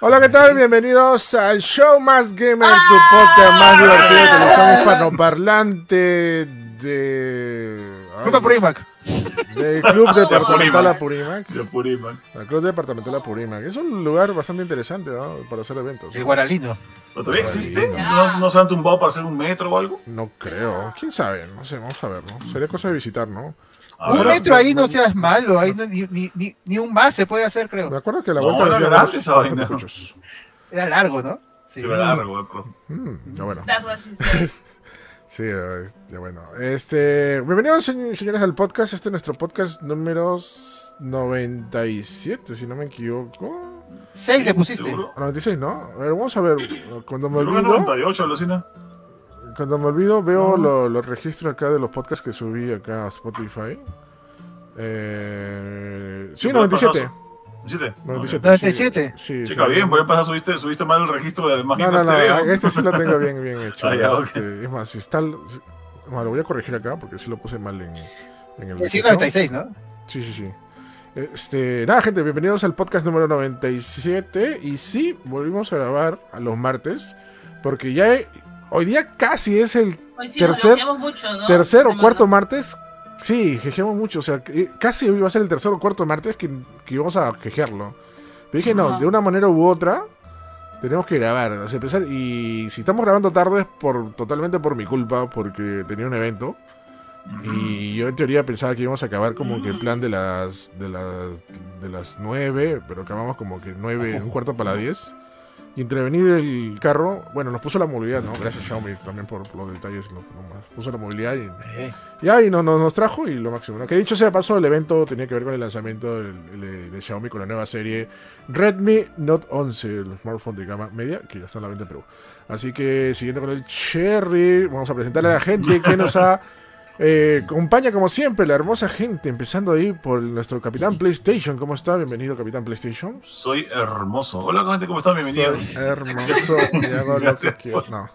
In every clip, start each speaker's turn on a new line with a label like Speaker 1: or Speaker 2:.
Speaker 1: Hola, ¿qué tal? Bienvenidos al Show Más Gamer, tu podcast más divertido de televisión hispanoparlante de...
Speaker 2: Club Apurimac.
Speaker 1: Del Club Departamental Apurimac.
Speaker 3: De Purimac.
Speaker 1: El Club Departamental Apurimac. Es un lugar bastante interesante ¿no? para hacer eventos.
Speaker 2: El Guaralino.
Speaker 3: ¿Todavía existe? ¿No, ¿No se han tumbado para hacer un metro o algo?
Speaker 1: No creo. ¿Quién sabe? No sé, vamos a ver, ¿no? Sería cosa de visitar, ¿no?
Speaker 3: Ahora,
Speaker 2: Un metro ahí no seas malo, ahí no- ni, ni, ni, ni un más se puede hacer,
Speaker 1: Me
Speaker 2: creo.
Speaker 1: acuerdo que la
Speaker 3: No,
Speaker 1: vuelta
Speaker 3: era grande esa vaina.
Speaker 2: Era largo, ¿no? Sí.
Speaker 3: Ve largo, pero-
Speaker 1: Mm, ya bueno. Sí, ya bueno. Este, bienvenidos señ- señores al podcast. Este es nuestro podcast número 97, si no me equivoco.
Speaker 2: Seis le pusiste.
Speaker 3: ¿Seguro?
Speaker 1: 96, ¿no? A ver, vamos a ver. Cuando me olvido,
Speaker 3: 98, alucina.
Speaker 1: Cuando me olvido veo lo- los registros acá de los podcasts que subí acá a Spotify. Eh, sí,
Speaker 3: Sí,
Speaker 1: 97.
Speaker 3: pasazo. ¿Hiciste?
Speaker 1: 97.
Speaker 2: 97.
Speaker 1: Sí, sí.
Speaker 3: Chica, bien, por pasar, subiste, subiste mal el registro de más
Speaker 1: No, no, no,
Speaker 3: TV,
Speaker 1: este sí lo tengo bien, bien hecho.
Speaker 3: Ah, ya, ok.
Speaker 1: Este, Es más, si está. el- si- bueno, lo voy a corregir acá porque sí lo puse mal en, en el.
Speaker 2: Sí,
Speaker 1: registro.
Speaker 2: 96, ¿no?
Speaker 1: Sí, sí, sí. Este, nada, gente, bienvenidos al podcast número 97. Y sí, volvimos a grabar a los martes. Porque ya he- hoy día casi es el
Speaker 4: sí
Speaker 1: Tercer-
Speaker 4: mucho, ¿no?
Speaker 1: tercer o cuarto martes. Sí, jejeamos mucho. O sea, que- casi iba a ser el tercer o cuarto martes que, que íbamos a jejearlo. Pero dije, no, de una manera u otra, tenemos que grabar. O sea, empezar, y si estamos grabando tarde es por, totalmente por mi culpa, porque tenía un evento. Y yo en teoría pensaba que íbamos a acabar como que el plan de las de las de las 9, pero acabamos como que 9, un cuarto para las 10. Y intervenir el carro, bueno, nos puso la movilidad, ¿no? Gracias Xiaomi también por los detalles, lo, lo más. Puso la movilidad y ya, y no, no- nos trajo y lo máximo. ¿no? Que dicho sea de paso, el evento tenía que ver con el lanzamiento del- el- de Xiaomi con la nueva serie Redmi Note 11, el smartphone de gama media, que ya está en la venta en Perú. Así que, siguiendo con el Cherry, vamos a presentarle a la gente que nos ha eh, acompaña como siempre, la hermosa gente, empezando ahí por nuestro Capitán PlayStation. ¿Cómo está? Bienvenido, Capitán PlayStation.
Speaker 3: Soy hermoso. Hola, gente, ¿cómo están? Bienvenidos.
Speaker 1: Soy hermoso y hago lo que
Speaker 3: Gracias.
Speaker 1: quiero. No.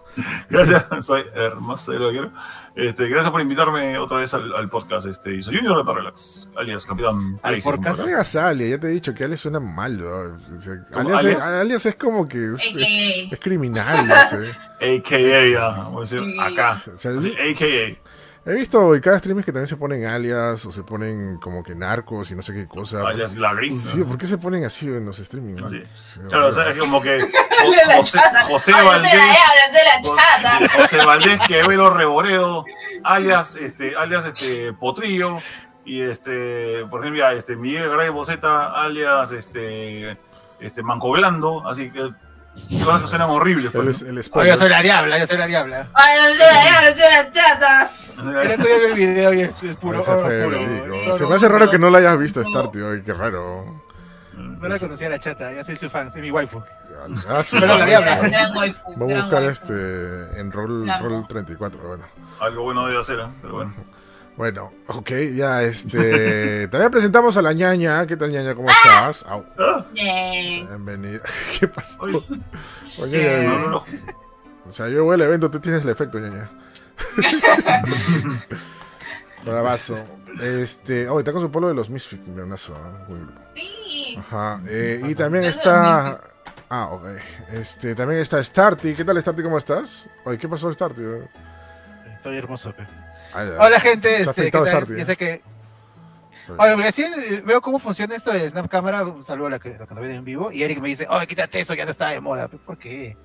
Speaker 3: Gracias, soy hermoso, lo que quiero. Este, gracias por invitarme otra vez al, al podcast. Este, y soy Junior de Relax, alias Capitán
Speaker 2: ¿Al
Speaker 3: PlayStation,
Speaker 2: podcast?
Speaker 1: Digas alias, ya te he dicho que alias suena mal. O sea,
Speaker 3: ¿Cómo,
Speaker 1: alias, Es,
Speaker 3: alias?
Speaker 1: alias es como que es,
Speaker 4: AKA.
Speaker 1: es criminal. no sé.
Speaker 3: AKA, ya, vamos a decir acá. AKA.
Speaker 1: He visto cada streamers que también se ponen alias o se ponen como que narcos y no sé qué cosa.
Speaker 3: Alias la gringa.
Speaker 1: Sí, ¿por qué se ponen así en los streamings?
Speaker 3: Así.
Speaker 1: Sí,
Speaker 3: Claro, o sea, es como que José. José Valdés. José Valdés Quevedo Reboredo, alias este, alias este Potrillo, y este, por ejemplo, este Miguel Gray Boceta, alias este, este Manco Blando, así que cosas que suenan horribles.
Speaker 1: El,
Speaker 3: Pues,
Speaker 1: es- el
Speaker 2: Oh,
Speaker 1: spoiler.
Speaker 2: yo soy la diabla, yo soy la diabla.
Speaker 4: Ay, yo soy la yo soy la chata.
Speaker 3: ¿no?
Speaker 2: El otro día vi el video y es, es puro
Speaker 1: Ese
Speaker 2: oro
Speaker 1: fue
Speaker 2: puro. Oro
Speaker 1: Se me hace raro que no lo hayas visto Star, tío. Ay, qué raro.
Speaker 2: No la conocía la chata, yo soy su fan, soy mi waifu.
Speaker 1: Ah, sí,
Speaker 2: Pero la diabla.
Speaker 1: Voy a buscar
Speaker 4: waifu.
Speaker 1: este en roll,
Speaker 4: La
Speaker 1: roll
Speaker 4: amo.
Speaker 1: 34. Bueno.
Speaker 3: Algo bueno debe hacer, ¿eh? pero bueno.
Speaker 1: Bueno, ok, ya este. También presentamos a la ñaña. ¿Qué tal, ñaña? ¿Cómo estás? Au,
Speaker 3: Ah,
Speaker 4: Bien.
Speaker 1: bienvenida. ¿Qué pasó?
Speaker 3: Ay.
Speaker 1: Oye,
Speaker 3: no, no, no.
Speaker 1: O sea, yo voy al evento, tú tienes el efecto, ñaña. Bravazo. Este. Oh, está con su polo de los Misfits, leonazo. ¿eh?
Speaker 4: Sí.
Speaker 1: Ajá. eh, y también está. Ah, ok. Este, también está Starty. ¿Qué tal, Starty? ¿Cómo estás? Oye, ¿qué pasó, Starty?
Speaker 2: Estoy hermoso, pe. Hola gente, este, ¿qué tal?
Speaker 1: ¿eh?
Speaker 2: sé que... Oye, recién veo cómo funciona esto de Snap Camera, un saludo a la que, la que nos ven en vivo, y Eric me dice, oye, quítate eso, ya no está de moda. ¿Por qué?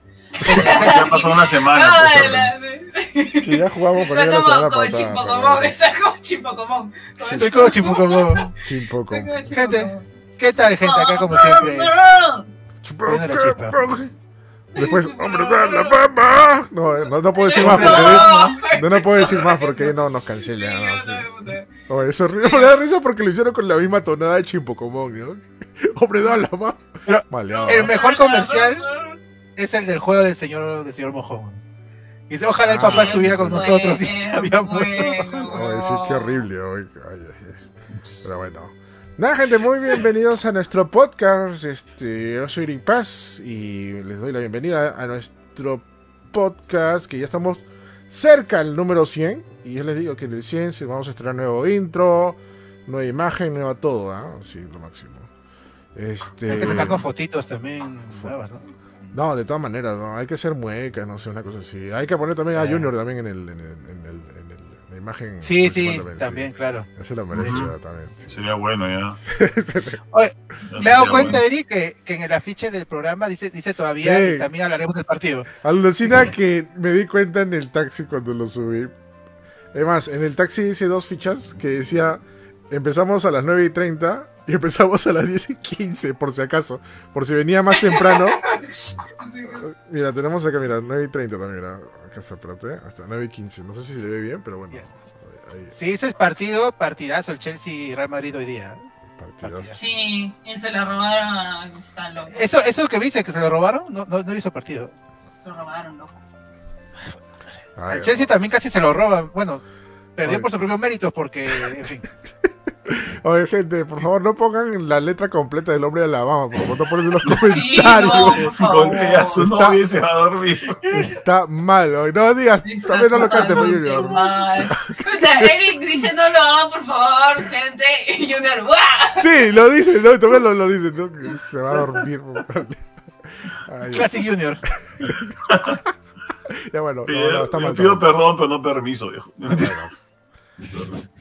Speaker 3: Ya pasó una semana.
Speaker 4: Ay,
Speaker 3: pues,
Speaker 4: la-
Speaker 1: Que ya jugamos con
Speaker 4: Está
Speaker 1: ella la
Speaker 4: como,
Speaker 1: semana
Speaker 4: como
Speaker 1: pasada.
Speaker 4: Chimpocomón,
Speaker 1: pero-
Speaker 4: está como Chimpocomón. Como
Speaker 2: Estoy como chimucomo.
Speaker 1: Chimpoco.
Speaker 4: Está como
Speaker 2: Gente,
Speaker 4: Chimpocomón.
Speaker 2: ¿Qué tal, gente? Acá como siempre. La chispa.
Speaker 1: Después, hombre, da la papa. No, eh, no, no puedo decir más porque no, no puedo decir más porque no nos cancelan. no, sí. Oh, es horrible. Me da risa porque lo hicieron con la misma tonada de Chimpocomón, ¿no? Hombre, da la Maleado.
Speaker 2: El mejor comercial es el del juego del señor, del señor Mojón. Y dice, ojalá el
Speaker 1: Ah,
Speaker 2: papá
Speaker 1: sí,
Speaker 2: estuviera con nosotros y se había muerto.
Speaker 1: Ay, sí, qué horrible. ay, ay, ay. Pero bueno. Nada, gente, muy bienvenidos a nuestro podcast. Este, yo soy Eric Paz y les doy la bienvenida a nuestro podcast que ya estamos cerca al número 100. Y yo les digo que en el 100 sí vamos a estrenar nuevo intro, nueva imagen, nueva todo. ¿ah? Sí, lo máximo. Este,
Speaker 2: Hay que sacarnos fotitos también nuevas, ¿no?
Speaker 1: No, de todas maneras, ¿no? hay que ser mueca, no sé, una cosa así. Hay que poner también a. Junior también en, el, en, el, en, el, imagen.
Speaker 2: Sí, sí, también, claro.
Speaker 1: Ese lo merece también. sí.
Speaker 3: Sería bueno ya.
Speaker 2: Oye,
Speaker 3: Ya
Speaker 2: Me he dado cuenta,
Speaker 3: bueno.
Speaker 2: Eric, que, que en el afiche del programa dice, dice todavía
Speaker 1: Sí.
Speaker 2: y también hablaremos del partido.
Speaker 1: Alucina que me di cuenta en el taxi cuando lo subí. Además, en el taxi hice dos fichas que decía empezamos a las 9 y 30 y empezamos a las 10 y 15, por si acaso. Por si venía más temprano. Mira, tenemos acá, mira, 9 y 30 también, mira. Está, espérate, hasta 9 y 15. No sé si se ve bien, pero bueno. Ahí,
Speaker 2: Sí, ese es partido, partidazo, el Chelsea y Real Madrid hoy día.
Speaker 1: partidazo.
Speaker 4: Sí, y se la robaron a.
Speaker 2: Eso, eso que viste, que se lo robaron, no, no, no visto partido.
Speaker 4: Se lo robaron, loco.
Speaker 1: Ay,
Speaker 2: Al Chelsea también casi se lo roban. Bueno, perdió por sus propios méritos porque, en fin.
Speaker 1: Oye, gente, por favor, no pongan la letra completa del hombre de Alabama, por favor, no ponen
Speaker 4: Sí,
Speaker 1: comentarios.
Speaker 4: no,
Speaker 3: su
Speaker 1: Está-
Speaker 3: novia y se va a dormir.
Speaker 1: Está mal, hoy. No digas,
Speaker 4: Está
Speaker 1: también no lo cantes, Junior.
Speaker 4: mal. Escucha, Eric dice no lo hagan, por favor, gente. Y Junior, ¡guau!
Speaker 1: Sí, lo dice, ¿no? Y también lo, lo dice, ¿no? Que se va a dormir. Ay,
Speaker 2: Classic Junior.
Speaker 1: ya bueno, no,
Speaker 3: Pido,
Speaker 1: no, está mal.
Speaker 3: pido
Speaker 1: está
Speaker 3: perdón, pero no permiso, viejo.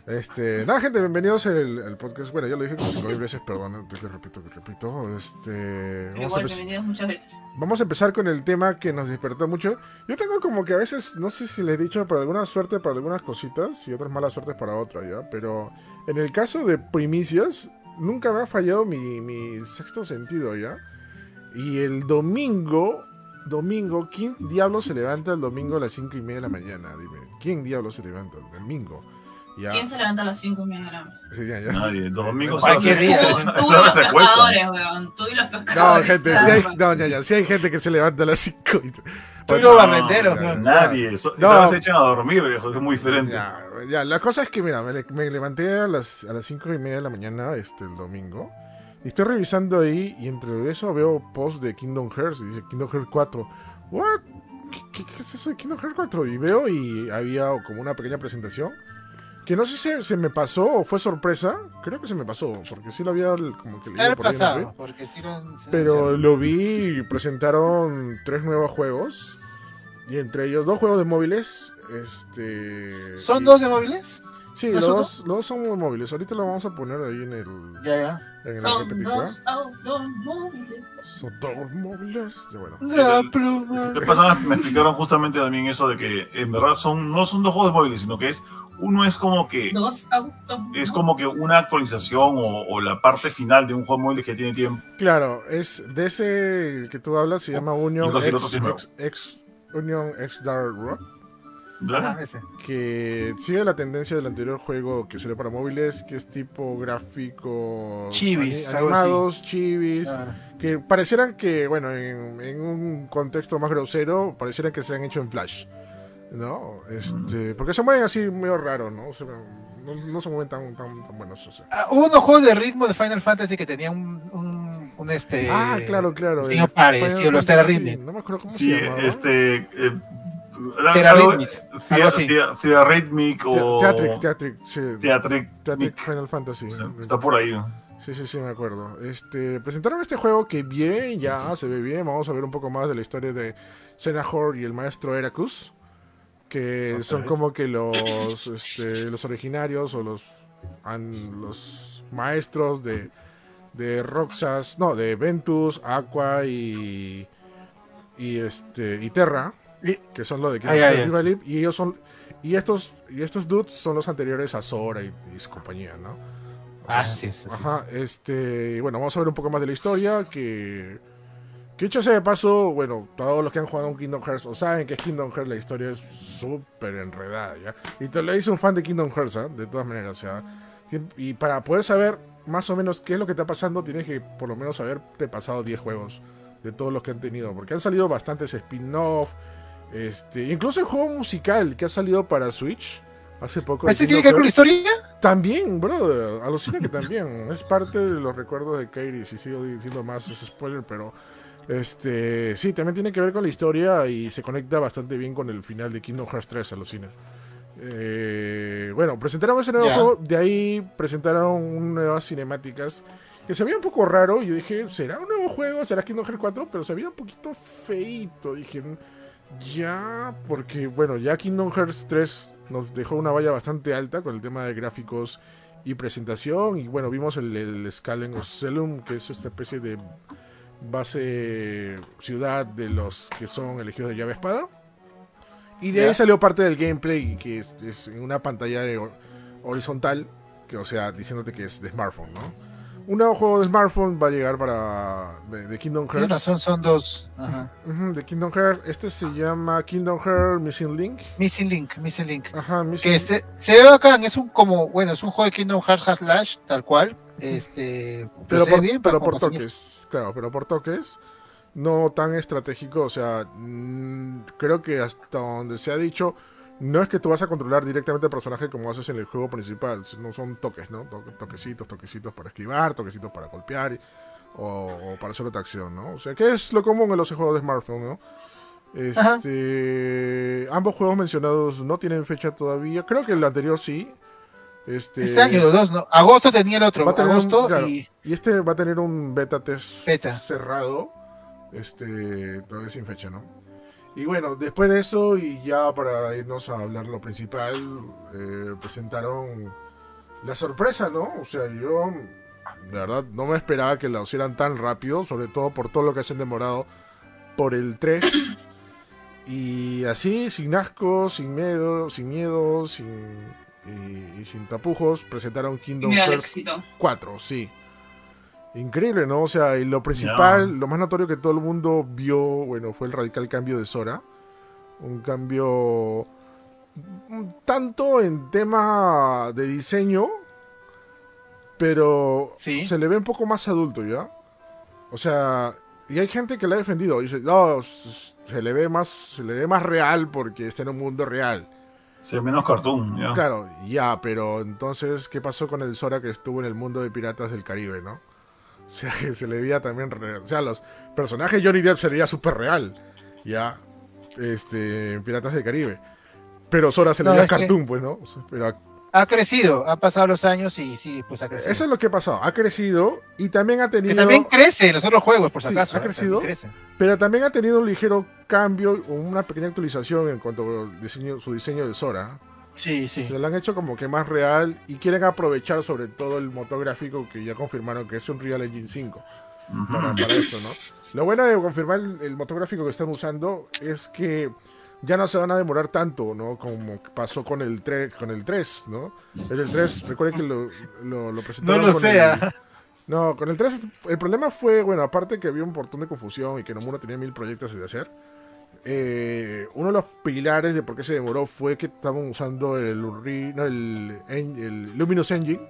Speaker 1: Este, nada, gente, bienvenidos al, al podcast. Bueno, ya lo dije como cinco mil veces, perdón, te que repito, que repito. Este,
Speaker 4: Pero
Speaker 1: vamos, a
Speaker 4: igual, muchas veces.
Speaker 1: vamos a empezar con el tema que nos despertó mucho. Yo tengo como que a veces, no sé si les he dicho, para alguna suerte para algunas cositas y otras malas suertes para otras, ¿ya? Pero en el caso de primicias, nunca me ha fallado mi, mi sexto sentido, ¿ya? Y el domingo, domingo, ¿quién diablo se levanta el domingo a las cinco y media de la mañana? Dime, ¿quién diablo se levanta el domingo? Ya,
Speaker 4: ¿Quién se levanta a las 5 y media de la mañana?
Speaker 1: sí, ya, ya.
Speaker 3: Nadie. Los
Speaker 2: día.
Speaker 3: se-
Speaker 4: Tú, y los pescadores, weón. Tú y los
Speaker 1: No,
Speaker 4: pescadores.
Speaker 1: gente, si hay, no, ya, ya, si hay gente que se levanta a las 5 y...
Speaker 2: Tú y los
Speaker 3: No,
Speaker 2: barrenderos,
Speaker 1: ya,
Speaker 2: ¿no?
Speaker 3: Nadie. So-
Speaker 1: No.
Speaker 3: se echan a dormir, viejo. Es muy diferente.
Speaker 1: Ya, ya, la cosa es que, mira, me, me levanté a las, a las 5 y media de la mañana este, el domingo. Y estoy revisando ahí y entre eso veo post de Kingdom Hearts y dice Kingdom Hearts 4. ¿What? ¿Qué, qué- qué es eso de Kingdom Hearts 4? Y veo y había como una pequeña presentación. Que no sé si se, se me pasó o fue sorpresa. Creo que se me pasó, porque sí lo había como que leído por ahí la
Speaker 2: pasado, porque sí lo han- sí lo
Speaker 1: Pero lo vi y presentaron tres nuevos juegos. Y entre ellos dos juegos de móviles. Este.
Speaker 2: ¿Son
Speaker 1: y-
Speaker 2: dos de móviles?
Speaker 1: Sí,
Speaker 2: ¿No
Speaker 1: los dos, los dos son móviles. Ahorita lo vamos a poner ahí en el.
Speaker 2: Ya, ya.
Speaker 1: En el
Speaker 4: Son
Speaker 1: repetitiva.
Speaker 4: dos automóviles.
Speaker 1: Son dos móviles. Ya, bueno.
Speaker 2: La pluma.
Speaker 3: La pasada me explicaron justamente también eso de que en verdad son no son dos juegos móviles, sino que es uno es como que
Speaker 4: Dos automóviles.
Speaker 3: es como que una actualización o, o la parte final de un juego móvil que tiene tiempo.
Speaker 1: Claro, es de ese que tú hablas, se llama Union X,
Speaker 3: otro sí es nuevo.
Speaker 1: X- X- Union X Dark Rock.
Speaker 2: Ajá, ese.
Speaker 1: Que sigue la tendencia del anterior juego que salió para móviles, que es tipo gráfico.
Speaker 2: Chivis,
Speaker 1: ani-
Speaker 2: algo así.
Speaker 1: animados, chivis.
Speaker 2: Ah,
Speaker 1: que parecieran que, bueno, en, en un contexto más grosero, parecieran que se han hecho en Flash, ¿no? Este, porque se mueven así medio raro, ¿no? Se- no, no se mueven tan, tan, tan buenos. o sea.
Speaker 2: Ah, hubo unos juegos de ritmo de Final Fantasy que tenían un, un, un, este.
Speaker 1: ah, claro, claro. el
Speaker 2: parecido,
Speaker 1: Final
Speaker 2: los Terra Rhythm.
Speaker 1: No me acuerdo cómo
Speaker 3: Sí,
Speaker 1: se llamaba.
Speaker 3: este eh,
Speaker 2: Terra
Speaker 3: algo-
Speaker 2: Rhythmic,
Speaker 3: Thea-
Speaker 2: algo así.
Speaker 3: Thea- Thea Rhythmic
Speaker 1: Te-
Speaker 3: o
Speaker 1: Theatric, Theatric, sí.
Speaker 3: Theatric
Speaker 1: Theatric. Final Fantasy.
Speaker 3: Está por ahí.
Speaker 1: Sí, sí, sí, me acuerdo. Este, presentaron este juego que bien, ya se ve bien. Vamos a ver un poco más de la historia de Senahor y el maestro Heracus. Que son
Speaker 2: vez.
Speaker 1: como que los, este, los originarios o los, an- los maestros de, de Roxas, no, de Ventus, Aqua y, y, este, y Terra. Que son los de Kingdom Y ellos son. Y estos, y estos dudes son los anteriores a Sora y, y su compañía, ¿no?
Speaker 2: Ah, sí, sí, sí.
Speaker 1: Ajá, este, bueno, vamos a ver un poco más de la historia, que, que dicho sea de paso, bueno, todos los que han jugado un Kingdom Hearts o saben que es Kingdom Hearts, la historia es súper enredada, ¿ya? Y te lo dice un fan de Kingdom Hearts, ¿ah? De todas maneras, o sea, y para poder saber más o menos qué es lo que está pasando, tienes que por lo menos haberte pasado 10 juegos de todos los que han tenido, porque han salido bastantes spin-off, este, incluso el juego musical que ha salido para Switch hace poco.
Speaker 2: ¿Ese tiene que ver con la historia?
Speaker 1: también, bro, alucina que también. es parte de los recuerdos de Kairi. Si sigo diciendo más, es spoiler, pero. Este. Sí, también tiene que ver con la historia y se conecta bastante bien con el final de Kingdom Hearts 3, alucina. Eh, bueno, presentaron ese nuevo juego. De ahí presentaron nuevas cinemáticas. que se veía un poco raro. Y yo dije, ¿será un nuevo juego? ¿Será Kingdom Hearts 4? Pero se veía un poquito feito. Dije, ya, porque bueno, ya Kingdom Hearts 3 nos dejó una valla bastante alta con el tema de gráficos y presentación. Y bueno, vimos el, el Scalen Ocelum, que es esta especie de base ciudad de los que son elegidos de llave espada. Y de ahí salió parte del gameplay, que es, es en una pantalla de horizontal, que o sea, diciéndote que es de smartphone, ¿no? Un nuevo juego de smartphone va a llegar para de, Kingdom Hearts.
Speaker 2: son dos. Ajá.
Speaker 1: De Kingdom Hearts. Este se llama Kingdom Hearts Missing Link.
Speaker 2: Missing Link, Missing Link.
Speaker 1: Ajá, Missing
Speaker 2: Que este, se ve bacán, es un como, bueno, es un juego de Kingdom Hearts Hack Slash, tal cual. Este,
Speaker 1: pero
Speaker 2: se
Speaker 1: por,
Speaker 2: bien
Speaker 1: pero
Speaker 2: para
Speaker 1: por toques, claro, pero por toques, no tan estratégico, o sea, mm, creo que hasta donde se ha dicho, no es que tú vas a controlar directamente el personaje como haces en el juego principal, sino son toques, ¿no? To- toquecitos, toquecitos para esquivar, toquecitos para golpear o, o para hacer otra acción, ¿no? O sea, que es lo común en los juegos de smartphone, ¿no? Este, ambos juegos mencionados no tienen fecha todavía, creo que el anterior sí. Este,
Speaker 2: Este año los dos, ¿no? Agosto tenía el otro,
Speaker 1: un-
Speaker 2: agosto
Speaker 1: claro,
Speaker 2: y
Speaker 1: y este va a tener un beta test
Speaker 2: Beta.
Speaker 1: cerrado. Este, todavía sin fecha, ¿no? Y bueno, después de eso, y ya para irnos a hablar lo principal, eh, presentaron la sorpresa, ¿no? O sea, yo de verdad no me esperaba que la hicieran tan rápido, sobre todo por todo lo que se han demorado por el 3. Y así, sin asco, sin miedo, sin miedo, sin, y, y sin tapujos, presentaron Kingdom Hearts
Speaker 4: éxito.
Speaker 1: 4, sí. Increíble, ¿no? O sea, y lo principal, lo más notorio que todo el mundo vio, bueno, fue el radical cambio de Sora. Un cambio tanto en tema de diseño, pero
Speaker 2: Sí.
Speaker 1: se le ve un poco más adulto, ¿ya? O sea, y hay gente que la ha defendido. Dice, no, se le ve más, se le ve más real porque está en un mundo real.
Speaker 3: Sí, menos cartoon. ya.
Speaker 1: Claro, ya, pero entonces, ¿qué pasó con el Sora que estuvo en el mundo de Piratas del Caribe, no? O sea, que se le veía también. O sea, los personajes de Johnny Depp se veía súper real, ya, este, en Piratas del Caribe. Pero Sora se le
Speaker 2: No,
Speaker 1: veía
Speaker 2: que-
Speaker 1: cartoon, pues, ¿no? O sea, Pero
Speaker 2: ha crecido, han pasado los años y sí, pues ha crecido.
Speaker 1: eso es lo que ha pasado. Ha crecido y también ha
Speaker 2: que
Speaker 1: tenido...
Speaker 2: también crece en los otros juegos, por si
Speaker 1: Sí,
Speaker 2: acaso.
Speaker 1: ha
Speaker 2: ¿eh?
Speaker 1: crecido.
Speaker 2: También crece.
Speaker 1: Pero también ha tenido un ligero cambio o una pequeña actualización en cuanto al diseño, su diseño de Sora.
Speaker 2: Sí, sí.
Speaker 1: Se lo han hecho como que más real y quieren aprovechar sobre todo el motor gráfico que ya confirmaron que es un Real Engine 5
Speaker 3: Ujú.
Speaker 1: para, para esto, ¿no? Lo bueno de confirmar el, el motor gráfico que están usando es que ya no se van a demorar tanto, ¿no? Como pasó con el 3, con el 3 ¿no? En el 3, recuerden que lo, lo, lo
Speaker 2: No
Speaker 1: presentaron
Speaker 2: lo
Speaker 1: con
Speaker 2: sé.
Speaker 1: el- no, con el 3 el problema fue, bueno, aparte que había un montón de confusión y que Nomura tenía mil proyectos de hacer. eh, uno de los pilares de por qué se demoró fue que estaban usando el, no, el, el Luminous Engine,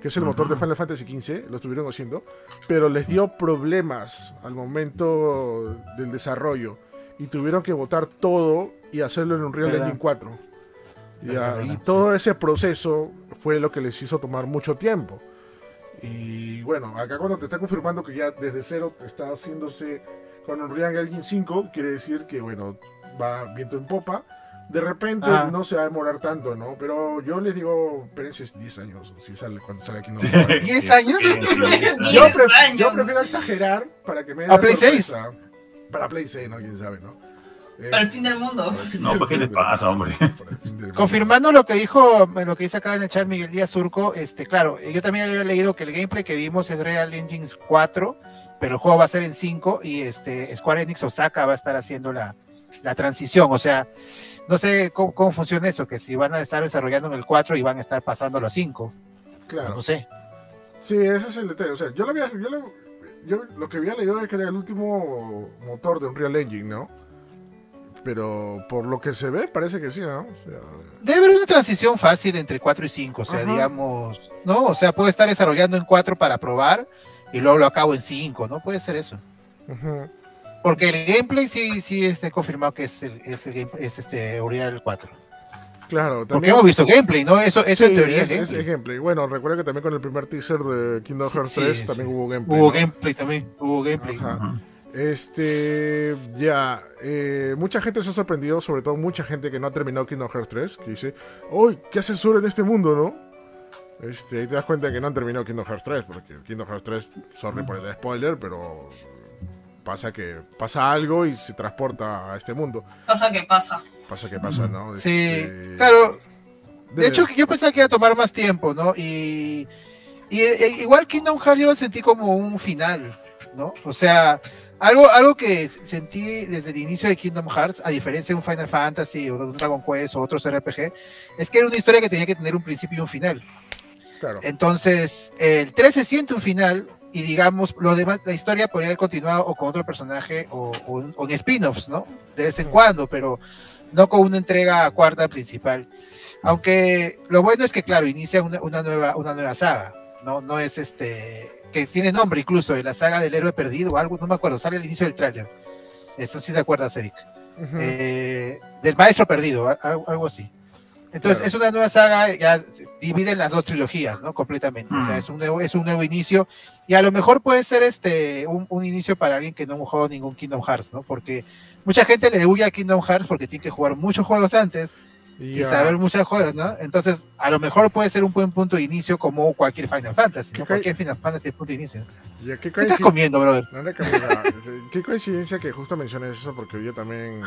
Speaker 1: que es el motor de. Final Fantasy XV, lo estuvieron haciendo, pero les dio problemas al momento del desarrollo y tuvieron que botar todo y hacerlo en Unreal
Speaker 2: Verdad.
Speaker 1: Engine 4. Ya,
Speaker 2: Verdad,
Speaker 1: y todo ese proceso fue lo que les hizo tomar mucho tiempo. Y bueno, acá cuando te está confirmando que ya desde cero está haciéndose con Unreal Engine 5, quiere decir que bueno, va viento en popa. De repente
Speaker 2: Ah.
Speaker 1: no se va a demorar tanto, ¿no? Pero yo les digo, espérense 10 años, si sale cuando sale aquí. No, no, no.
Speaker 2: ¿Diez años?
Speaker 3: Sí, sí, sí.
Speaker 1: yo, pref- prefiero exagerar para que me den
Speaker 2: ¿A
Speaker 1: la
Speaker 2: Play
Speaker 1: sorpresa. Para Play 6, ¿no? ¿Quién sabe, no?
Speaker 4: Para el fin del mundo.
Speaker 1: fin
Speaker 3: No,
Speaker 1: del
Speaker 3: ¿qué te pasa, hombre?
Speaker 2: Confirmando lo que dijo, lo que dice acá en el chat Miguel Díaz Surco, este, claro, yo también había leído que el gameplay que vimos es Real Engines 4, pero el juego va a ser en 5 y este Square Enix Osaka va a estar haciendo la, la transición. O sea, no sé cómo, cómo funciona eso, que si van a estar desarrollando en el 4 y van a estar pasándolo a 5.
Speaker 1: Claro.
Speaker 2: No sé.
Speaker 1: Sí, ese es el detalle. O sea, yo lo había, yo lo, yo lo que había leído es que era el último motor de Unreal Engine, ¿no? Pero por lo que se ve, parece que sí, ¿no? O sea,
Speaker 2: Debe haber una transición fácil entre 4 y 5, o sea,
Speaker 1: Ajá.
Speaker 2: digamos, ¿no? O sea, puedo estar desarrollando en 4 para probar y luego lo acabo en 5, ¿no? Puede ser eso. Porque el gameplay sí, sí está confirmado que es el, es el game- es este Uriel 4.
Speaker 1: Claro,
Speaker 2: Porque hemos visto gameplay, ¿no? Eso, eso
Speaker 1: Sí,
Speaker 2: en teoría
Speaker 1: es,
Speaker 2: es,
Speaker 1: es-
Speaker 2: gameplay.
Speaker 1: Bueno, recuerda que también con el primer teaser de Kingdom
Speaker 2: Sí,
Speaker 1: Hearts
Speaker 2: sí,
Speaker 1: 3
Speaker 2: sí.
Speaker 1: también hubo gameplay.
Speaker 2: Hubo
Speaker 1: ¿no?
Speaker 2: gameplay también, hubo gameplay.
Speaker 1: Ajá. Este, ya, eh, mucha gente se ha sorprendido, sobre todo mucha gente que no ha terminado Kingdom Hearts 3, que dice, ¡Uy! ¿Qué hace Sora en este mundo, no? Este, ahí te das cuenta que no han terminado Kingdom Hearts 3, porque Kingdom Hearts 3, sorry por el spoiler, pero pasa que pasa algo y se transporta a este mundo.
Speaker 4: Pasa que pasa.
Speaker 1: Pasa que pasa, ¿no?
Speaker 2: Sí,
Speaker 1: Este,
Speaker 2: claro. De
Speaker 1: debe-
Speaker 2: hecho, yo pensaba que iba a tomar más tiempo, ¿no? Y, y, e- igual Kingdom Hearts yo lo sentí como un final, ¿no? O sea, algo, algo que sentí desde el inicio de Kingdom Hearts, a diferencia de un Final Fantasy o de un Dragon Quest o otros RPG, es que era una historia que tenía que tener un principio y un final.
Speaker 1: claro.
Speaker 2: Entonces, el 3 se siente un final y digamos, lo demás, la historia podría haber continuado o con otro personaje o, o o en spin-offs, ¿no? De vez en cuando, pero no con una entrega cuarta principal. Aunque lo bueno es que, claro, inicia una, una nueva, una nueva saga, ¿no? No es este, que tiene nombre incluso, de la saga del héroe perdido o algo, no me acuerdo, sale al inicio del tráiler. Esto sí te acuerdas, Eric. Eh, del maestro perdido, algo, algo así. Entonces
Speaker 1: Claro.
Speaker 2: es una nueva saga, ya divide las dos trilogías, ¿no? Completamente. O sea,
Speaker 3: Mm.
Speaker 2: es un nuevo, es un nuevo inicio. Y a lo mejor puede ser este un, un inicio para alguien que no ha jugado ningún Kingdom Hearts, ¿no? Porque mucha gente le huye a Kingdom Hearts porque tiene que jugar muchos juegos antes y saber muchos juegos, ¿no? Entonces, a lo mejor puede ser un buen punto de inicio como cualquier Final Fantasy,
Speaker 1: ¿Qué
Speaker 2: ¿no? Cualquier Final Fantasy es punto de inicio.
Speaker 1: Ya, ¿qué
Speaker 2: ¿Qué estás
Speaker 1: coincidencia-
Speaker 2: comiendo, brother?
Speaker 1: Qué coincidencia que justo menciones eso porque yo también en,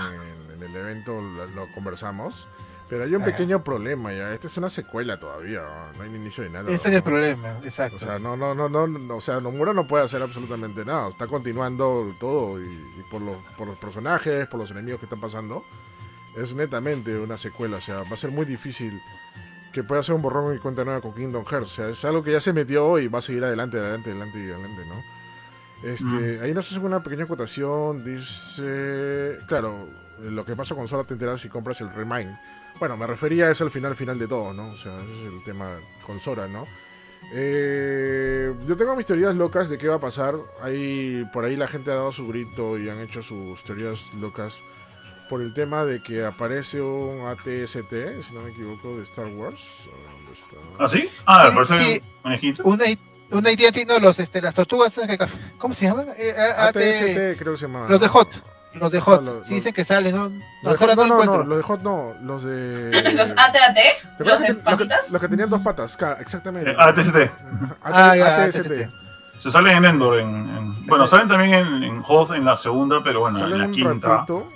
Speaker 1: en el evento lo, lo conversamos. Pero hay un
Speaker 2: Ajá.
Speaker 1: pequeño problema ya. Esta es una secuela todavía. ¿no? No hay inicio de nada.
Speaker 2: Ese es
Speaker 1: ¿no?
Speaker 2: el problema, exacto.
Speaker 1: O sea, no, no, no, no, o sea, Nomura no puede hacer absolutamente nada. Está continuando todo y, y por, los, por los personajes, por los enemigos que están pasando, es netamente una secuela. O sea, va a ser muy difícil que pueda hacer un borrón y cuenta nueva con Kingdom Hearts. O sea, es algo que ya se metió y va a seguir adelante, adelante, adelante y adelante, ¿no? Este, Ahí nos hace una pequeña acotación. Dice, claro, lo que pasa con Sora te enteras si compras el Remind. Bueno, me refería a eso al final final de todo, ¿no? O sea, ese es el tema con Sora, ¿no? Eh, yo tengo mis teorías locas de qué va a pasar. Ahí, por ahí la gente ha dado su grito y han hecho sus teorías locas por el tema de que aparece un ATST, si no me equivoco, de Star Wars. ¿Dónde está?
Speaker 3: ¿Ah, sí? Ah,
Speaker 2: Sí, sí.
Speaker 3: un.
Speaker 2: Una, una AT&T, no, los, este, las tortugas, ¿cómo se llaman? Eh,
Speaker 1: ATST creo que se llama.
Speaker 2: los de Hot, los de Hot,
Speaker 1: Ah, los-
Speaker 2: sí dicen que salen, ¿no?
Speaker 1: Los de Hot, no,
Speaker 2: no,
Speaker 1: los de Hot no, los de...
Speaker 4: Los AT-AT,
Speaker 1: ¿Te
Speaker 4: los de
Speaker 1: que, los, que,
Speaker 4: patitas.
Speaker 1: los que tenían dos patas? Exactamente.
Speaker 3: Eh, ATST.
Speaker 2: Ah,
Speaker 1: ATST.
Speaker 2: ATST.
Speaker 3: Se salen en Endor. En, en- bueno, salen también en, en Hoth en la segunda, pero bueno,
Speaker 1: Salen
Speaker 3: en la
Speaker 1: un
Speaker 3: quinta.
Speaker 1: ratito,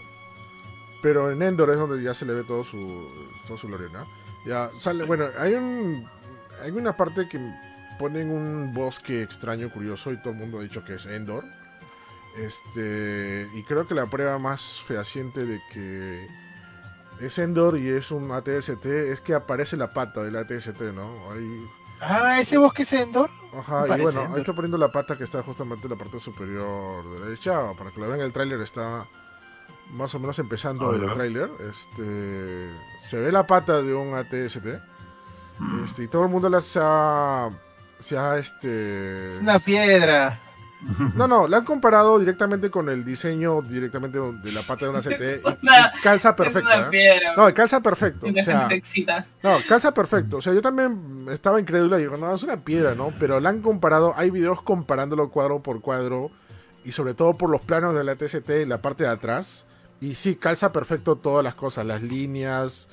Speaker 1: pero en Endor es donde ya se le ve todo su, todo su gloria, ¿no? Ya sale, bueno, hay un hay una parte que ponen un bosque extraño, curioso y todo el mundo ha dicho que es Endor. Este, y creo que la prueba más fehaciente de que es Endor y es un ATST es que aparece la pata del ATST, ¿no? Ahí,
Speaker 2: Ah, ese bosque es Endor.
Speaker 1: Ajá, y bueno,
Speaker 2: Endor.
Speaker 1: ahí está poniendo la pata que está justamente en la parte superior derecha. Para que lo vean, el tráiler está más o menos empezando el tráiler. Este, se ve la pata de un ATST.
Speaker 3: Mm.
Speaker 1: Este, y todo el mundo la se ha, se ha, este...
Speaker 2: Es una piedra.
Speaker 1: No, no, la han comparado directamente con el diseño directamente de la pata de una CT
Speaker 4: una-
Speaker 1: y calza
Speaker 4: una
Speaker 1: ¿eh?
Speaker 4: piedra.
Speaker 1: No, calza perfecto. O sea, no, calza perfecto. O sea, yo también estaba incrédula y digo, no, es una piedra, ¿no? Pero la han comparado, hay videos comparándolo cuadro por cuadro y sobre todo por los planos de la TST y la parte de atrás. Y sí, calza perfecto todas las cosas, las líneas,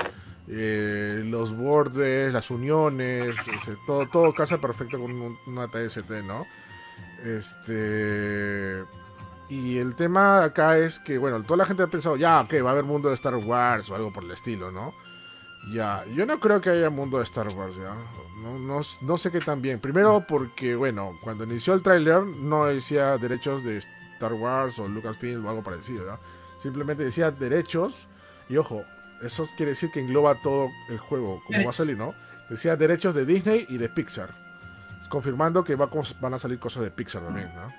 Speaker 1: eh, los bordes, las uniones, ese, todo, todo calza perfecto con un- una TST, ¿no? Este... Y el tema acá es que, bueno, toda la gente ha pensado, ya, ok, va a haber mundo de Star Wars o algo por el estilo, ¿no? Ya, yo no creo que haya mundo de Star Wars, ya. No, no, no sé qué tan bien. Primero porque, bueno, cuando inició el tráiler no decía derechos de Star Wars o Lucasfilm o algo parecido, ¿ya? Simplemente decía derechos y ojo, eso quiere decir que engloba todo el juego, como va a salir, ¿no? Decía derechos de Disney y de Pixar. Confirmando que va, van a salir cosas de Pixar también, ¿no?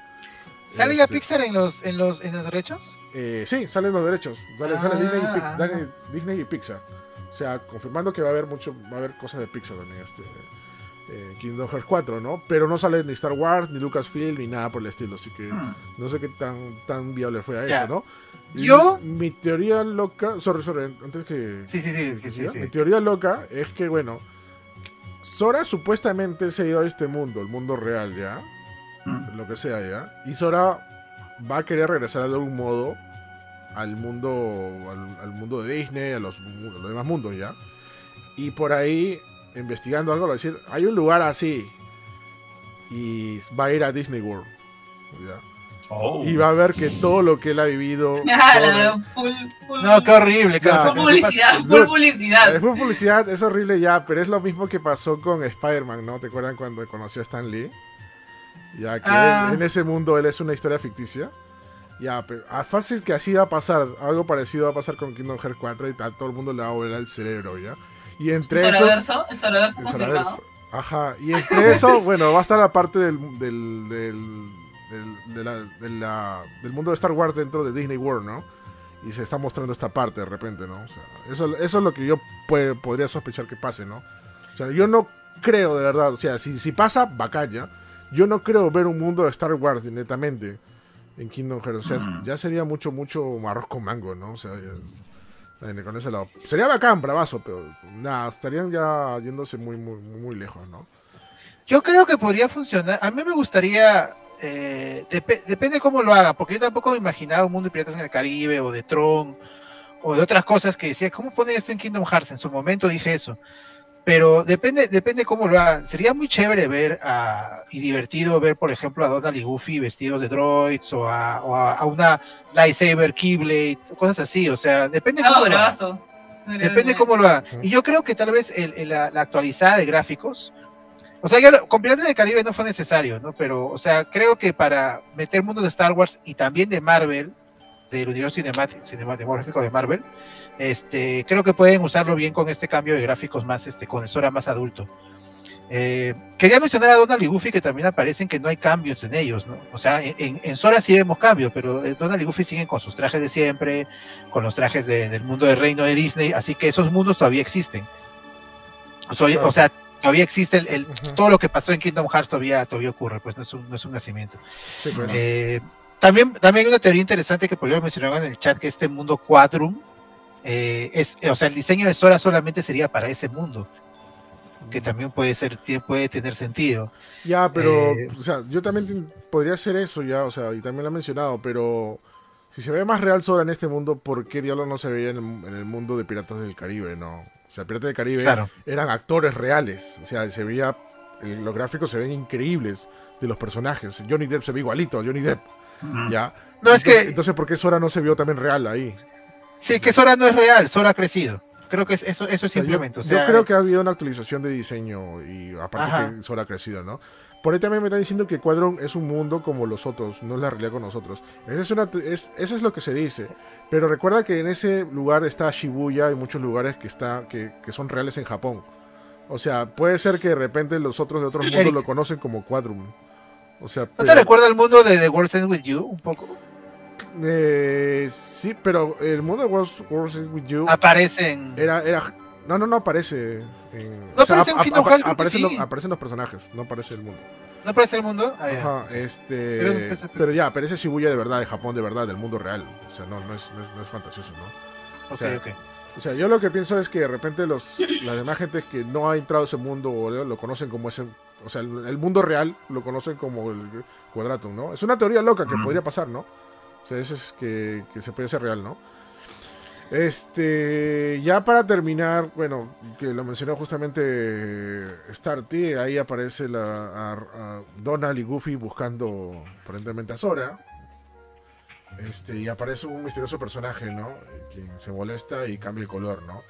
Speaker 2: ¿Sale ya
Speaker 1: Este,
Speaker 2: Pixar en los, en los, en los derechos?
Speaker 1: eh, sí, salen los derechos. Sale, sale
Speaker 2: Ah.
Speaker 1: Disney, y Pic- sale Disney y Pixar. O sea, confirmando que va a haber mucho, va a haber cosas de Pixar también este eh, Kingdom Hearts 4, ¿no? Pero no sale ni Star Wars, ni Lucasfilm, ni nada por el estilo. Así que
Speaker 3: Mm.
Speaker 1: no sé qué tan, tan viable fue a
Speaker 2: Ya.
Speaker 1: eso, ¿no?
Speaker 2: Yo-
Speaker 1: Mi teoría loca. Sorry, sorry, antes que.
Speaker 2: Sí, sí, sí, sí, sí.
Speaker 1: Mi teoría loca es que, bueno. Sora supuestamente se ha ido a este mundo, el mundo real, ¿ya?
Speaker 3: Mm.
Speaker 1: lo que sea ya. Y Sora va a querer regresar de algún modo al mundo al, al mundo de Disney, a los, a los demás mundos ya. Y por ahí investigando algo, va a decir, hay un lugar así. Y va a ir a Disney World. ¿ya?
Speaker 3: Oh.
Speaker 1: Y va a ver que todo lo que él ha vivido.
Speaker 4: Claro, full, full,
Speaker 2: No, qué horrible,
Speaker 4: full
Speaker 2: ¿qué te pasa?
Speaker 4: publicidad, full publicidad.
Speaker 1: Es fue publicidad, es horrible ya, pero es lo mismo que pasó con Spider-Man, ¿no? ¿Te acuerdan cuando conoció a Stan Lee? Ya que
Speaker 2: Ah.
Speaker 1: él- en ese mundo él es una historia ficticia. Ya, pero ah, fácil que así va a pasar. Algo parecido va a pasar con Kingdom Hearts 4 y a todo el mundo le va a volar el cerebro, ¿ya? Y entre
Speaker 4: ¿Es
Speaker 1: esos.
Speaker 4: ¿Es Solaverso
Speaker 1: el? Solaverso. Ajá, y entre eso, bueno, va a estar la parte del, del, del, del- de la- de la- del mundo de Star Wars dentro de Disney World, ¿no? Y se está mostrando esta parte de repente, ¿no? O sea, eso, eso es lo que yo puede- podría sospechar que pase, ¿no? O sea, yo no creo de verdad, o sea, si, si pasa, bacán, ¿ya? Yo no creo ver un mundo de Star Wars netamente en Kingdom Hearts. O sea,
Speaker 3: Mm.
Speaker 1: ya sería mucho, mucho arroz con mango, ¿no? O sea, ya- con ese lado. Sería bacán, bravazo, pero nada, estarían ya yéndose muy, muy, muy lejos, ¿no?
Speaker 2: Yo creo que podría funcionar. A mí me gustaría, eh, depe- depende cómo lo haga, porque yo tampoco me imaginaba un mundo de piratas en el Caribe o de Tron o de otras cosas que decía, ¿cómo poner esto en Kingdom Hearts? En su momento dije eso. Pero depende, depende cómo lo hagan. Sería muy chévere ver a- y divertido ver, por ejemplo, a Donald y Goofy vestidos de droids o a, o a- a una lightsaber Keyblade, cosas así. O sea, depende cómo lo hagan. Depende cómo lo haga.
Speaker 1: Ujú.
Speaker 2: Y yo creo que tal vez el- el- la, la actualizada de gráficos, o sea, ya lo- con Piratas del Caribe no fue necesario, ¿no? Pero, o sea, creo que para meter mundo de Star Wars y también de Marvel, del universo cinemat- cinematográfico de Marvel, este, creo que pueden usarlo bien con este cambio de gráficos más, este, con el Sora más adulto. Eh, quería mencionar a Donald y Goofy que también aparecen que no hay cambios en ellos, ¿no? O sea, en, en- Sora sí vemos cambios, pero eh, Donald y Goofy siguen con sus trajes de siempre, con los trajes de- del mundo del reino de Disney, así que esos mundos todavía existen. O sea,
Speaker 1: Claro.
Speaker 2: o sea, todavía existe el, todo lo que pasó en Kingdom Hearts todavía, todavía ocurre, pues no es un, no es un nacimiento.
Speaker 1: Sí, pues.
Speaker 2: Eh, también, también hay una teoría interesante que por ejemplo mencionaban en el chat que este mundo Quadrum eh, es, o sea, el diseño de Sora solamente sería para ese mundo, que también puede ser, puede tener sentido.
Speaker 1: Ya, pero,
Speaker 2: Eh,
Speaker 1: o sea, yo también podría hacer eso ya, o sea, y también lo he mencionado, pero si se ve más real Sora en este mundo, ¿por qué diablo no se veía en el, en el mundo de Piratas del Caribe, no? O sea, Piratas del Caribe
Speaker 2: Claro.
Speaker 1: eran actores reales, o sea, se veía, los gráficos se ven increíbles de los personajes. Johnny Depp se ve igualito, a Johnny Depp,
Speaker 3: Mm.
Speaker 1: ya.
Speaker 2: No, es
Speaker 1: entonces,
Speaker 2: que
Speaker 1: entonces, ¿por qué Sora no se vio también real ahí?
Speaker 2: sí, que Sora no es real, Sora ha crecido. Creo que es- eso, eso
Speaker 1: O
Speaker 2: es
Speaker 1: sea, yo-
Speaker 2: simplemente. o
Speaker 1: yo,
Speaker 2: sea,
Speaker 1: creo que ha habido una actualización de diseño y aparte
Speaker 2: Ajá.
Speaker 1: que Sora ha crecido, ¿no? Por ahí también me están diciendo que Quadron es un mundo como los otros, no es la realidad con nosotros. Esa es una, es- eso es lo que se dice. Pero recuerda que en ese lugar está Shibuya y muchos lugares que, está, que, que son reales en Japón. O sea, puede ser que de repente los otros de otros mundos lo conocen como Quadrum. O sea,
Speaker 2: ¿No
Speaker 1: pero-
Speaker 2: te recuerda el mundo de The World's End With You un poco?
Speaker 1: eh, sí, pero el mundo de World's, World's End With You
Speaker 2: Aparecen.
Speaker 1: era, era no, no, no aparece. En,
Speaker 2: No aparece en
Speaker 1: ap-
Speaker 2: Kingdom
Speaker 1: ap-
Speaker 2: Hearts,
Speaker 1: aparecen,
Speaker 2: sí.
Speaker 1: los, aparecen los personajes, no aparece el mundo.
Speaker 2: ¿No aparece el mundo? Ah.
Speaker 1: Ajá, este.
Speaker 2: Pero es un
Speaker 1: Pero ya, aparece Shibuya de verdad, de Japón de verdad, del mundo real. O sea, no, no es, no es, no es fantasioso, ¿no?
Speaker 2: Ok,
Speaker 1: sea,
Speaker 2: ok.
Speaker 1: O sea, yo lo que pienso es que de repente los, las demás gente que no ha entrado a ese mundo o lo, conocen como ese. O sea, el, el mundo real lo conocen como el Quadratum, ¿no? Es una teoría loca que
Speaker 3: Mm.
Speaker 1: podría pasar, ¿no? O sea, eso es que, que se puede hacer real, ¿no? Este, ya para terminar, bueno, que lo mencionó justamente Starty, ahí aparece la, a- a Donald y Goofy buscando aparentemente a Sora. Este, y aparece un misterioso personaje, ¿no? Quien se molesta y cambia el color, ¿no?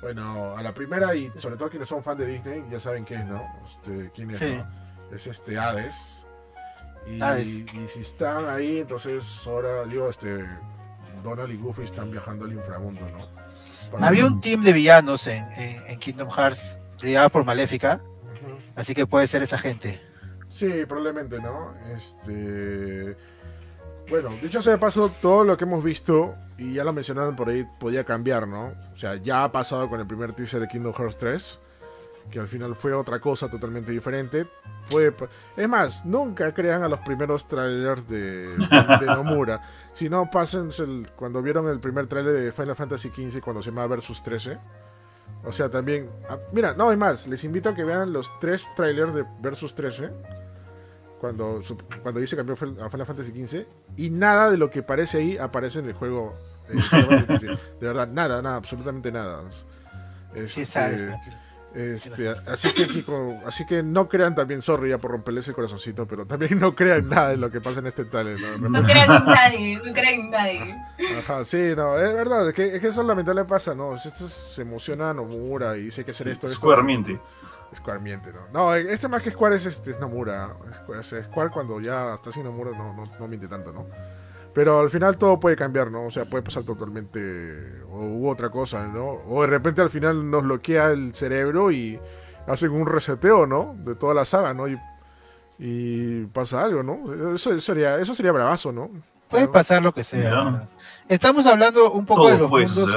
Speaker 1: Bueno, a la primera y sobre todo quienes son fan de Disney ya saben quién es, ¿no? Este, quién es,
Speaker 2: Sí.
Speaker 1: ¿no? Es este Hades. Y,
Speaker 2: Hades.
Speaker 1: y si están ahí, entonces Sora, digo, este, Donald y Goofy están viajando al inframundo, ¿no? Para-
Speaker 2: Había un team de villanos en, en- en Kingdom Hearts liderado por Maléfica, así que puede ser esa gente.
Speaker 1: Sí, probablemente, ¿no? Este. Bueno, dicho sea de paso, todo lo que hemos visto, y ya lo mencionaron por ahí, podía cambiar, ¿no? O sea, ya ha pasado con el primer teaser de Kingdom Hearts 3, que al final fue otra cosa totalmente diferente. Pa- es más, nunca crean a los primeros trailers de, de, de Nomura. Si no, pasen cuando vieron el primer trailer de Final Fantasy XV cuando se llama Versus 13. O sea, también. ah, mira, no hay más. Les invito a que vean los tres trailers de Versus 13 cuando, su- cuando dice cambió a Final Fantasy XV y nada de lo que aparece ahí aparece en el juego. eh, Final Fantasy XV. de verdad, nada, nada, absolutamente nada.
Speaker 2: Sí,
Speaker 1: Este,
Speaker 2: sabes. tranquilo.
Speaker 1: Este, así que Kiko, así que no crean también, sorry ya por romperles el corazoncito, pero también no crean nada de lo que pasa en este tal. ¿no?
Speaker 4: No crean en nadie, no crean en nadie.
Speaker 1: Ajá, sí, no, es verdad, es que, es que eso lamentable pasa, ¿no? Esto se emociona Nomura y dice que hacer esto, esto.
Speaker 3: Square miente.
Speaker 1: Square miente, ¿no? No, este más que Square es, este, es Nomura. Square, es- Square cuando ya está sin Nomura no, no, no miente tanto, ¿no? Pero al final todo puede cambiar, ¿no? O sea, puede pasar totalmente. O u otra cosa, ¿no? O de repente al final nos bloquea el cerebro y hacen un reseteo, ¿no? De toda la saga, ¿no? Y, y pasa algo, ¿no? Eso sería, eso sería bravazo, ¿no?
Speaker 2: Puede pasar lo que sea. Estamos hablando un poco
Speaker 3: Todo
Speaker 2: de los mundos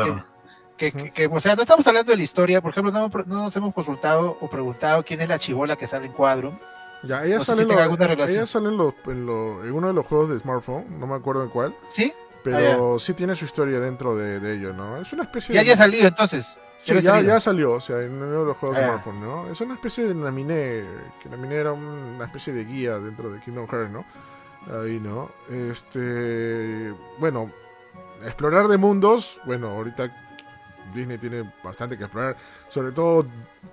Speaker 2: que, que, que- que, o sea, no estamos hablando de la historia. Por ejemplo, no, no nos hemos consultado o preguntado quién es la chivola que sale en Quadrum.
Speaker 1: Ya, ella
Speaker 2: No
Speaker 1: sale,
Speaker 2: si
Speaker 1: lo- ella sale en, lo- en lo- en uno de los juegos de smartphone, no me acuerdo en cuál,
Speaker 2: ¿Sí?
Speaker 1: pero sí tiene su historia dentro de, de ello, ¿no? Es una especie
Speaker 2: Ya
Speaker 1: de...
Speaker 2: haya salido entonces.
Speaker 1: Sí,
Speaker 2: Ya
Speaker 1: ya,
Speaker 2: salido.
Speaker 1: ya salió, o sea, en uno de los juegos de
Speaker 2: Ah.
Speaker 1: smartphone, ¿no? Es una especie de Naminé, que Naminé era una especie de guía dentro de Kingdom Hearts, ¿no? Ahí, ¿no? Este... Bueno, explorar de mundos, bueno, ahorita Disney tiene bastante que explorar, sobre todo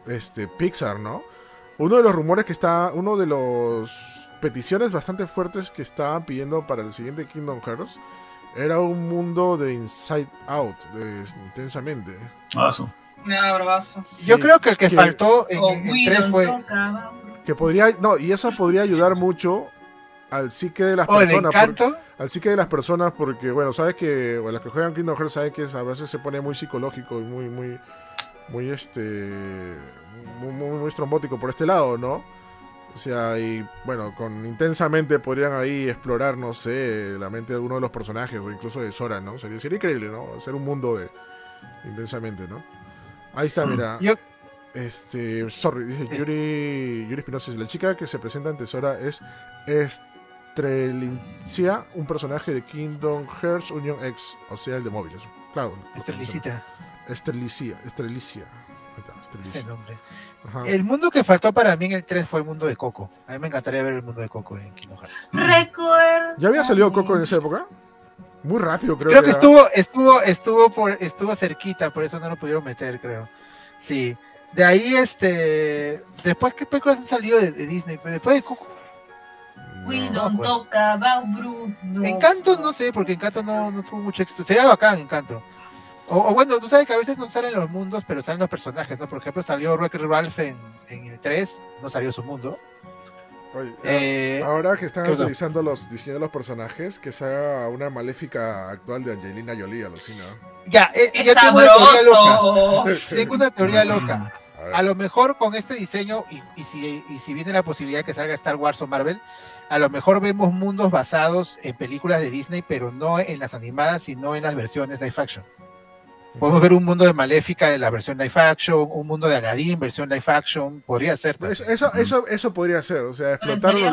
Speaker 1: este Pixar, ¿no? Uno de los rumores que está, uno de los peticiones bastante fuertes que estaban pidiendo para el siguiente Kingdom Hearts era un mundo de Inside Out, de intensamente.
Speaker 3: Ah, su.
Speaker 4: Nada, bravazo.
Speaker 2: Yo
Speaker 1: Sí,
Speaker 2: creo que el que,
Speaker 1: que-
Speaker 2: faltó en, en
Speaker 4: We
Speaker 2: 3
Speaker 4: Don't
Speaker 2: fue.
Speaker 1: Que podría, no, y eso podría ayudar mucho al psique de las
Speaker 2: O el
Speaker 1: personas, por-
Speaker 2: encanto.
Speaker 1: al psique de las personas, porque bueno, sabes que bueno, los que juegan Kingdom Hearts saben que a veces se pone muy psicológico y muy, muy, muy este, muy, muy, muy estrombótico por este lado, ¿no? O sea, y bueno, con intensamente podrían ahí explorar, no sé, la mente de uno de los personajes o incluso de Sora, ¿no? Sería, sería increíble, ¿no? Hacer un mundo de intensamente, ¿no? Ahí está,
Speaker 3: Mm.
Speaker 1: mira.
Speaker 2: Yo,
Speaker 1: Este, sorry, dice Yuri, Yuri Espinosa. La chica que se presenta ante Sora es Estrelicia, un personaje de Kingdom Hearts Union X, o sea, el de móviles. Claro.
Speaker 2: Estrellicita,
Speaker 1: Estrelicia, Estrelicia.
Speaker 2: Nombre.
Speaker 1: Ajá.
Speaker 2: El mundo que faltó para mí en el 3 fue el mundo de Coco. A mí me encantaría ver el mundo de Coco en Kingdom Hearts.
Speaker 4: Recuerda.
Speaker 1: ¿Ya había salido Coco en esa época? Muy rápido, creo,
Speaker 2: Creo que estuvo, estuvo, estuvo por, estuvo cerquita, por eso no lo pudieron meter, creo. Sí. De ahí, este, después qué películas han salido de, de Disney, después de Coco.
Speaker 4: We
Speaker 1: No.
Speaker 4: don't talk about Bruno.
Speaker 2: Encanto, no sé, porque Encanto no, no tuvo mucho éxito. Sería bacán Encanto. O, o bueno, tú sabes que a veces no salen los mundos, pero salen los personajes, ¿no? Por ejemplo, salió Wreck-It Ralph en, en el 3, no salió su mundo.
Speaker 1: Oye,
Speaker 2: Eh,
Speaker 1: Ahora que están utilizando los diseños de los personajes, que se haga una maléfica actual de Angelina Jolie, alucina.
Speaker 2: ya, eh,
Speaker 4: ¡Qué
Speaker 2: ya tengo una teoría loca. Tengo una teoría loca.
Speaker 1: A
Speaker 2: lo mejor con este diseño, y, y si, y si viene la posibilidad de que salga Star Wars o Marvel, a lo mejor vemos mundos basados en películas de Disney, pero no en las animadas, sino en las versiones live action. Podemos ver un mundo de Maléfica de la versión live action, un mundo de Aladdin versión live action, podría ser. también.
Speaker 1: Eso, eso, eso, eso podría ser, o sea, explotarlo,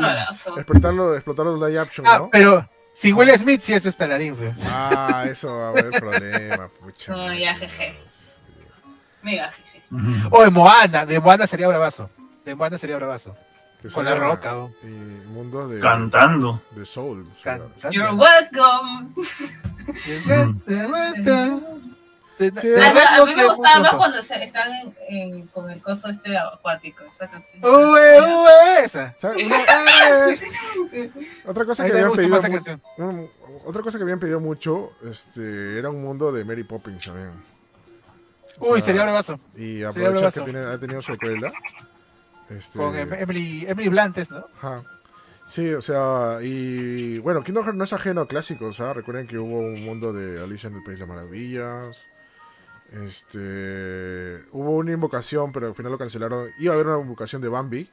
Speaker 1: explotarlo, explotarlo en live action,
Speaker 2: Ah,
Speaker 1: ¿no?
Speaker 2: pero si Will Smith sí es este Aladdin, fe.
Speaker 1: Ah, eso va a haber problema, pucha.
Speaker 4: No, ya, jeje. Mega jeje.
Speaker 2: O de Moana, de Moana sería bravazo. De Moana sería bravazo.
Speaker 1: Que
Speaker 2: Con la roca, ¿no?
Speaker 1: Y mundo de,
Speaker 3: Cantando.
Speaker 1: de Soul.
Speaker 2: Cantando.
Speaker 4: You're welcome.
Speaker 2: De-
Speaker 1: Sí,
Speaker 2: de-
Speaker 4: Ah, no,
Speaker 2: de-
Speaker 4: a mí me gustaba más cuando se- están en- en- con el coso este acuático, esa canción.
Speaker 2: Esa.
Speaker 1: otra cosa que habían pedido otra cosa que habían pedido mucho este era un mundo de Mary Poppins también. O
Speaker 2: Uy,
Speaker 1: sea,
Speaker 2: sería bravazo.
Speaker 1: Y aprovechar que tiene, ha tenido secuela. Este,
Speaker 2: Con Em- Emily, Emily Blantes, ¿no?
Speaker 1: Ajá. Sí, o sea, y bueno, Kingdom Hearts no es ajeno a clásicos, ¿ah? Recuerden que hubo un mundo de Alicia en el País de las Maravillas. Este. Hubo una invocación, pero al final lo cancelaron. Iba a haber una invocación de Bambi,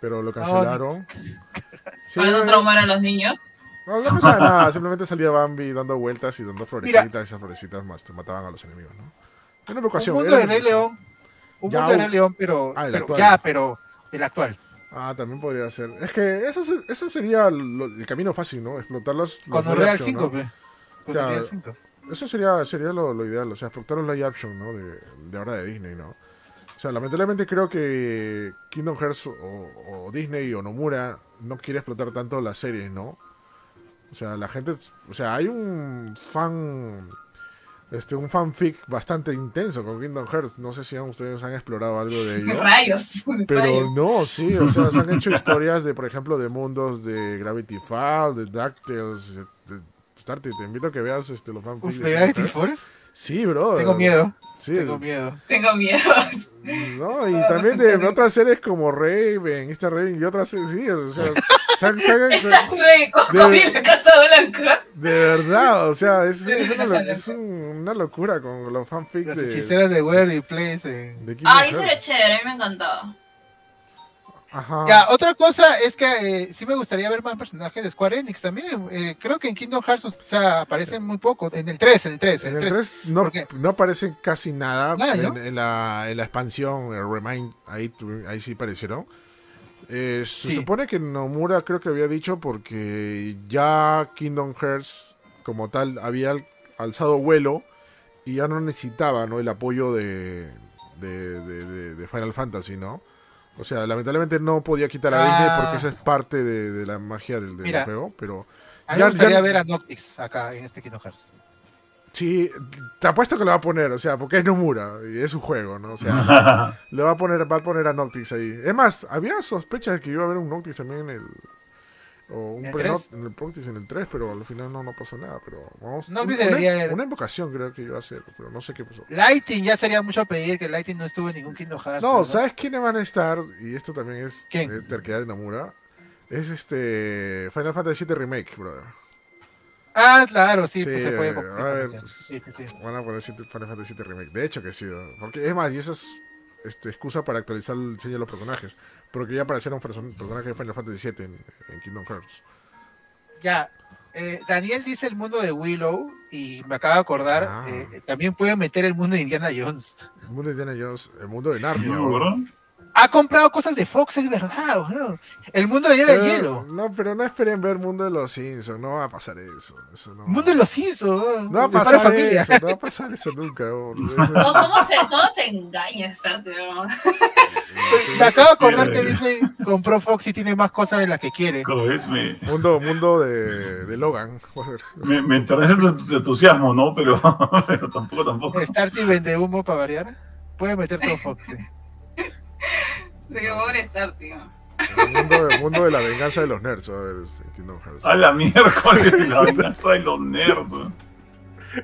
Speaker 1: pero lo cancelaron. Sí,
Speaker 4: Para no traumar a los niños.
Speaker 1: no, no pasaba nada, simplemente salía Bambi dando vueltas y dando florecitas, y esas florecitas más mataban a los enemigos, ¿no? Una
Speaker 2: Un
Speaker 1: invocación.
Speaker 2: mundo
Speaker 1: era
Speaker 2: de Rey. León. Un
Speaker 1: Ya
Speaker 2: mundo de Rey León, pero,
Speaker 1: Ah, el
Speaker 2: pero-
Speaker 1: actual.
Speaker 2: ya, pero del actual.
Speaker 1: Ah, también podría ser. Es que eso, se- eso sería lo- el camino fácil, ¿no? Explotar los. live
Speaker 2: Real
Speaker 1: action,
Speaker 2: 5,
Speaker 1: ¿no? Claro.
Speaker 2: Unreal 5.
Speaker 1: Eso sería, sería lo, lo ideal, o sea, explotar los live action, ¿no? De, de ahora de Disney, ¿no? O sea, lamentablemente creo que Kingdom Hearts o, o Disney o Nomura no quiere explotar tanto las series, ¿no? O sea, la gente, o sea, hay un fan, este, un fanfic bastante intenso con Kingdom Hearts. No sé si ustedes han explorado algo de ello.
Speaker 4: Rayos.
Speaker 1: Pero
Speaker 4: rayos.
Speaker 1: no, sí, o sea, se han hecho historias de, por ejemplo, de mundos de Gravity Falls, de DuckTales, Starty. Te invito a que veas este, los fanfics. De
Speaker 2: ¿de Gravity. Force?
Speaker 1: Sí, bro.
Speaker 2: Tengo miedo,
Speaker 1: Sí,
Speaker 2: tengo miedo.
Speaker 4: Tengo miedo.
Speaker 1: no, y también de otras series como Raven, Easter Raven y otras series, sí, o sea, se han- se han-
Speaker 4: Está re
Speaker 1: De-
Speaker 4: con la Casa Blanca.
Speaker 1: de verdad, o sea, es, es una, es un- una locura con los fanfics
Speaker 2: Las
Speaker 1: de,
Speaker 2: hechiceras de Where Place. eh.
Speaker 1: de
Speaker 4: Ay, eso era chévere, a mí me encantaba.
Speaker 1: Ajá.
Speaker 2: Ya, otra cosa es que eh, sí me gustaría ver más personajes de Square Enix también. Eh, creo que en Kingdom Hearts o sea, aparecen muy poco. En el 3, en el 3.
Speaker 1: En el 3 no,
Speaker 2: ¿Por qué?
Speaker 1: no aparecen casi nada.
Speaker 2: Nada,
Speaker 1: en,
Speaker 2: ¿no?
Speaker 1: en la, en la expansión, el Remind, ahí, sí aparecieron. Eh, se
Speaker 2: Sí.
Speaker 1: supone que Nomura creo que había dicho porque ya Kingdom Hearts como tal había al- alzado vuelo y ya no necesitaba ¿no? el apoyo de, de, de- de- de Final Fantasy, ¿no? O sea, lamentablemente no podía quitar a
Speaker 2: Ah.
Speaker 1: Disney porque esa es parte de, de la magia del, del
Speaker 2: Mira.
Speaker 1: juego, pero...
Speaker 2: A mí
Speaker 1: Ya-
Speaker 2: me gustaría
Speaker 1: ya-
Speaker 2: ver a Noctix acá en este Kingdom Hearts.
Speaker 1: Sí, te apuesto que lo va a poner, o sea, porque es Nomura y es su juego, ¿no? O sea, le va a poner, va a poner a Noctis ahí. Es más, había sospechas de que iba a haber un Noctis también en el. O un
Speaker 2: ¿En el
Speaker 1: pre
Speaker 2: tres?
Speaker 1: en el Noctis en el 3, pero al final no, no pasó nada. Pero vamos. Una,
Speaker 2: debería
Speaker 1: una- una invocación creo que iba a hacer, pero no sé qué pasó.
Speaker 2: Lighting, ya sería mucho pedir que Lighting no estuvo en ningún Kingdom Hearts.
Speaker 1: No, ¿sabes quiénes van a estar? Y esto también es, es terquedad de Nomura. Es este. Final Fantasy VII Remake, brother.
Speaker 2: Ah, claro, sí,
Speaker 1: Sí,
Speaker 2: pues se puede
Speaker 1: a ver.
Speaker 2: Sí.
Speaker 1: Van a poner Final Fantasy VII Remake. De hecho que sí. ¿no? Porque es más, y eso es este, excusa para actualizar el diseño de los personajes. Porque ya aparecieron person- personajes de Final Fantasy VII en, en Kingdom Hearts.
Speaker 2: Ya, eh, Daniel dice el mundo de Willow y me acaba de acordar,
Speaker 1: Ah.
Speaker 2: eh, también puede meter el mundo de Indiana Jones.
Speaker 1: El mundo de Indiana Jones, el mundo de Narnia.
Speaker 2: Ha comprado cosas de Fox, es verdad. weón. El mundo de Era hielo.
Speaker 1: No, pero no esperen ver Mundo de los Simpsons. No va a pasar eso. eso no.
Speaker 2: El mundo de los Simpsons.
Speaker 1: No va a pasar
Speaker 2: familia.
Speaker 1: eso. No va a pasar eso nunca. bro. Eso-
Speaker 4: No, ¿Cómo se, cómo se engaña esta?
Speaker 2: Me acabo de acordar
Speaker 3: Sí,
Speaker 2: que. Disney compró Fox y tiene más cosas de las que quiere.
Speaker 3: Me,
Speaker 1: mundo mundo de, de Logan. joder.
Speaker 3: me, me enternece tu, tu entusiasmo, ¿no? Pero, pero tampoco, tampoco.
Speaker 2: Starty vende humo para variar. Puede meter todo Fox. sí.
Speaker 4: De pobre estar, tío.
Speaker 1: El mundo, el mundo de la venganza de los nerds. A ver, este, Kingdom Hearts.
Speaker 3: A la miércoles, la venganza de los nerds.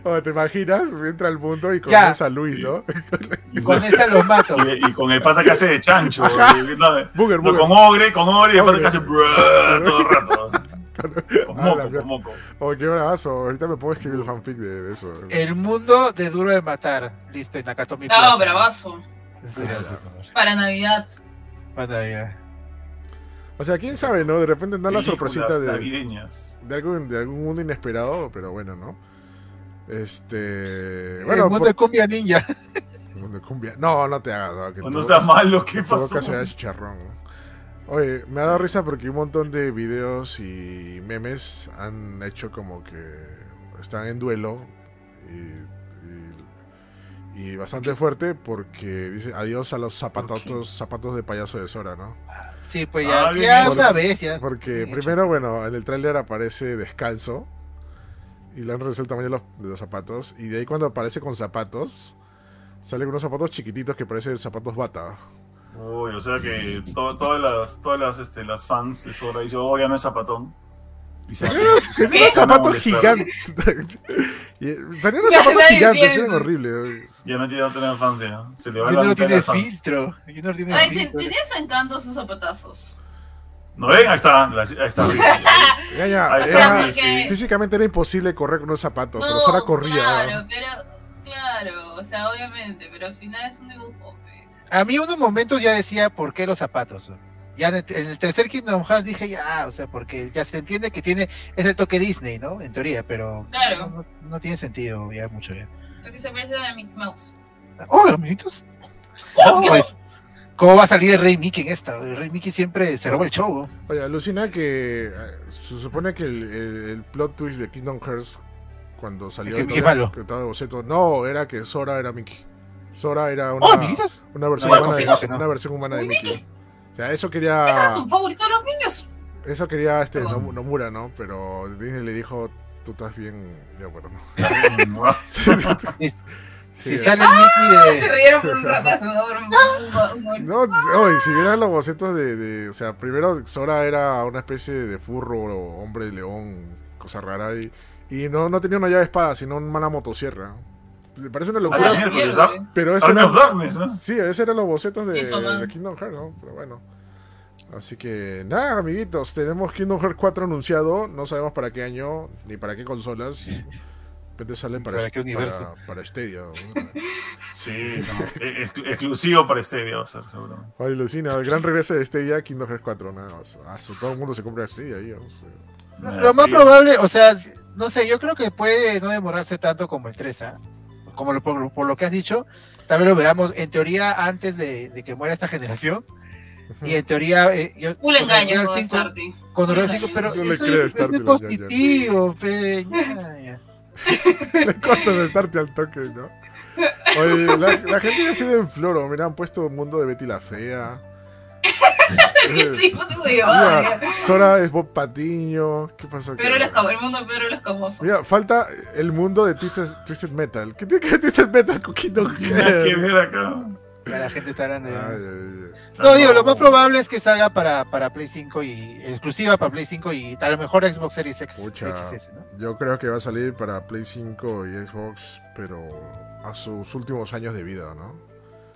Speaker 1: Oh, ¿Te imaginas? Entra al mundo y comienza a Luis, ¿no?
Speaker 3: Y,
Speaker 2: Con esta los mato.
Speaker 3: y- y con el pata que hace de chancho. No,
Speaker 1: Booger,
Speaker 3: no,
Speaker 1: Booger.
Speaker 3: con ogre, con ogre y el pata que hace brrr todo el rato. Con
Speaker 1: Ah,
Speaker 3: moco, con moco.
Speaker 1: Oh, qué bravazo. Ahorita me puedo escribir el fanfic de, de eso.
Speaker 2: El mundo de Duro de Matar. Listo, en Nakatomi
Speaker 4: No,
Speaker 2: Plaza.
Speaker 4: bravazo.
Speaker 2: Eso sería lo mejor.
Speaker 4: Para Navidad.
Speaker 1: O sea, quién sabe, ¿no? De repente da la sorpresita de,
Speaker 3: navideñas.
Speaker 1: de, algún, de algún mundo inesperado, pero bueno, ¿no? Este.
Speaker 2: el
Speaker 1: Bueno,
Speaker 2: mundo
Speaker 1: por-
Speaker 2: de Cumbia Ninja.
Speaker 1: mundo de cumbia. No, no te hagas. ¿no? Que
Speaker 3: No sea malo, ¿qué pasó?
Speaker 1: da chicharrón. Oye, me ha dado risa porque un montón de videos y memes han hecho como que están en duelo y, y- bastante fuerte porque dice adiós a los zapatos, zapatos de payaso de Sora, ¿no?
Speaker 2: Sí, pues ya,
Speaker 3: Ah,
Speaker 2: ya una vez ya.
Speaker 1: Porque primero, bueno, en el tráiler aparece descalzo y le han reducido el tamaño de los, de los zapatos y de ahí cuando aparece con zapatos salen unos zapatos chiquititos que parecen zapatos bata.
Speaker 3: Uy, o sea que to- todas las, todas las, este, las fans de Sora dicen, oh, ya no es zapatón. Y
Speaker 1: Tenía unos, zapatos gigantes. Tenía unos zapatos gigantes, eran horribles.
Speaker 3: Ya no tiene no tener fans ya. Se le va la de
Speaker 2: tiene filtro. Junior tiene
Speaker 4: Ay,
Speaker 2: filtro.
Speaker 4: tenía su encanto sus zapatazos.
Speaker 3: ¿No ven? Ahí está. Ahí está.
Speaker 1: Ya, ya,
Speaker 3: Ahí está,
Speaker 1: era- físicamente era imposible correr con unos zapatos, pero
Speaker 4: No,
Speaker 1: Sora corría.
Speaker 4: Claro, pero. Claro, o sea, obviamente, pero al final es un dibujo, pues.
Speaker 2: A mí unos momentos ya decía por qué los zapatos. Ya en el, en el tercer Kingdom Hearts dije ya, o sea, porque ya se entiende que tiene, es el toque Disney, ¿no? En teoría, pero
Speaker 4: Claro.
Speaker 2: no, no- no tiene sentido ya mucho ya.
Speaker 4: Lo que se parece a Mickey Mouse.
Speaker 2: ¡Oh, amiguitos!
Speaker 4: Oh,
Speaker 2: ¿Cómo va a salir el Rey Mickey en esta? El Rey Mickey siempre se roba el show.
Speaker 1: Oye, alucina que eh, se supone que el, el- el plot twist de Kingdom Hearts cuando salió
Speaker 2: Que
Speaker 1: el que estaba de boceto, no, era que Sora era Mickey. Sora era una,
Speaker 2: ¡Oh, amiguitos!
Speaker 1: una versión
Speaker 2: No,
Speaker 1: humana de,
Speaker 2: no.
Speaker 1: una versión humana de Mickey. O sea, eso
Speaker 4: Era
Speaker 1: quería
Speaker 4: tu favorito de los niños.
Speaker 1: eso quería este
Speaker 4: Perdón.
Speaker 1: Nom- Nomura, ¿no? Pero Disney le dijo, tú estás bien. Ya, bueno, no.
Speaker 2: Si
Speaker 1: Sí,
Speaker 2: sale el Mickey
Speaker 4: Se
Speaker 2: de.
Speaker 4: rieron por un ratazo, ¿no?
Speaker 1: No, no, y si vieran los bocetos de, de- O sea, primero Sora era una especie de furro, o hombre león, cosa rara. Y, y no, no tenía una llave espada, sino una motosierra. Me parece una locura,
Speaker 3: ¿ah?
Speaker 4: güey.
Speaker 1: pero ese era.
Speaker 3: Darkness, ¿no?
Speaker 1: Sí, ese eran los bocetos de, de Kingdom Hearts, ¿no? Pero bueno. Así que nada, amiguitos, tenemos Kingdom Hearts 4 anunciado. No sabemos para qué año ni para qué consolas. De repente salen para,
Speaker 2: ¿Para qué universo?
Speaker 1: para, para Stadia. ¿no?
Speaker 3: Sí, no, e- ex- exclusivo para Stadia va a ser, seguramente.
Speaker 1: Ay, Lucina, el gran regreso de Stadia, Kingdom Hearts 4. Nada más. Ah, su- todo el mundo se compra Stadia ahí. o sea.
Speaker 2: No, Lo más probable, o sea, no sé, yo creo que puede no demorarse tanto como el 3, ¿ah? Como lo- por, por lo que has dicho, tal vez lo veamos en teoría antes de, de que muera esta generación. Y en teoría, eh, yo,
Speaker 4: Un
Speaker 2: con el
Speaker 4: engaño con
Speaker 2: 5,
Speaker 4: Starty.
Speaker 2: con el Real 5, pero
Speaker 1: No le
Speaker 2: eso es,
Speaker 1: Starty
Speaker 2: es
Speaker 1: la ñaña.
Speaker 2: positivo, pe, ñaña.
Speaker 1: Le cortas el tarte al toque, ¿no? Oye, la, la gente ya se ve en floro. Mira, han puesto Mundo de Betty la Fea.
Speaker 4: Sí.
Speaker 1: Mira, Sora es Bob Patiño. ¿Qué pasó aquí?
Speaker 4: Pero el mundo de Pedro el escamoso.
Speaker 1: Mira, falta el mundo de Twisted, Twisted Metal. ¿Qué tiene que ver Twisted Metal con Kingdom
Speaker 3: que ver acá.
Speaker 2: Ya la gente está hablando de-
Speaker 1: Ay, ay, ay.
Speaker 2: No, digo, lo más probable es que salga para, para Play 5 y exclusiva para Play 5 y a lo mejor Xbox Series X,
Speaker 1: Pucha.
Speaker 2: XS, ¿no?
Speaker 1: Yo creo que va a salir para Play 5 y Xbox, pero a sus últimos años de vida, ¿no?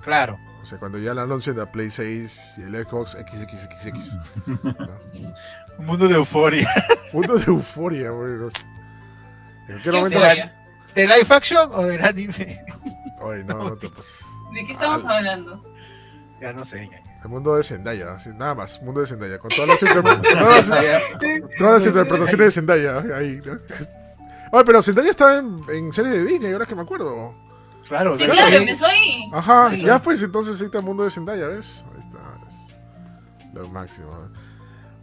Speaker 2: Claro.
Speaker 1: O sea, cuando ya la anuncien a Play 6 y el Xbox XXXX. ¿no?
Speaker 2: Un mundo de euforia.
Speaker 1: Mundo de euforia, güey. no sé. ¿En qué
Speaker 4: ¿Qué
Speaker 1: momento?
Speaker 4: euforia?
Speaker 2: ¿De live action o del anime?
Speaker 1: Ay, no, no te pues.
Speaker 4: ¿De qué estamos hablando?
Speaker 2: ya no sé. Ya,
Speaker 1: El mundo de Zendaya, nada más. Mundo de Zendaya. Con todas las, todas las- todas las interpretaciones de Zendaya. Ahí, ¿no? Ay, pero Zendaya está en, en serie de Disney, ahora que me acuerdo.
Speaker 2: Claro,
Speaker 4: Sí,
Speaker 2: claro.
Speaker 4: empezó ahí.
Speaker 1: Ajá,
Speaker 2: Sí.
Speaker 1: ya pues entonces ahí está el mundo de Zendaya, ¿ves? Ahí está. es lo máximo. ¿eh?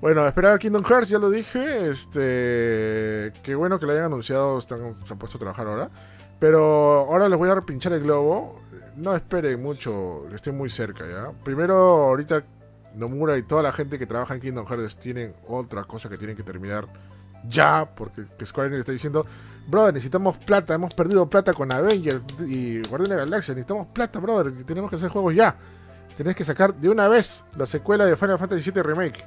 Speaker 1: Bueno, esperar a Kingdom Hearts, ya lo dije. Este. Qué bueno que lo hayan anunciado, están, se han puesto a trabajar ahora. Pero ahora les voy a repinchar el globo. No esperen mucho, que estén muy cerca, ¿ya? Primero, ahorita Nomura y toda la gente que trabaja en Kingdom Hearts tienen otra cosa que tienen que terminar ya, porque que Square Enix está diciendo, brother, necesitamos plata, hemos perdido plata con Avengers y Guardianes de la Galaxia, necesitamos plata, brother, y tenemos que hacer juegos ya. Tenés que sacar de una vez la secuela de Final Fantasy VII Remake.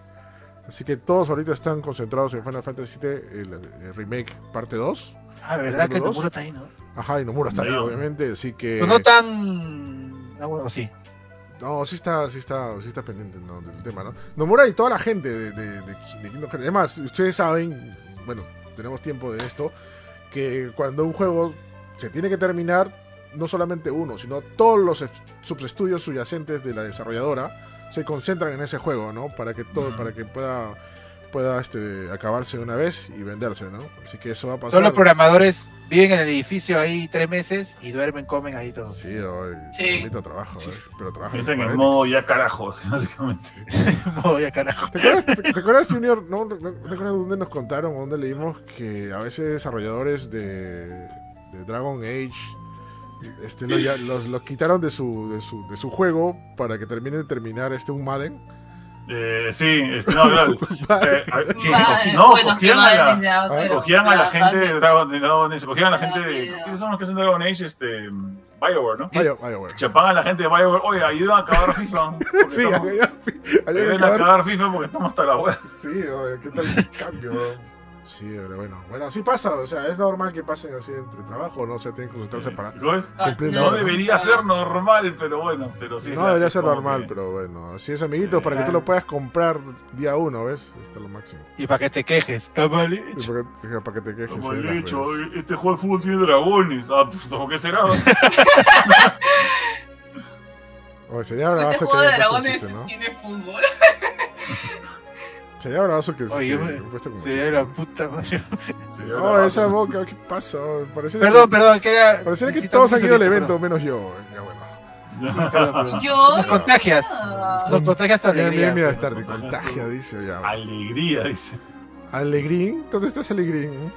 Speaker 1: Así que todos ahorita están concentrados en Final Fantasy VII el, el Remake parte 2.
Speaker 2: Ah, verdad que. Nomura está ahí, ¿no?
Speaker 1: Ajá, y Nomura está ahí, obviamente, así que...
Speaker 2: Pues no tan. Ah, bueno, sí.
Speaker 1: No, sí está, sí está, sí está pendiente ¿no? del tema, ¿no? Nomura y toda la gente de, de, de, de Kingdom Hearts. Además, ustedes saben, bueno, tenemos tiempo de esto, que cuando un juego se tiene que terminar, no solamente uno, sino todos los es- subestudios subyacentes de la desarrolladora se concentran en ese juego, ¿no? Para que todo, para que pueda pueda este, acabarse de una vez y venderse, ¿no? Así que eso va a pasar.
Speaker 2: Todos los programadores viven en el edificio ahí tres meses y duermen, comen ahí todos.
Speaker 1: Sí, ay,
Speaker 4: Sí.
Speaker 1: bonito trabajo, ¿eh? pero trabaja
Speaker 3: Están en modo ya carajos, básicamente.
Speaker 2: No, ya carajo.
Speaker 1: ¿Te acuerdas, te, te acuerdas, Junior? ¿No, no, no te acuerdas dónde nos contaron o dónde leímos que a veces desarrolladores de, de Dragon Age este, lo, ya- los, los quitaron de su, de, su, de su juego para que termine de terminar este un Madden?
Speaker 3: Eh, sí, este, no, claro. Eh,
Speaker 4: Vale,
Speaker 3: no,
Speaker 4: bueno,
Speaker 3: cogían a la,
Speaker 4: diseñado, pero-
Speaker 3: cogían a la gente de. Dragon, de Dragon Age, cogían a la gente de. ¿Quiénes son los que hacen Dragon Age? Este. Bioware, ¿no?
Speaker 1: Vaya, bueno.
Speaker 3: Chapan a la gente de Bioware, oye, ayudan a acabar FIFA.
Speaker 1: Sí,
Speaker 3: estamos- ayuden a acabar FIFA porque estamos hasta la web.
Speaker 1: Sí, oye, ¿qué tal el cambio? Sí, pero bueno. Bueno, así pasa, o sea, es normal que pasen así entre trabajo, ¿no? O sea, tienen que concentrarse para...
Speaker 4: Ah,
Speaker 1: Cumplir-
Speaker 3: No
Speaker 1: No,
Speaker 3: debería ser normal, pero bueno, pero sí.
Speaker 1: No debería ser normal,
Speaker 3: que-
Speaker 1: pero bueno. Así es, amiguitos, para que tú lo puedas comprar día uno, ¿ves? Está lo máximo.
Speaker 2: Y para que te quejes. Está mal
Speaker 1: Y
Speaker 2: hecho.
Speaker 1: para que, para que te quejes.
Speaker 3: El
Speaker 1: las
Speaker 3: hecho, este juego de fútbol tiene dragones. Ah, pues, ¿por qué será?
Speaker 1: Oye, sería
Speaker 4: Este
Speaker 1: bravazo que
Speaker 4: juego de dragones
Speaker 1: chiste, ¿no?
Speaker 4: tiene fútbol.
Speaker 1: Sería bravazo que,
Speaker 2: Oye,
Speaker 1: que
Speaker 2: güey,
Speaker 1: puesto como
Speaker 2: Se
Speaker 1: chiste.
Speaker 2: ve la puta madre.
Speaker 1: Oh,
Speaker 3: bravazo.
Speaker 1: esa boca, ¿qué pasa? Pareciera
Speaker 2: Perdón,
Speaker 1: que,
Speaker 2: perdón, que haya.
Speaker 1: pareciera que todos han ido al evento,
Speaker 2: perdón.
Speaker 1: menos yo. Ya bueno.
Speaker 2: Sí.
Speaker 4: Yo.
Speaker 2: Nos contagias.
Speaker 4: Ah.
Speaker 2: Nos contagias tu
Speaker 1: Mira,
Speaker 2: alegría.
Speaker 1: mira, mira, estar de contagia, dice ya.
Speaker 3: Alegría, dice.
Speaker 1: Alegrín, ¿dónde estás Alegrín?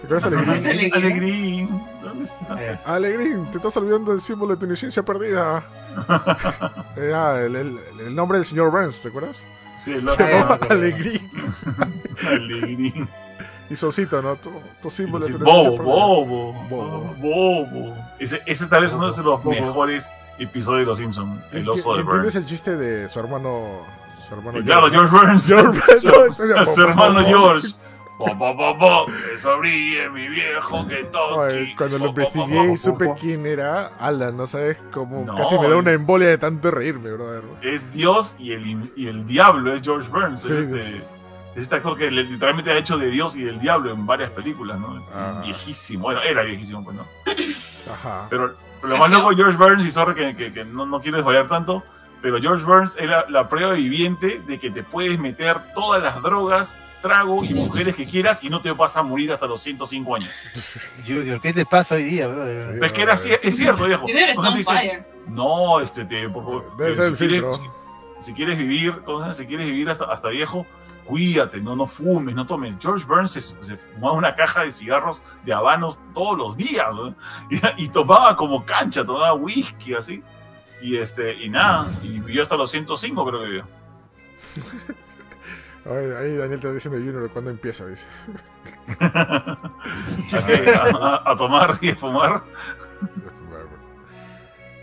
Speaker 1: ¿Te acuerdas Alegrín?
Speaker 4: Alegrín.
Speaker 3: Alegrín. ¿Dónde estás?
Speaker 2: Eh,
Speaker 1: Alegrín, te estás olvidando del símbolo de tu inocencia perdida. Era el, el- el nombre del señor Burns, ¿te acuerdas?
Speaker 3: Sí,
Speaker 1: Se llamaba. Alegrín.
Speaker 3: Alegrín.
Speaker 1: Y Solcito, ¿no? Tu, tu símbolo de
Speaker 3: Bobo, bobo,
Speaker 1: Bobo.
Speaker 3: bobo. Ese, ese tal vez es uno de los
Speaker 1: Bobo.
Speaker 3: mejores episodios de Los Simpsons. El oso de
Speaker 1: ¿Entiendes
Speaker 3: Burns.
Speaker 1: el chiste de su hermano? Su hermano
Speaker 3: Y claro, George Burns.
Speaker 1: George Burns,
Speaker 3: su, su- su hermano George. Bo, bo, bo, sonríe mi viejo que
Speaker 1: Ay, cuando lo investigué y supe quién era, Alan, no sabes cómo
Speaker 3: No,
Speaker 1: casi me da una embolia de tanto reírme, brother.
Speaker 3: Es Dios y el, y el diablo es George Burns.
Speaker 1: Sí,
Speaker 3: es, este, es este actor que literalmente ha hecho de Dios y del diablo en varias películas, ¿no? Es
Speaker 1: Ah.
Speaker 3: viejísimo. Bueno, era viejísimo, pues, ¿no?
Speaker 1: Ajá.
Speaker 3: Pero, pero lo más loco de George Burns, y sorry que, que- que no, no quiero desvariar tanto, pero George Burns era la prueba viviente de que te puedes meter todas las drogas, trago y mujeres que quieras y no te vas a morir hasta los 105 años.
Speaker 2: Junior, ¿qué te pasa hoy día?
Speaker 1: Sí.
Speaker 3: Pero es que era así, es cierto, viejo. No, este, te, por favor, si
Speaker 1: el
Speaker 3: quieres-. Si, si quieres vivir, ¿cómo se llama? si quieres vivir hasta, hasta viejo, cuídate, no, no fumes, no tomes. George Burns se, se fumaba una caja de cigarros de habanos todos los días, ¿no? y, y tomaba como cancha, tomaba whisky, así. Y este, y nada, y vivió hasta los 105 creo que vivió.
Speaker 1: Ay, ahí Daniel te está diciendo Junior cuándo empieza, dice.
Speaker 3: A, tomar y a fumar.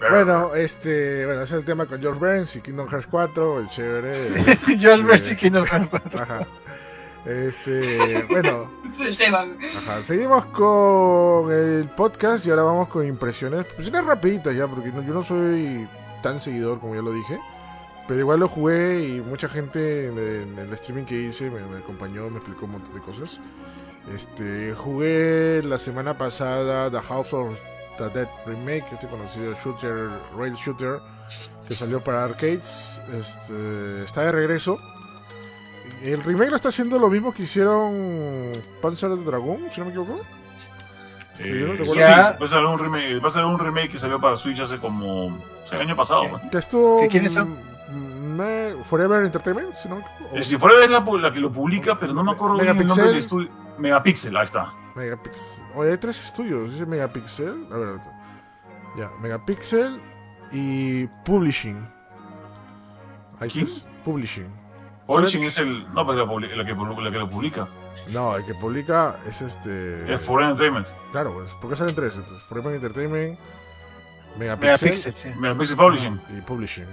Speaker 1: Bueno, este, bueno, ese es el tema con George Burns y Kingdom Hearts 4, el chévere.
Speaker 2: George. Burns y Kingdom Hearts 4.
Speaker 1: Ajá. Este, bueno,
Speaker 4: El tema.
Speaker 1: ajá. Seguimos con el podcast y ahora vamos con impresiones. Impresiones rapiditas ya, porque no- yo no soy tan seguidor como ya lo dije. Pero igual lo jugué y mucha gente en el, en el streaming que hice me, me acompañó, me explicó un montón de cosas. Este, jugué la semana pasada The House of the Dead Remake, este conocido shooter, rail shooter, que salió para arcades. Este, está de regreso. El remake lo está haciendo lo mismo que hicieron Panzer Dragon, si no me equivoco. Sí,
Speaker 3: Eh,
Speaker 1: ¿no? ¿Te
Speaker 3: sí, va a ser un remake, va a ser un remake que salió para Switch hace como o sea, el año pasado. pues.
Speaker 2: ¿Qué- quiénes son?
Speaker 1: Me- Forever Entertainment, si no
Speaker 3: Si fuera es la, pu- la que lo publica, pero no me acuerdo bien el nombre
Speaker 1: Megapixel.
Speaker 3: del estudio. Megapixel, ahí está.
Speaker 1: Megapixel. Oye, hay tres estudios. Dice Megapixel. A ver, ahorita. ya. Megapixel y Publishing. Hay
Speaker 3: ¿Quién?
Speaker 1: tres. Publishing.
Speaker 3: Publishing es el. No, pues la, la que, la que lo publica.
Speaker 1: No, el que publica es este.
Speaker 3: Es Foreign Entertainment.
Speaker 1: Claro, pues. ¿Por qué salen tres? Entonces, Forever Entertainment, Megapixel,
Speaker 2: Megapixel, sí.
Speaker 3: Megapixel Publishing.
Speaker 1: y Publishing.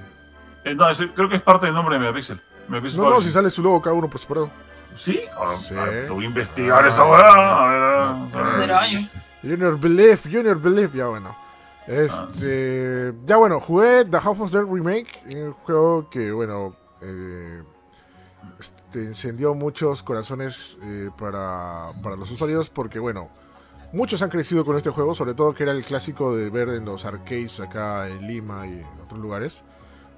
Speaker 3: Eh, no, creo que es parte del nombre de Megapixel. Megapixel
Speaker 1: No, no, si sale su logo cada uno por separado.
Speaker 3: ¿Sí? Ah,
Speaker 1: Sí.
Speaker 3: a ver, te voy a investigar
Speaker 1: Ah.
Speaker 3: esa weá.
Speaker 1: Ah. Junior Believe, Junior Believe, ya bueno. Este, ya bueno, jugué The House of Dead Remake, un juego que, bueno, eh, este, encendió muchos corazones eh, para, para los usuarios porque, bueno, muchos han crecido con este juego, sobre todo que era el clásico de ver en los arcades acá en Lima y en otros lugares,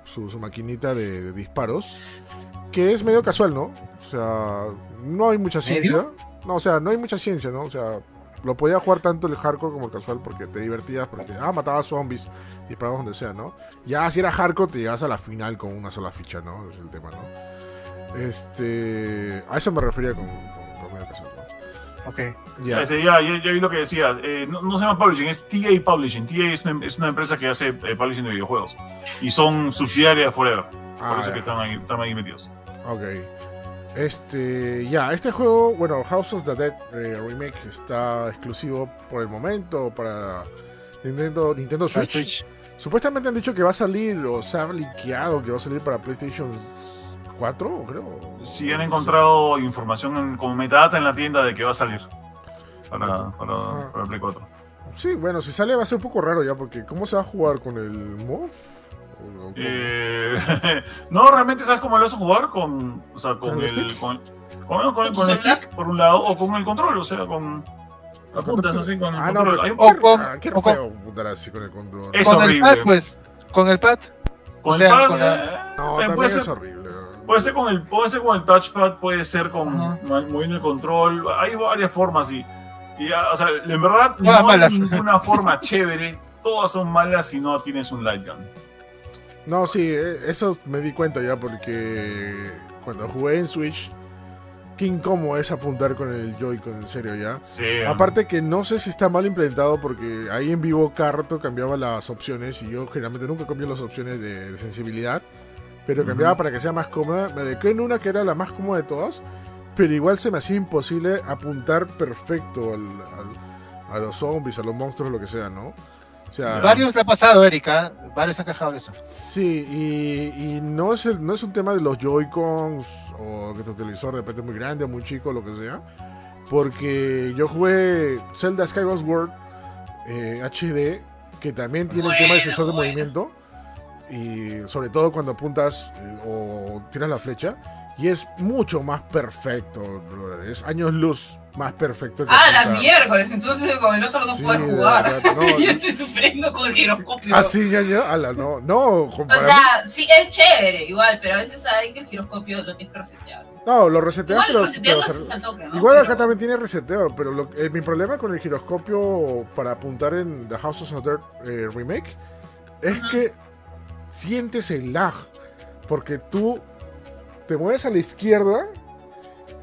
Speaker 1: su, su maquinita de, de disparos, que es medio casual, ¿no? O sea, no hay mucha
Speaker 2: ¿Medio?
Speaker 1: ciencia. No, o sea, no hay mucha ciencia, ¿no? O sea, lo podía jugar tanto el hardcore como el casual porque te divertías, porque, ah, matabas zombies, disparabas donde sea, ¿no? Ya si era hardcore te llegas a la final con una sola ficha, ¿no? Es el tema, ¿no? Este... A eso me refería con, con, con medio casual.
Speaker 2: Ok.
Speaker 1: Ya.
Speaker 3: Ese, ya, ya, ya vi lo que decías. Eh, no, no se llama Publishing, es TA Publishing. TA es una, es una empresa que hace eh, publishing de videojuegos. Y son subsidiarias de Forever. Por
Speaker 1: Ah,
Speaker 3: eso
Speaker 1: ya.
Speaker 3: que están ahí, están ahí metidos.
Speaker 1: Ok. Este, ya, este juego, bueno, House of the Dead eh, Remake está exclusivo por el momento para Nintendo, Nintendo. Switch. Supuestamente han dicho que va a salir, o se ha liqueado que va a salir para PlayStation 4, creo.
Speaker 3: Sí han encontrado información en- como metadata en la tienda de que va a salir. Para,
Speaker 1: Ajá.
Speaker 3: para, para Play 4.
Speaker 1: Sí, bueno, si sale va a ser un poco raro ya, porque ¿cómo se va a jugar con el MOV?
Speaker 3: Eh, no, realmente sabes cómo lo vas a jugar con, o sea, con,
Speaker 1: ¿Con el
Speaker 3: el,
Speaker 1: stick?
Speaker 3: con, con- con el, con el stick por un lado o con el control, o sea, con apuntas así con el
Speaker 1: Ah, no,
Speaker 3: control.
Speaker 1: pero-
Speaker 3: Hay un-
Speaker 2: O con-
Speaker 1: Ah, qué
Speaker 2: o
Speaker 1: feo apuntar así con el control.
Speaker 3: Es
Speaker 2: con el
Speaker 3: horrible.
Speaker 2: pad, pues. Con el pad.
Speaker 3: con
Speaker 2: o
Speaker 3: el
Speaker 2: sea,
Speaker 3: pad,
Speaker 2: con la-
Speaker 3: eh,
Speaker 1: No, también es horrible.
Speaker 3: Puede ser con el puede ser con el touchpad, puede ser con
Speaker 2: Ajá.
Speaker 3: moviendo el control, hay varias formas y, o sea, en verdad
Speaker 2: Todas
Speaker 3: no
Speaker 2: malas.
Speaker 3: hay ninguna forma chévere, todas son malas si no tienes un light gun.
Speaker 1: No, sí, eh, eso me di cuenta ya porque cuando jugué en Switch, qué incómodo es apuntar con el Joy-Con, en serio ya.
Speaker 3: Sí.
Speaker 1: Aparte que no sé si está mal implementado porque ahí en vivo cada rato cambiaba las opciones y yo generalmente nunca cambio las opciones de, de sensibilidad, pero cambiaba
Speaker 3: Ujú.
Speaker 1: para que sea más cómoda. Me dediqué en una que era la más cómoda de todas pero igual se me hacía imposible apuntar perfecto al- al- a los zombies, a los monstruos, lo que sea, ¿no? O sea,
Speaker 2: Varios le ha pasado, Erika. Varios han quejado de eso.
Speaker 1: Sí, y, y no, es el- no es un tema de los Joy-Cons o que tu televisor de repente es muy grande o muy chico, lo que sea. Porque yo jugué Zelda Skyward Sword eh, HD, que también tiene el tema del
Speaker 4: Bueno,
Speaker 1: sensor de
Speaker 4: bueno.
Speaker 1: movimiento. Y sobre todo cuando apuntas eh, o tiras la flecha. Y es mucho más perfecto, brother. Es años luz más perfecto. que
Speaker 4: Ah, la
Speaker 1: apuntar.
Speaker 4: miércoles, entonces con el otro no
Speaker 1: Sí,
Speaker 4: puedes
Speaker 1: de
Speaker 4: jugar.
Speaker 1: verdad, no.
Speaker 4: Yo estoy sufriendo con el giroscopio.
Speaker 1: Ah, sí, ñaña, ala, no, no.
Speaker 4: O
Speaker 1: mí-
Speaker 4: sea, sí es chévere, igual, pero a veces hay que el giroscopio lo tienes que resetear.
Speaker 1: no, lo reseteas,
Speaker 4: Igual
Speaker 1: pero-. Igual acá también tiene reseteo, pero lo- eh, mi problema con el giroscopio para apuntar en The House of Dirt eh, Remake es que sientes el lag, porque tú te mueves a la izquierda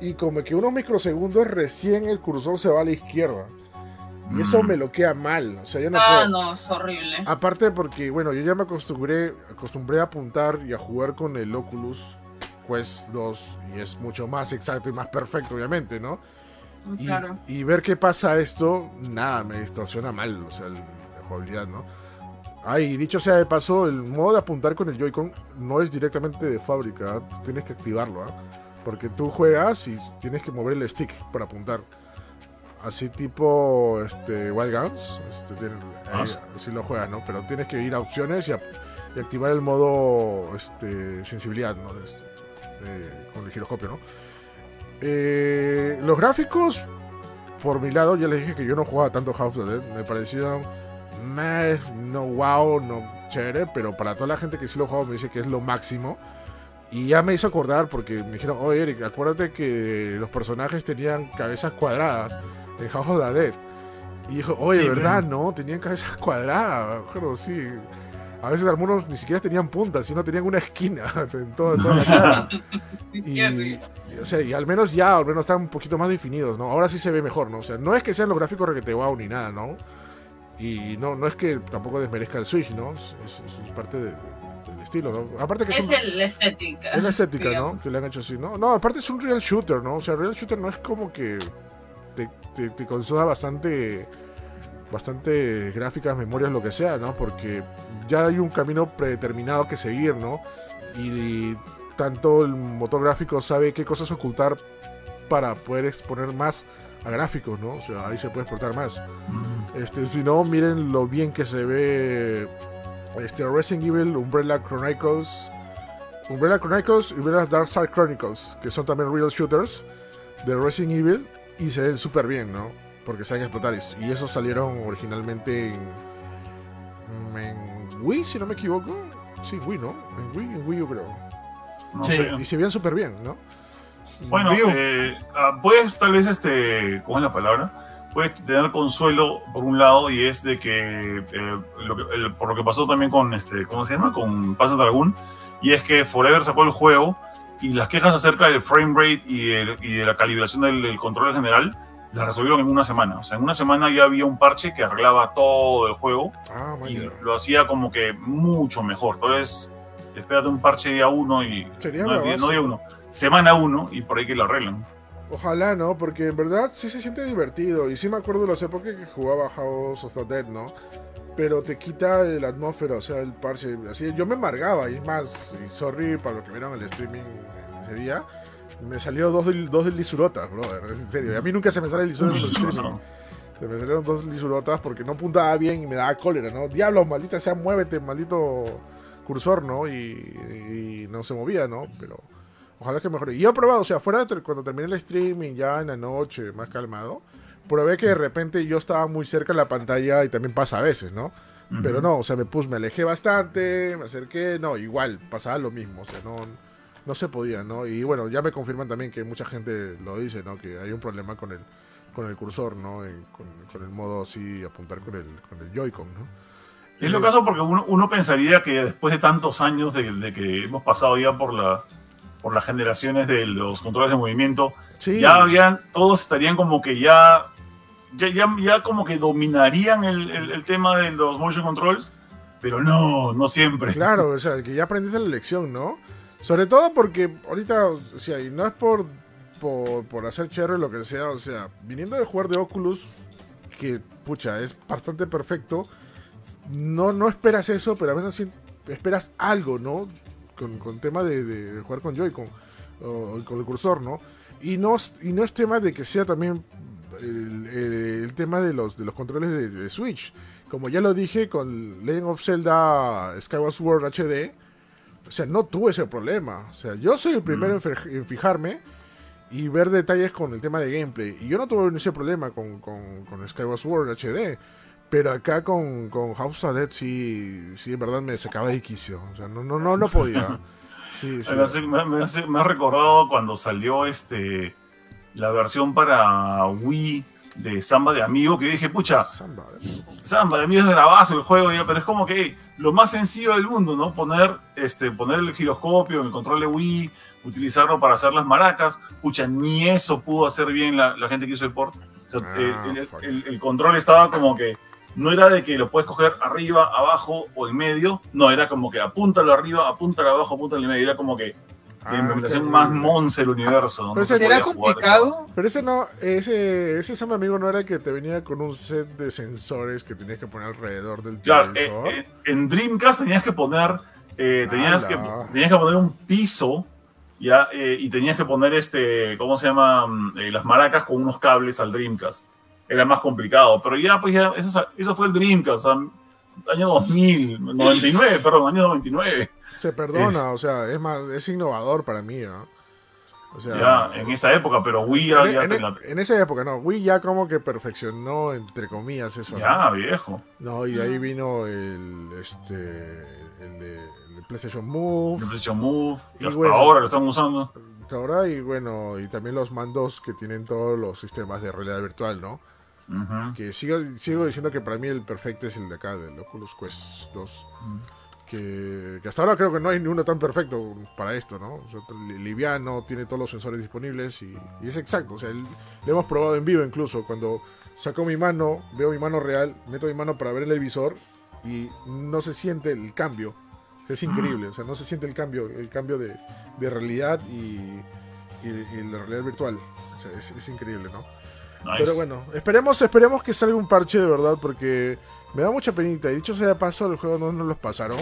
Speaker 1: y como que unos microsegundos recién el cursor se va a la izquierda. Y eso
Speaker 3: Mm.
Speaker 1: me lo queda mal, o sea, yo no
Speaker 4: Ah,
Speaker 1: puedo.
Speaker 4: no, es horrible.
Speaker 1: Aparte porque, bueno, yo ya me acostumbré, acostumbré a apuntar y a jugar con el Oculus Quest 2 y es mucho más exacto y más perfecto, obviamente, ¿no? Y,
Speaker 4: claro.
Speaker 1: y ver qué pasa esto, nada, me distorsiona mal, o sea, el- la jugabilidad, ¿no? Ay, dicho sea de paso, el modo de apuntar con el Joy-Con no es directamente de fábrica, tienes que activarlo, ¿ah? Porque tú juegas y tienes que mover el stick para apuntar. Así tipo este, Wild Guns, este, tiene-
Speaker 3: Ah,
Speaker 1: eh,
Speaker 3: sí
Speaker 1: lo juegas, ¿no? Pero tienes que ir a opciones y, a- y activar el modo este, sensibilidad, ¿no? Este, con el giroscopio, ¿no? Eh, los gráficos, por mi lado, ya les dije que yo no jugaba tanto House of the Dead. Me parecieron meh, no wow, no chévere, pero para toda la gente que sí lo juega me dice que es lo máximo. Y ya me hizo acordar porque me dijeron, oye Eric, acuérdate que los personajes tenían cabezas cuadradas en House of the Dead. Y dijo, oye,
Speaker 3: Sí,
Speaker 1: ¿verdad? No, tenían cabezas cuadradas, acuerdo, sí. A veces algunos ni siquiera tenían puntas, sino tenían una esquina en toda, toda la cara. Y, y, o sea, y al menos ya, al menos están un poquito más definidos, ¿no? Ahora sí se ve mejor, ¿no? O sea, no es que sean los gráficos requete wow ni nada, ¿no? Y no, no es que tampoco desmerezca el Switch, ¿no? Es, es- es parte de- del estilo, ¿no? Aparte que es,
Speaker 4: Es
Speaker 1: un-
Speaker 4: el- la estética.
Speaker 1: es la estética, ¿no? Que le han hecho así, ¿no? No, aparte es un real shooter, ¿no? O sea, real shooter no es como que te, te, te consuma bastante bastante gráficas, memorias, lo que sea, ¿no? Porque ya hay un camino predeterminado que seguir, ¿no? Y, tanto el motor gráfico sabe qué cosas ocultar para poder exponer más a gráficos, ¿no? O sea, ahí se puede explotar más. Este, si no, miren lo bien que se ve este, Resident Evil, Umbrella Chronicles, Umbrella Chronicles y Umbrella Dark Side Chronicles, que son también real shooters de Resident Evil y se ven súper bien, ¿no? Porque saben explotar. Y, y esos salieron originalmente en, en Wii, si no me equivoco. Sí, Wii, ¿no? En Wii, en Wii, yo creo.
Speaker 3: No
Speaker 2: Sí.
Speaker 3: sé.
Speaker 1: Y se veían súper bien, ¿no?
Speaker 3: Bueno, eh, ah, puedes tal vez, este, ¿cómo es la palabra? Puedes tener consuelo por un lado y es de que, eh, lo que- el- por lo que pasó también con, este, ¿cómo se llama? Con Pasa Dragoon, y es que Forever sacó el juego y las quejas acerca del frame rate y, el- y de la calibración del, del control en general las resolvieron en una semana. O sea, en una semana ya había un parche que arreglaba todo el juego
Speaker 1: Ah,
Speaker 3: y lo hacía como que mucho mejor. Entonces, espérate un parche día uno y
Speaker 1: Sería
Speaker 3: no, día, no día uno, semana uno y por ahí que lo arreglan.
Speaker 1: Ojalá, ¿no? Porque en verdad sí se siente divertido. Y sí me acuerdo de las épocas que jugaba House of the Dead, ¿no? Pero te quita la atmósfera, o sea, el parche. Así, yo me amargaba, y más, y sorry para los que vieron el streaming ese día. Me salió dos, del- dos del lisurotas, brother. En serio. A mí nunca se me sale el lisurotas en los streaming. Se me salieron dos lisurotas porque no apuntaba bien y me daba cólera, ¿no? Diablo, maldita sea, muévete, maldito cursor, ¿no? Y, y no se movía, ¿no? Pero ojalá que mejore. Y yo he probado, o sea, fuera de cuando terminé el streaming, ya en la noche, más calmado, probé que de repente yo estaba muy cerca de la pantalla y también pasa a veces, ¿no? Pero no, o sea, me puse, me alejé bastante, me acerqué, no, igual, pasaba lo mismo, o sea, no, no se podía, ¿no? Y bueno, ya me confirman también que mucha gente lo dice, ¿no? Que hay un problema con el, con el cursor, ¿no? En- con, con el modo así, apuntar con el, con el Joy-Con, ¿no?
Speaker 3: Es lo
Speaker 1: Eh,
Speaker 3: caso porque uno, uno pensaría que después de tantos años de, de que hemos pasado ya por la por las generaciones de los controles de movimiento,
Speaker 1: Sí,
Speaker 3: ya habían, todos estarían como que ya, ya, ya, ya como que dominarían el, el- el tema de los motion controls, pero no, no siempre.
Speaker 1: Claro, o sea, que ya aprendiste la lección, ¿no? Sobre todo porque ahorita, o sea, y no es por por, por hacer cherry lo que sea, o sea, viniendo de jugar de Oculus, que pucha, es bastante perfecto, no, no esperas eso, pero a menos esperas algo, ¿no? Con, con tema de, de jugar con Joy-Con o con el cursor, ¿no? Y no, y no es tema de que sea también el, el- el tema de los, de los controles de, de Switch. Como ya lo dije con Legend of Zelda Skyward Sword HD, o sea, no tuve ese problema. O sea, yo soy el primero en fij- en fijarme y ver detalles con el tema de gameplay. Y yo no tuve ese problema con, con, con Skyward Sword HD. Pero acá con, con House of Dead sí, sí, en verdad me sacaba de quicio. O sea, no, no, no, no podía. Sí, sí.
Speaker 3: Me, hace- me- me hace- me ha recordado cuando salió este la versión para Wii de Samba de Amigo, que dije, pucha,
Speaker 1: Samba, ¿eh?
Speaker 3: Samba de Amigo es bravazo el juego, ya, pero es como que lo más sencillo del mundo, ¿no? Poner, este, poner el giroscopio en el control de Wii, utilizarlo para hacer las maracas, pucha, ni eso pudo hacer bien la, la gente que hizo el port. O sea,
Speaker 1: Ah,
Speaker 3: el- el-
Speaker 1: fuck.
Speaker 3: el- el control estaba como que no era de que lo puedes coger arriba, abajo o en medio, no, era como que apúntalo arriba, apúntalo abajo, apúntalo en medio, era como que la
Speaker 1: Ah,
Speaker 3: implementación
Speaker 1: qué
Speaker 3: más monce del universo.
Speaker 1: Pero
Speaker 3: No se
Speaker 2: ¿Será
Speaker 3: podía jugar.
Speaker 2: complicado?
Speaker 1: Pero ese no, ese, ese Samba amigo no era que te venía con un set de sensores que tenías que poner alrededor del
Speaker 3: Claro,
Speaker 1: televisor.
Speaker 3: eh, eh, en Dreamcast tenías que poner, eh, tenías, que, tenías que poner un piso, ya, eh, y tenías que poner este, ¿cómo se llama? Mm, eh, las maracas con unos cables al Dreamcast. Era más complicado, pero ya, pues ya, eso, eso fue el Dreamcast, o sea, año 2000, 99, perdón, año 99.
Speaker 1: Se perdona, o sea, es más, es innovador para mí, ¿no? O sea,
Speaker 3: Ya, en esa época, pero Wii ya,
Speaker 1: en,
Speaker 3: ya
Speaker 1: en- esa época, no, Wii ya como que perfeccionó, entre comillas, eso. ¿no?
Speaker 3: ya, viejo.
Speaker 1: No, y de ahí vino el, este, el de, el PlayStation Move,
Speaker 3: El PlayStation Move, y
Speaker 1: Y
Speaker 3: hasta
Speaker 1: bueno.
Speaker 3: ahora lo están usando.
Speaker 1: hasta ahora, y bueno, y también los mandos que tienen todos los sistemas de realidad virtual, ¿no?
Speaker 3: Ujú.
Speaker 1: Que sigo, sigo diciendo que para mí el perfecto es el de acá, del Oculus Quest 2. Que, que hasta ahora creo que no hay ninguno tan perfecto para esto, ¿no? O sea, li- liviano, tiene todos los sensores disponibles y, y es exacto. O sea, el- lo hemos probado en vivo incluso. Cuando saco mi mano, veo mi mano real, meto mi mano para ver el visor y no se siente el cambio. O sea, es increíble, o sea, no se siente el cambio, el cambio de, de realidad y, y- y la realidad virtual. O sea, es, es increíble, ¿no?
Speaker 3: Nice.
Speaker 1: Pero bueno, esperemos, esperemos que salga un parche de verdad, porque me da mucha penita. Y dicho sea de paso, el juego no nos los pasaron.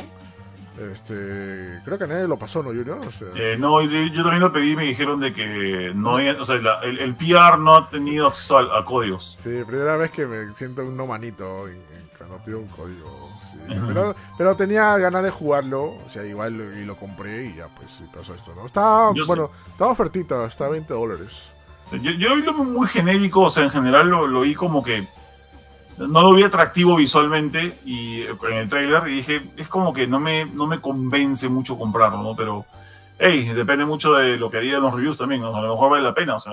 Speaker 1: Este, creo que nadie lo pasó, ¿no, Junior? O sea,
Speaker 3: Eh, no, yo también lo pedí y me dijeron de que no hay, o sea, la- el, el PR no ha tenido acceso a, a códigos.
Speaker 1: sí, primera vez que me siento un no manito en- en- cuando pido un código. sí. Pero, pero tenía ganas de jugarlo, o sea, igual y lo compré y ya pues pasó esto, ¿no? Está,
Speaker 3: Yo
Speaker 1: bueno, estaba ofertita, está a 20 dólares.
Speaker 3: O sea, yo, yo lo vi muy genérico, o sea, en general lo, lo vi como que no lo vi atractivo visualmente y eh, en el trailer y dije, es como que no me, no me convence mucho comprarlo, ¿no? Pero, hey, depende mucho de lo que digan los reviews también, ¿no? a lo mejor vale la pena, o sea,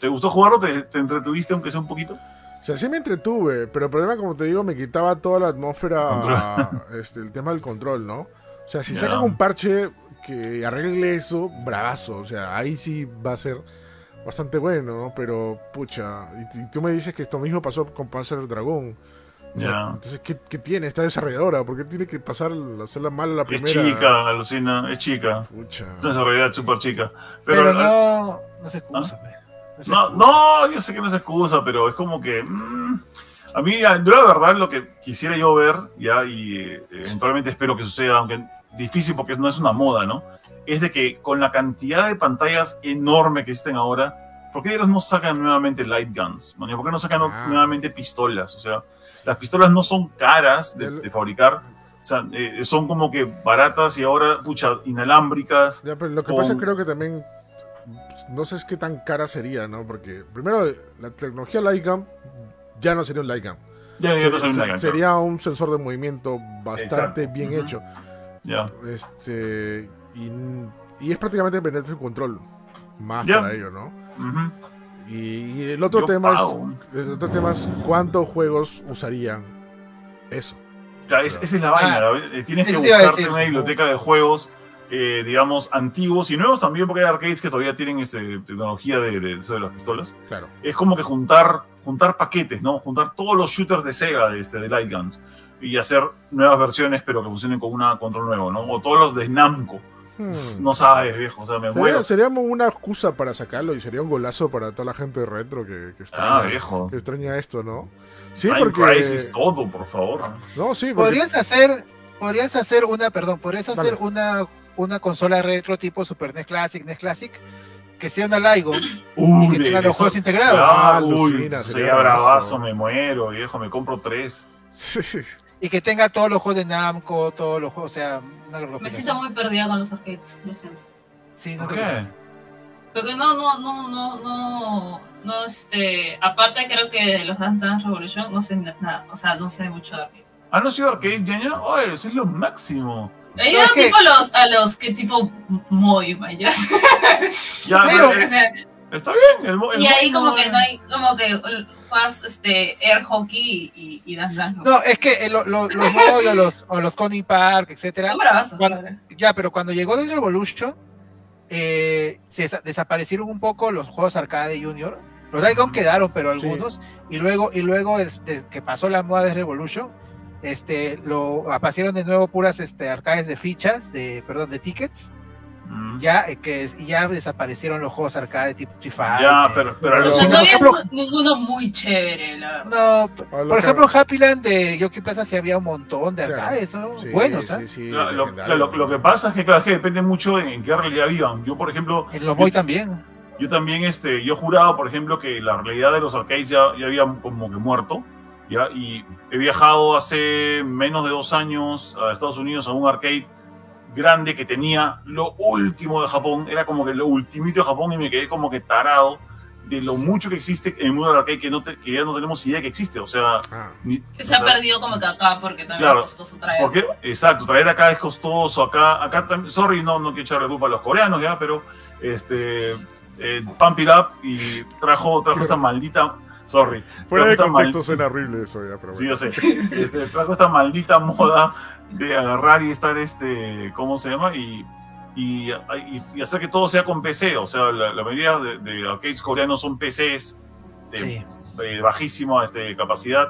Speaker 3: ¿te gustó jugarlo? ¿Te, te entretuviste aunque sea un poquito?
Speaker 1: O sea, sí me entretuve, pero el problema, como te digo, me quitaba toda la atmósfera, este, el tema del control, ¿no? O sea, si
Speaker 3: Ya.
Speaker 1: sacan un parche que arregle eso, bravazo. O sea, ahí sí va a ser bastante bueno, ¿no? Pero, pucha, y, y tú me dices que esto mismo pasó con Panzer Dragon.
Speaker 3: Ya.
Speaker 1: Entonces, ¿qué, qué tiene esta desarrolladora? ¿Por qué tiene que pasar, hacerla mal a la
Speaker 3: Es
Speaker 1: primera?
Speaker 3: chica, alucina, es chica.
Speaker 1: Pucha.
Speaker 3: Es una súper chica. Pero,
Speaker 2: Pero no, no se excusa. pe. se
Speaker 3: No,
Speaker 2: excusa.
Speaker 3: no, yo sé que no es excusa, pero es como que. mm, a mí, ya, yo la verdad, lo que quisiera yo ver, ya, y eh, eventualmente espero que suceda, aunque difícil porque no es una moda, ¿no? Es de que con la cantidad de pantallas enorme que existen ahora, ¿por qué ellos no sacan nuevamente light guns? man? ¿Por qué no sacan
Speaker 1: Ah.
Speaker 3: nuevamente pistolas? O sea, las pistolas no son caras de, fabricar. O sea, eh, son como que baratas y ahora, pucha, inalámbricas.
Speaker 1: Ya, pero lo que
Speaker 3: con-
Speaker 1: pasa creo que también no sé es qué tan cara sería, ¿no? Porque primero la tecnología Lightgun ya no sería un Lightgun.
Speaker 3: Ya, ya no
Speaker 1: Se-
Speaker 3: soy
Speaker 1: se-
Speaker 3: una ganga.
Speaker 1: sería un sensor de movimiento bastante
Speaker 3: Exacto.
Speaker 1: bien hecho.
Speaker 3: Ya.
Speaker 1: Este y, y es prácticamente dependiente del control más para ello, ¿no? Y, y el otro
Speaker 3: Yo
Speaker 1: tema
Speaker 3: pago.
Speaker 1: es el otro tema es cuántos juegos usarían eso.
Speaker 3: Ya, es- esa es la vaina.
Speaker 2: Ah,
Speaker 3: ¿la- eh, Tienes que buscarte
Speaker 2: decir.
Speaker 3: una biblioteca de juegos, eh, digamos, antiguos y nuevos también, porque hay arcades que todavía tienen este, tecnología de, de, eso de las pistolas.
Speaker 1: Claro.
Speaker 3: Es como que juntar, juntar paquetes, ¿no? Juntar todos los shooters de Sega, de, este, de Light Guns, y hacer nuevas versiones, pero que funcionen con un control nuevo, ¿no? O todos los de Namco.
Speaker 1: Hmm.
Speaker 3: No sabes, viejo. O sea, me
Speaker 1: Sería,
Speaker 3: muero.
Speaker 1: sería una excusa para sacarlo y sería un golazo para toda la gente retro que, que extraña,
Speaker 3: Ah, viejo.
Speaker 1: que extraña esto, ¿no? Sí,
Speaker 3: Time
Speaker 1: porque.
Speaker 3: Crisis, todo, por favor.
Speaker 1: No, sí, porque.
Speaker 2: Podrías hacer, podrías hacer una, perdón, podrías hacer una, una consola retro tipo Super NES Classic, NES Classic, que sea una LIGO
Speaker 3: Uy,
Speaker 2: y que
Speaker 3: de
Speaker 2: tenga los
Speaker 3: eso-
Speaker 2: juegos integrados.
Speaker 3: Ah,
Speaker 1: Ah,
Speaker 3: uy, sería bravazo. me muero, viejo, me compro tres.
Speaker 1: Sí, sí.
Speaker 2: Y que tenga todos los juegos de Namco, todos los juegos, o sea, una
Speaker 4: Me siento muy perdida con los arcades, lo siento.
Speaker 2: Sí, no
Speaker 3: ¿Por qué?
Speaker 4: Porque no, no, no, no, no, no, este, aparte creo que de los Dance Dance Revolution no sé nada, o sea, no sé mucho de arcades.
Speaker 3: ¿Ah, no ha sido arcade, Ñaña? Oye, eso es lo máximo.
Speaker 4: He
Speaker 2: No,
Speaker 4: ido tipo a los, a los que tipo Moy, mayas.
Speaker 3: Ya,
Speaker 2: Pero-
Speaker 3: pero,
Speaker 4: O sea,
Speaker 3: está bien. El, el
Speaker 4: y ahí
Speaker 3: mo-
Speaker 4: como que no hay, como que juegas este air hockey y, y dance dance.
Speaker 2: No, es que eh, lo- lo- los Moy o los, o los Coney Park, etcétera,
Speaker 4: bravazos,
Speaker 2: Cuando- ya, pero cuando llegó The Revolution, eh, se desa- desaparecieron un poco los juegos arcade Junior. Los Icon quedaron, pero
Speaker 1: Sí.
Speaker 2: algunos. Y luego, y luego des- des- que pasó la moda de Revolution, este, lo aparecieron de nuevo puras este, arcades de fichas, de, perdón, de tickets.
Speaker 3: Mm.
Speaker 2: Ya, eh, que es- ya desaparecieron los juegos arcade tipo Fighter.
Speaker 3: Ya, pero, pero
Speaker 1: Pero
Speaker 4: O sea,
Speaker 1: por
Speaker 4: no había
Speaker 2: ejemplo-
Speaker 4: ninguno muy chévere, la verdad.
Speaker 2: No, por
Speaker 1: que-
Speaker 2: ejemplo, Happy Land de Yoki Plaza sí había un montón de
Speaker 1: Claro.
Speaker 2: arcades, ¿no?
Speaker 1: Sí,
Speaker 2: Buenos,
Speaker 1: sí,
Speaker 2: ¿ah?
Speaker 1: sí,
Speaker 3: Lo, lo- lo- lo que pasa es que, claro, es que depende mucho en, en qué realidad vivan. Yo, por ejemplo,
Speaker 2: En los Moy también.
Speaker 3: yo también, este, yo juraba, por ejemplo, que la realidad de los arcades ya, ya había como que muerto. ¿ya? Y he viajado hace menos de dos años a Estados Unidos a un arcade grande que tenía lo último de Japón. Era como que lo ultimito de Japón y me quedé como que tarado de lo mucho que existe en el mundo del arcade que, no te- que ya no tenemos idea que existe. O sea,
Speaker 1: Ah,
Speaker 3: ni-
Speaker 4: Que
Speaker 3: o
Speaker 4: se ha perdido como que acá porque también
Speaker 3: Claro.
Speaker 4: es costoso traer.
Speaker 3: porque, exacto, traer acá es costoso, acá, acá también, sorry, no, no quiero echarle culpa a los coreanos ya, pero este, eh, Pump It Up y trajo, trajo esta maldita, sorry,
Speaker 1: fuera de
Speaker 3: esta mal-
Speaker 1: contexto suena horrible eso ya, pero
Speaker 3: sí,
Speaker 1: bueno.
Speaker 3: yo sé, este, trajo esta maldita moda de agarrar y estar, este, ¿cómo se llama? Y, y, y- y hacer que todo sea con PC, o sea, la, la mayoría de, de arcades coreanos son PCs de
Speaker 2: Sí.
Speaker 3: eh, bajísima este, capacidad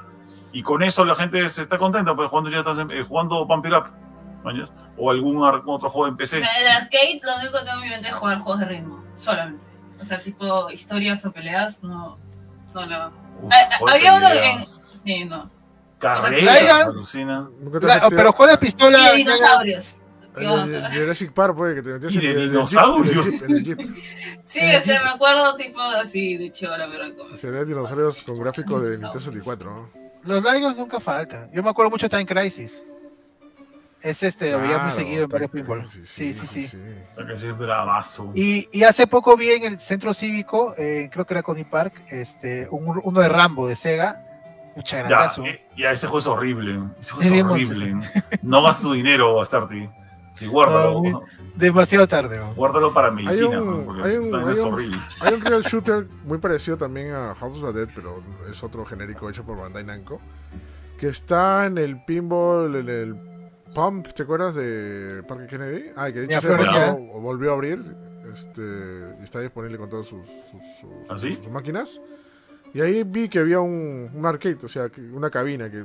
Speaker 3: y con eso la gente se está contenta pues jugando ya estás en- eh, jugando Pump It Up ¿mañas? o algún ar- otro juego en
Speaker 4: O
Speaker 3: PC
Speaker 4: sea, en el arcade lo único que tengo en mi mente es jugar juegos de ritmo, solamente. O sea, tipo historias o peleas, no, no lo...
Speaker 3: Uf, de
Speaker 4: había uno en...
Speaker 3: peleas.
Speaker 4: Sí, no.
Speaker 3: carreras
Speaker 2: La- pero juego de pistola.
Speaker 4: Y dinosaurios.
Speaker 1: en el Jurassic Park, puede que te metías en
Speaker 3: de
Speaker 1: el-
Speaker 3: dinosaurios.
Speaker 4: Sí, o sea, me acuerdo tipo así de chola, pero como...
Speaker 1: Serían dinosaurios con gráficos de Nintendo
Speaker 4: Dinosaurios.
Speaker 1: 64, ¿no?
Speaker 2: Los Ligos nunca faltan. Yo me acuerdo mucho de Time Crisis. Es este, lo veía muy
Speaker 1: Claro,
Speaker 2: seguido en varios pinball. Sí, sí, sí. Y, y hace poco vi en el centro cívico, eh, creo que era Coney Park, este, un- uno de Rambo de Sega. Mucha
Speaker 3: ya, eh, ya ese juego es horrible ese juego
Speaker 2: Es
Speaker 3: horrible no gastes tu dinero Bastarte sí guárdalo
Speaker 2: No, Demasiado tarde. ¿no?
Speaker 3: guárdalo para medicina
Speaker 1: un-
Speaker 3: ¿no? porque
Speaker 1: hay un- hay
Speaker 3: es
Speaker 1: un-
Speaker 3: horrible
Speaker 1: Hay un real shooter muy parecido también a House of the Dead, pero es otro genérico hecho por Bandai Namco. Que está en el pinball, en el Pump, ¿te acuerdas de Parque Kennedy? Ah, que de hecho se
Speaker 2: Florencia.
Speaker 1: volvió, volvió a abrir. Este, y está disponible con todas sus, sus- sus-
Speaker 3: ¿Ah, sí?
Speaker 1: sus máquinas. Y ahí vi que había un, un arcade, o sea, una cabina que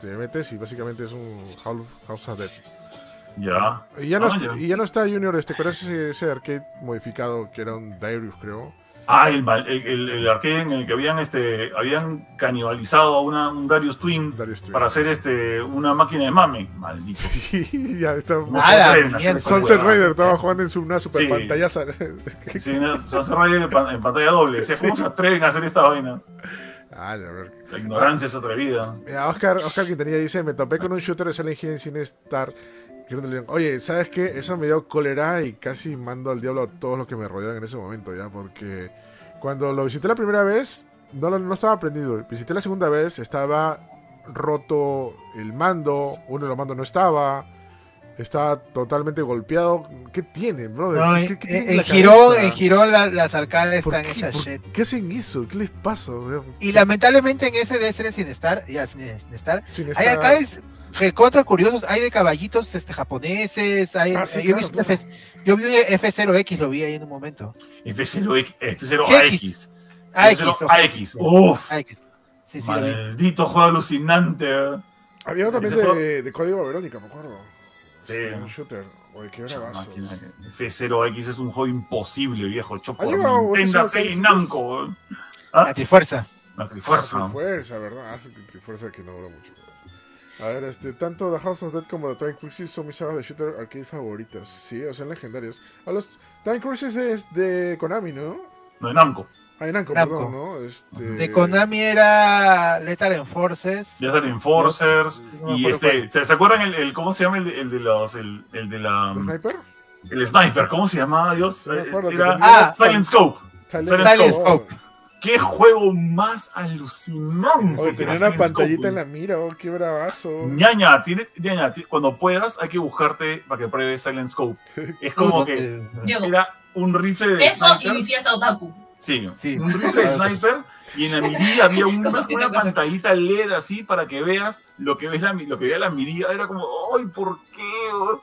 Speaker 1: te metes y básicamente es un House of Dead.
Speaker 3: ya
Speaker 1: Y ya no,
Speaker 3: Ah,
Speaker 1: está,
Speaker 3: ya.
Speaker 1: y ya no está Junior, este, ¿te acuerdas ese, ese arcade modificado que era un Darius, creo?
Speaker 3: Ah, el, mal- el, el- arcade en el que habían este habían canibalizado a una, un Darius Twin
Speaker 1: Darius Twin.
Speaker 3: para hacer este una máquina de mame. Maldito.
Speaker 1: Sí, ya está.
Speaker 2: Ah,
Speaker 1: Sunset. Raider estaba jugando en su, una super
Speaker 3: Sí.
Speaker 1: pantallaza.
Speaker 3: Sí, una- Sunset Rider en, pan- en pantalla doble. O sea, ¿cómo se atreven a hacer estas vainas?
Speaker 1: Ah, la verdad.
Speaker 3: La ignorancia es atrevida.
Speaker 1: Mira, Oscar, Oscar Quintanilla dice, me topé con un shooter de Silent Hill sin estar. Oye, ¿sabes qué? Eso me dio cólera y casi mando al diablo a todos los que me rodean en ese momento ya, porque cuando lo visité la primera vez, no, no estaba prendido. Visité la segunda vez, estaba roto el mando, uno de los mandos no estaba, estaba totalmente golpeado. ¿Qué tienen, brother?
Speaker 2: No,
Speaker 1: ¿Qué- qué-
Speaker 2: en-
Speaker 1: la
Speaker 2: en Girón,
Speaker 1: cabeza?
Speaker 2: en Girón la- las arcades
Speaker 1: ¿Por
Speaker 2: están
Speaker 1: qué,
Speaker 2: hechas shit.
Speaker 1: qué hacen eso? ¿Qué les pasa?
Speaker 2: Y lamentablemente en ese debe ser el Sinestar, ya Sin- Sinestar,
Speaker 1: Sin
Speaker 2: hay
Speaker 1: esta-
Speaker 2: arcades recontra curiosos, hay de caballitos este japoneses, hay,
Speaker 1: Ah, sí,
Speaker 2: yo,
Speaker 1: claro, claro.
Speaker 2: F- yo vi un F0X, lo vi ahí en un momento.
Speaker 3: F0X, F0AX.
Speaker 2: GX. AX.
Speaker 3: AX. Uf.
Speaker 2: AX. Sí, sí.
Speaker 3: Maldito juego alucinante. ¿eh?
Speaker 1: Había también de, de Código Verónica, me acuerdo. Este, un shooter. Oye, qué
Speaker 3: Esa
Speaker 1: bravazo.
Speaker 3: máquina que- F0X es un juego imposible, viejo. Hecho por Nintendo, Sega. Namco. weón. ¿Ah?
Speaker 2: La Trifuerza.
Speaker 3: La Trifuerza.
Speaker 1: Ah, Trifuerza, ¿verdad? Sí, Trifuerza que no dura mucho. A ver, este, tanto The House of Dead como The Time Crisis son mis sagas de shooter arcade favoritas. Sí, o sea, legendarios. A los Time Crisis es de Konami, ¿no?
Speaker 3: No, de Namco.
Speaker 1: Ah, de Namco,
Speaker 2: Namco.
Speaker 1: perdón, ¿no? Este...
Speaker 2: De Konami era Lethal Enforces.
Speaker 3: Ya están Enforcers.
Speaker 2: No
Speaker 3: y este. ¿se, se acuerdan el, el- cómo se llama el, de- el de los, el, el de la,
Speaker 1: ¿El ¿Sniper?
Speaker 3: el sniper? ¿Cómo se llamaba, Dios?
Speaker 1: Sí,
Speaker 3: Era
Speaker 2: Ah,
Speaker 3: Silent Scope.
Speaker 1: Silent,
Speaker 2: Silent
Speaker 1: Scope.
Speaker 2: Scope.
Speaker 3: Qué juego más alucinante.
Speaker 1: Oye, tenía una pantallita en la mira, oh, qué bravazo.
Speaker 3: Ñaña, tiene, ñaña, cuando puedas hay que buscarte para que pruebes Silent Scope. Es como que era un rifle de
Speaker 4: eso y
Speaker 3: sniper.
Speaker 4: mi fiesta otaku.
Speaker 3: Sí,
Speaker 2: Sí.
Speaker 3: un rifle de sniper y en la mirilla había una, pantallita LED así para que veas lo que ves la, lo que veía la mirilla. Era como, ¡ay, por qué! oh?".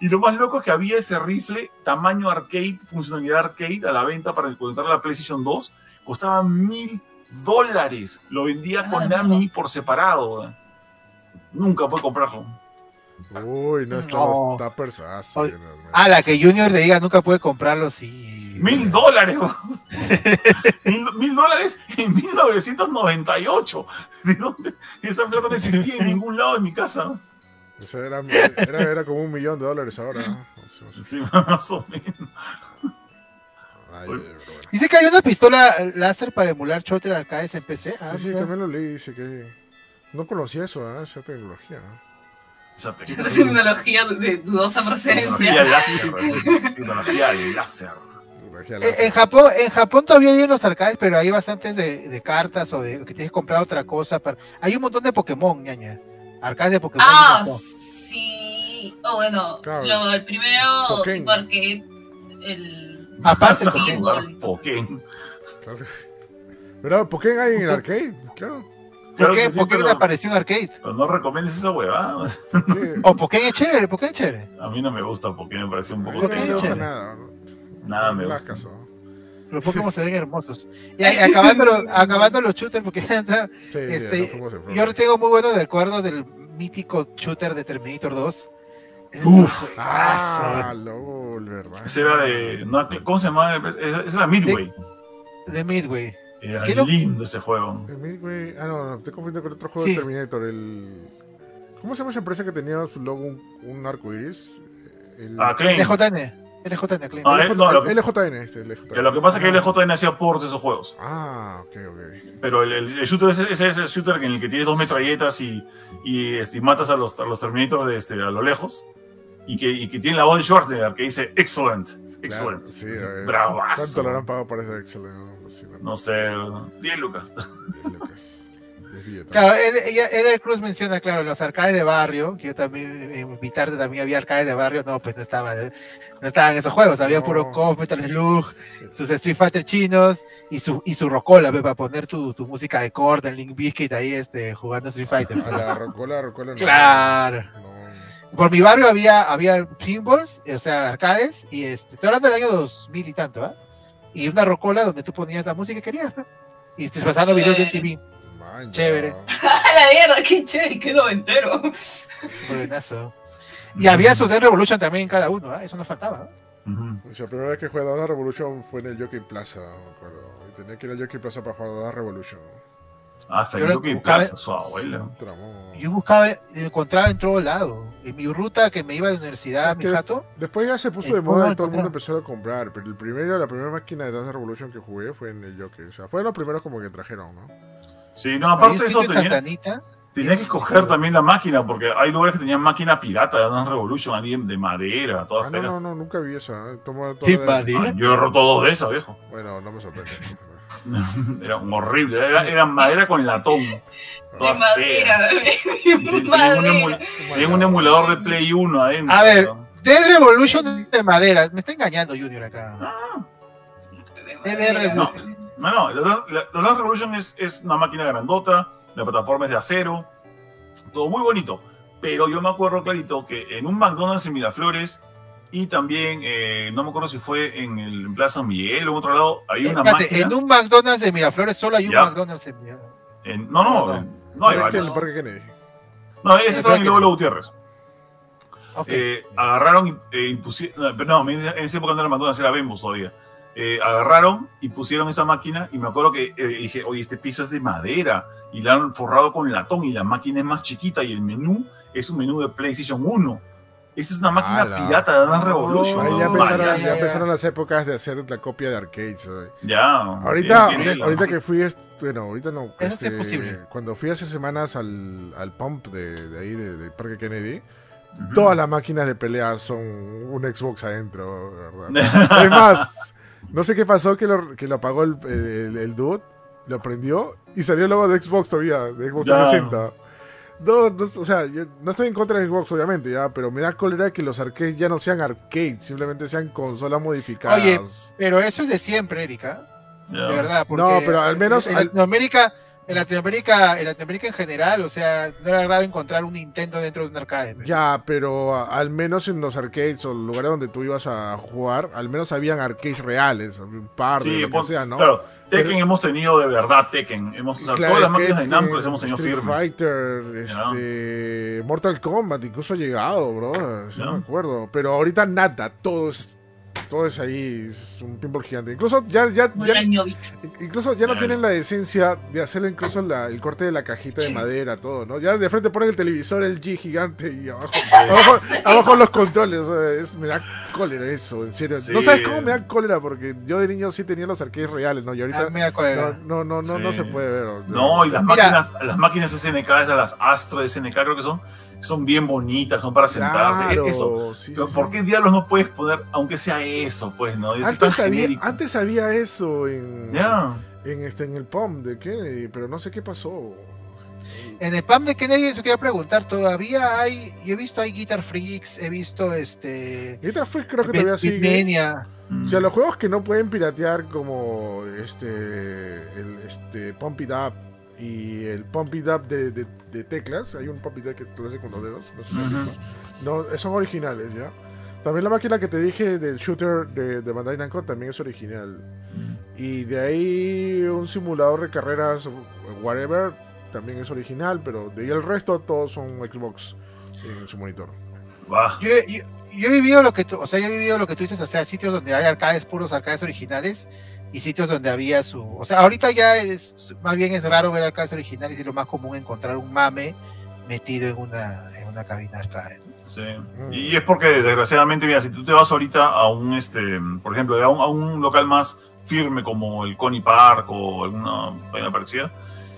Speaker 3: Y lo más loco es que había ese rifle tamaño arcade, funcionalidad arcade a la venta para encontrar la PlayStation 2. Costaba mil dólares. Lo vendía
Speaker 4: Ah,
Speaker 3: Konami por separado. Nunca pude comprarlo.
Speaker 1: Uy, no, está,
Speaker 2: No.
Speaker 1: está persazo.
Speaker 2: Oye,
Speaker 1: Jonas, man.
Speaker 2: Ah, la que Junior le diga nunca puede comprarlo, sí.
Speaker 3: Mil dólares. mil, dólares en 1998. ¿De dónde? Esa plata no existía en ningún lado de mi casa.
Speaker 1: Era, era, era como un millón de dólares ahora. ¿no? O sea, o sea,
Speaker 3: Sí, más o menos.
Speaker 2: Dice que hay una pistola láser para emular shooter arcades en PC. Ah,
Speaker 1: Sí, sí,
Speaker 2: mira.
Speaker 1: también lo leí. Dice que no conocía eso, ¿ah? esa tecnología. ¿ah?
Speaker 3: Esa
Speaker 4: tecnología de dudosa procedencia.
Speaker 3: Tecnología láser.
Speaker 1: Tecnología
Speaker 2: Eh,
Speaker 1: láser.
Speaker 2: En Japón, en Japón todavía hay unos arcades, pero hay bastantes de, de cartas o de que tienes que comprar otra cosa. Para... Hay un montón de Pokémon, ñaña. Arcades de Pokémon. en
Speaker 4: Ah,
Speaker 2: Japón.
Speaker 4: sí. O bueno,
Speaker 1: Claro.
Speaker 4: lo, el primero,
Speaker 1: Pokémon.
Speaker 4: porque el.
Speaker 2: Aparte, Pokémon.
Speaker 3: Pokémon.
Speaker 1: Claro. ¿Verdad? ¿Por qué hay en el arcade? Claro.
Speaker 3: Claro
Speaker 2: ¿Por qué,
Speaker 3: sí,
Speaker 2: Pokémon
Speaker 3: pero-
Speaker 2: apareció en arcade?
Speaker 3: Pero no recomiendes esa huevada.
Speaker 1: Sí.
Speaker 2: O Pokémon es chévere, Pokémon es chévere.
Speaker 3: A mí no me gusta Pokémon, me parece un poco.
Speaker 1: no me
Speaker 2: Pokémon
Speaker 1: gusta nada. ¿no?
Speaker 3: Nada me
Speaker 1: No
Speaker 3: gusta.
Speaker 1: caso.
Speaker 2: Los Pokémon se ven hermosos. Y acabando, los, acabando los shooters, porque anda-
Speaker 1: Sí,
Speaker 2: Este, yo tengo muy buenos recuerdos del mítico shooter de Terminator 2.
Speaker 3: Uf.
Speaker 2: es.
Speaker 1: Ah, LOL, ¿verdad?
Speaker 3: Ese era de. no, ¿Cómo se llamaba? Ese ese era Midway.
Speaker 2: de Midway.
Speaker 3: Era
Speaker 2: ¿Qué lo-
Speaker 3: lindo ese juego.
Speaker 1: El Midway. Ah, no, no, estoy confundiendo con otro juego
Speaker 2: Sí.
Speaker 1: de Terminator. El. ¿Cómo se llama esa empresa que tenía su logo un, un arco iris? El...
Speaker 3: Ah, Klein.
Speaker 2: LJN. LJN.
Speaker 3: Ah, eh, no, lo, que,
Speaker 1: LJN, este, LJN.
Speaker 3: lo que pasa es que
Speaker 1: Ah.
Speaker 3: LJN hacía ports de esos juegos.
Speaker 1: Ah, ok, ok.
Speaker 3: Pero el, el- el shooter ese, ese es el shooter en el que tienes dos metralletas y, y, este, y matas a los, a los Terminator de, este, a lo lejos. Y que, y que tiene la voz de Schwarzenegger que dice excellent. Excellent.
Speaker 1: Claro, sí, a ver.
Speaker 3: Bravazo.
Speaker 1: ¿Cuánto le habrán pagado por ese excelente? No, sí, no,
Speaker 3: No sé, 10 lucas.
Speaker 1: 10 lucas. 10 billetes.
Speaker 2: Claro, Ed- Eder Cruz menciona, claro, los arcades de barrio, que yo también, en mi tarde también había arcades de barrio, no, pues no estaba, no estaban esos juegos, había
Speaker 1: No.
Speaker 2: puro KOF, Metal Slug, sus Street Fighter chinos y su, y su rocola, ve, para poner tu, tu música de Corden, Link Biscuit ahí este, jugando Street Fighter.
Speaker 1: A la rocola, rocola no.
Speaker 2: Claro.
Speaker 1: No,
Speaker 2: Por mi barrio había, había pinballs, o sea, arcades, y este, estoy hablando del año 2000 y tanto, ¿ah? Y una rocola donde tú ponías la música que querías, ¿no? y te pasaban los videos de. TV.
Speaker 1: man.
Speaker 2: Chévere.
Speaker 4: A la mierda, qué chévere, quedó entero.
Speaker 2: Buenazo. Y había su Dead Revolution también en cada uno, ¿ah? eso no faltaba. ¿no?
Speaker 1: O sea, la primera vez que jugué a Dada Revolution fue en el Jockey Plaza, me acuerdo. Y tenía que ir al Jockey Plaza para jugar a Dada Revolution.
Speaker 3: Hasta
Speaker 2: Yo
Speaker 3: el
Speaker 2: lo
Speaker 3: Duque
Speaker 2: buscaba-
Speaker 3: Plaza, su abuela.
Speaker 2: Yo buscaba, encontraba en todo lado. En mi ruta que me iba de universidad mi
Speaker 1: que-
Speaker 2: jato,
Speaker 1: Después ya se puso
Speaker 2: Eh,
Speaker 1: de
Speaker 2: ¿cómo
Speaker 1: moda y todo el mundo empezó a comprar. Pero el primero, la primera máquina de Dance Revolution que jugué fue en el Jockey. O sea, fueron los primeros como que trajeron, ¿no?
Speaker 3: Sí, no, aparte de eso
Speaker 2: en
Speaker 3: tenía,
Speaker 2: Santanita.
Speaker 3: tenías que escoger también la máquina, porque hay lugares que tenían máquina pirata de Dance Revolution, de madera, todas
Speaker 1: Ah, no, no, no, nunca vi esa. ¿eh? Tomo toda
Speaker 2: Sí.
Speaker 3: Ah, Yo he roto dos de esas, viejo.
Speaker 1: Bueno, no me sorprende.
Speaker 3: Era un horrible, era, era madera con latón.
Speaker 4: De madera, madera.
Speaker 3: tenían un emulador de Play 1 adentro.
Speaker 2: A ver.
Speaker 3: ¿no?
Speaker 2: Dead Revolution de madera. Me está engañando Junior acá.
Speaker 3: Ah,
Speaker 4: madera.
Speaker 3: No, no, la, Dance Revolution es, es una máquina grandota, la plataforma es de acero, todo muy bonito. Pero yo me acuerdo clarito que en un McDonald's en Miraflores y también, eh, no me acuerdo si fue en el en Plaza San Miguel o en otro lado, hay una
Speaker 2: Espérate,
Speaker 3: máquina.
Speaker 2: en un McDonald's de Miraflores solo hay un
Speaker 3: Ya.
Speaker 2: McDonald's en Miraflores.
Speaker 3: en- no, no,
Speaker 2: No,
Speaker 3: en- no hay varios.
Speaker 1: El Parque Kennedy.
Speaker 3: No, ese
Speaker 2: El
Speaker 3: estaba en
Speaker 2: Parque-
Speaker 3: Lolo Gutiérrez. Eh, agarraron y eh, impusieron, no, en esa época no era McDonald's, era Bembos todavía. Eh, agarraron y pusieron esa máquina y me acuerdo que eh, dije, oye, este piso es de madera y la han forrado con latón y la máquina es más chiquita y el menú es un menú de PlayStation 1. Esa es una máquina
Speaker 1: Ala.
Speaker 3: pirata de Dance Revolution.
Speaker 1: Ahí ya empezaron,
Speaker 3: Vaya,
Speaker 1: ya
Speaker 2: ya.
Speaker 1: empezaron las épocas de hacer la copia de arcades.
Speaker 3: Ya.
Speaker 1: Ahorita, ahorita
Speaker 3: ¿no?
Speaker 1: que fui, bueno, ahorita no.
Speaker 2: Eso sí es
Speaker 1: este,
Speaker 2: posible.
Speaker 1: Cuando fui hace semanas al, al pump de, de ahí, de, de Parque Kennedy, todas las máquinas de pelea son un Xbox adentro, ¿verdad? Además, no sé qué pasó que lo, que lo apagó el, el, el dude, lo prendió y salió el logo de Xbox todavía, de Xbox
Speaker 3: Ya.
Speaker 1: 360. No, no, o sea, yo no estoy en contra de Xbox, obviamente, ya, pero me da cólera que los arcades ya no sean arcades, simplemente sean consolas modificadas.
Speaker 2: Oye, Pero eso es de siempre, Erika. De verdad. Porque
Speaker 1: No, pero al menos-
Speaker 2: En
Speaker 1: al-
Speaker 2: en Latinoamérica, en Latinoamérica en general, o sea, no era raro encontrar un Nintendo dentro de un arcade. pero-
Speaker 1: Ya, pero a- al menos en los arcades o lugares donde tú ibas a jugar, al menos habían arcades reales, un par de
Speaker 3: Sí,
Speaker 1: lo que
Speaker 3: pon-
Speaker 1: sea, ¿no?
Speaker 3: claro. Tekken
Speaker 1: Pero-
Speaker 3: hemos tenido de verdad Tekken. Hemos, o sea,
Speaker 1: Claro,
Speaker 3: todas las máquinas de Namco las hemos tenido
Speaker 1: Street
Speaker 3: firmes.
Speaker 1: Fighter, este, Mortal Kombat, incluso ha llegado, bro. Sí
Speaker 3: Ya.
Speaker 1: me acuerdo. Pero ahorita nada, todo es, todo es ahí, es un pinball gigante. Incluso ya, ya, incluso ya no tienen la decencia de hacer incluso la- el corte de la cajita de
Speaker 4: Sí.
Speaker 1: madera, todo, ¿no? Ya de frente ponen el televisor, el G gigante y abajo, abajo, abajo los controles. o sea, es- me da cólera eso, en serio. No sabes cómo me da cólera porque yo de niño sí tenía los arcades reales, ¿no? Y
Speaker 2: Ah,
Speaker 1: ahorita
Speaker 2: me da cólera.
Speaker 1: no, no, no, no, se puede ver.
Speaker 3: No, y las
Speaker 2: Mira.
Speaker 3: máquinas, las máquinas SNK, esas las Astro SNK creo que son, son bien bonitas, son para sentarse.
Speaker 1: Claro,
Speaker 3: Eso.
Speaker 1: sí,
Speaker 3: ¿Por
Speaker 1: sí.
Speaker 3: qué diablos no puedes poner, aunque sea eso, pues, no? Es
Speaker 1: Antes había, antes había eso en, en, este, en el POM de Kennedy, pero no sé qué pasó.
Speaker 2: En el PAM de Kennedy, eso quería preguntar, todavía hay, yo he visto hay Guitar Freaks, he visto este...
Speaker 1: Y ahorita fue, creo que todavía sigue.
Speaker 3: Mm.
Speaker 1: O sea, los juegos que no pueden piratear como este el este Pump It Up y el Pump It Up de, de- de teclas, hay un Pump It Up que tú haces con los dedos, no sé si has
Speaker 3: Ujú.
Speaker 1: visto. No, son originales, ¿ya? También la máquina que te dije del shooter de, de Bandai Namco también es original. Y de ahí un simulador de carreras, whatever, también es original, pero de ahí el resto todos son Xbox en su monitor.
Speaker 2: Yo, yo- yo he vivido lo que tú, o sea, yo he vivido lo que tú dices, o sea, sitios donde hay arcades puros, arcades originales, y sitios donde había su, o sea, ahorita ya es, más bien es raro ver arcades originales y lo más común encontrar un mame metido en una, en una cabina arcade. ¿no?
Speaker 3: Sí.
Speaker 1: Mm.
Speaker 3: Y es porque, desgraciadamente, mira, si tú te vas ahorita a un, este, por ejemplo, a un, a un local más firme como el Coney Park o alguna vaina parecida,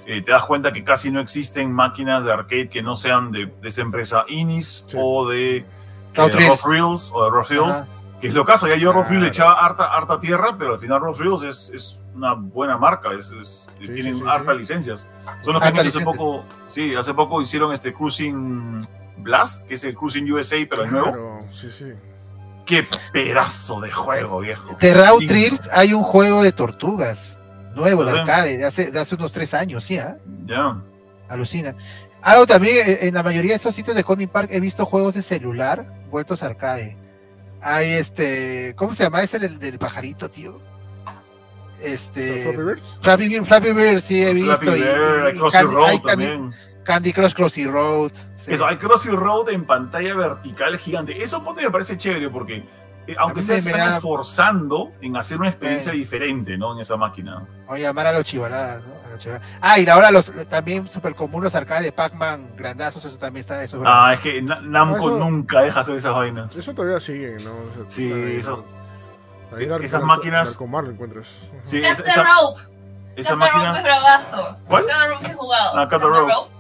Speaker 3: eh, te das cuenta que casi no existen máquinas de arcade que no sean de, de esta empresa Inis
Speaker 1: Sí.
Speaker 3: o de eh,
Speaker 2: Raw Thrills.
Speaker 3: Raw Thrills o de. Que es lo caso. Ya yo Raw Thrills le
Speaker 1: Claro.
Speaker 3: echaba harta, harta tierra, pero al final Thrills es, es una buena marca, es, es-
Speaker 1: Sí,
Speaker 3: tienen
Speaker 1: sí, sí,
Speaker 3: hartas
Speaker 1: sí.
Speaker 3: licencias. Son los que hace
Speaker 2: licencias.
Speaker 3: poco, sí, hace poco hicieron este Cruising Blast, que es el Cruising USA, pero el nuevo.
Speaker 1: Claro, sí, sí.
Speaker 3: Qué pedazo de juego, viejo.
Speaker 2: De Raw
Speaker 3: Sí.
Speaker 2: Thrills hay un juego de tortugas nuevo de arcade de hace, de hace unos tres años, sí, ¿ah?
Speaker 3: Ya.
Speaker 2: alucina. Algo también, eh, en la mayoría de esos sitios de Coney Park he visto juegos de celular vueltos arcade. Hay este, ¿cómo se llama ese del, del pajarito, tío?
Speaker 1: ¿Los
Speaker 2: Este,
Speaker 1: Flappy Birds?
Speaker 2: Flappy Bird, Flappy Bird, sí he visto.
Speaker 3: Flappy
Speaker 2: y-
Speaker 3: Crossy
Speaker 2: Candy,
Speaker 3: Road
Speaker 2: Candy-
Speaker 3: también.
Speaker 2: Candy Crush Crossy Road. sí,
Speaker 3: Eso, hay. Crossy Road en pantalla vertical gigante. Eso ponte me parece chévere porque, eh, aunque se están
Speaker 2: da-
Speaker 3: esforzando en hacer una experiencia
Speaker 2: Eh.
Speaker 3: diferente, ¿no? En esa máquina.
Speaker 2: O llamar a los chivaladas, ¿no? Ah, y ahora los también súper común los arcades de Pac-Man grandazos, eso también está eso. es
Speaker 3: Ah, es que Na- Namco
Speaker 1: Eso-
Speaker 3: nunca deja hacer esas vainas.
Speaker 1: Eso todavía sigue, ¿no? O sea,
Speaker 3: Sí,
Speaker 1: ahí,
Speaker 3: eso-
Speaker 1: ¿no? Ahí
Speaker 3: esas máquinas-
Speaker 1: lo encuentras.
Speaker 3: Sí, esa,
Speaker 4: the
Speaker 3: esa,
Speaker 4: Rope.
Speaker 3: esa
Speaker 4: Rope es
Speaker 3: máquina.
Speaker 4: bravazo.
Speaker 3: ¿Cuál?
Speaker 4: Rope he jugado.
Speaker 3: Ah, Rope.
Speaker 4: Rope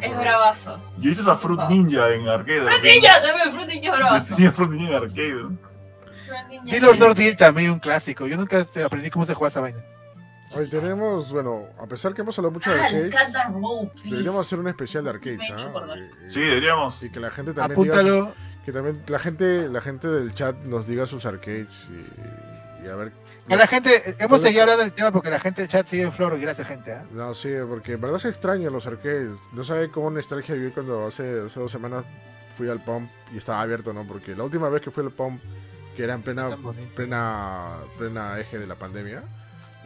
Speaker 4: es bravazo.
Speaker 3: Yo hice esa Fruit Ninja en arcade.
Speaker 4: Fruit Ninja también, Fruit Ninja es bravazo.
Speaker 3: Yo tenía Fruit Ninja en arcade. ¿no?
Speaker 4: Fruit Ninja
Speaker 2: Deal or
Speaker 4: sí.
Speaker 2: No Deal también un clásico. Yo nunca este, aprendí cómo se juega esa vaina.
Speaker 1: Hoy tenemos, bueno, a pesar que hemos hablado mucho de
Speaker 4: Ah,
Speaker 1: arcades, deberíamos hacer un especial de arcades, ¿ah? Y-
Speaker 3: Sí, deberíamos.
Speaker 1: Y que la gente también diga sus-
Speaker 2: Apúntalo.
Speaker 1: que también la gente, la gente del chat nos diga sus arcades y, y a ver.
Speaker 2: A la gente, hemos seguido hablando del tema porque la gente del chat sigue en flor y gracias gente. ¿ah?
Speaker 1: No, sí, porque en verdad se extraña los arcades. No sabe cómo nostalgia viví cuando hace, hace dos semanas fui al pump y estaba abierto, ¿no? Porque la última vez que fui al pump, que era en plena, plena, plena eje de la pandemia,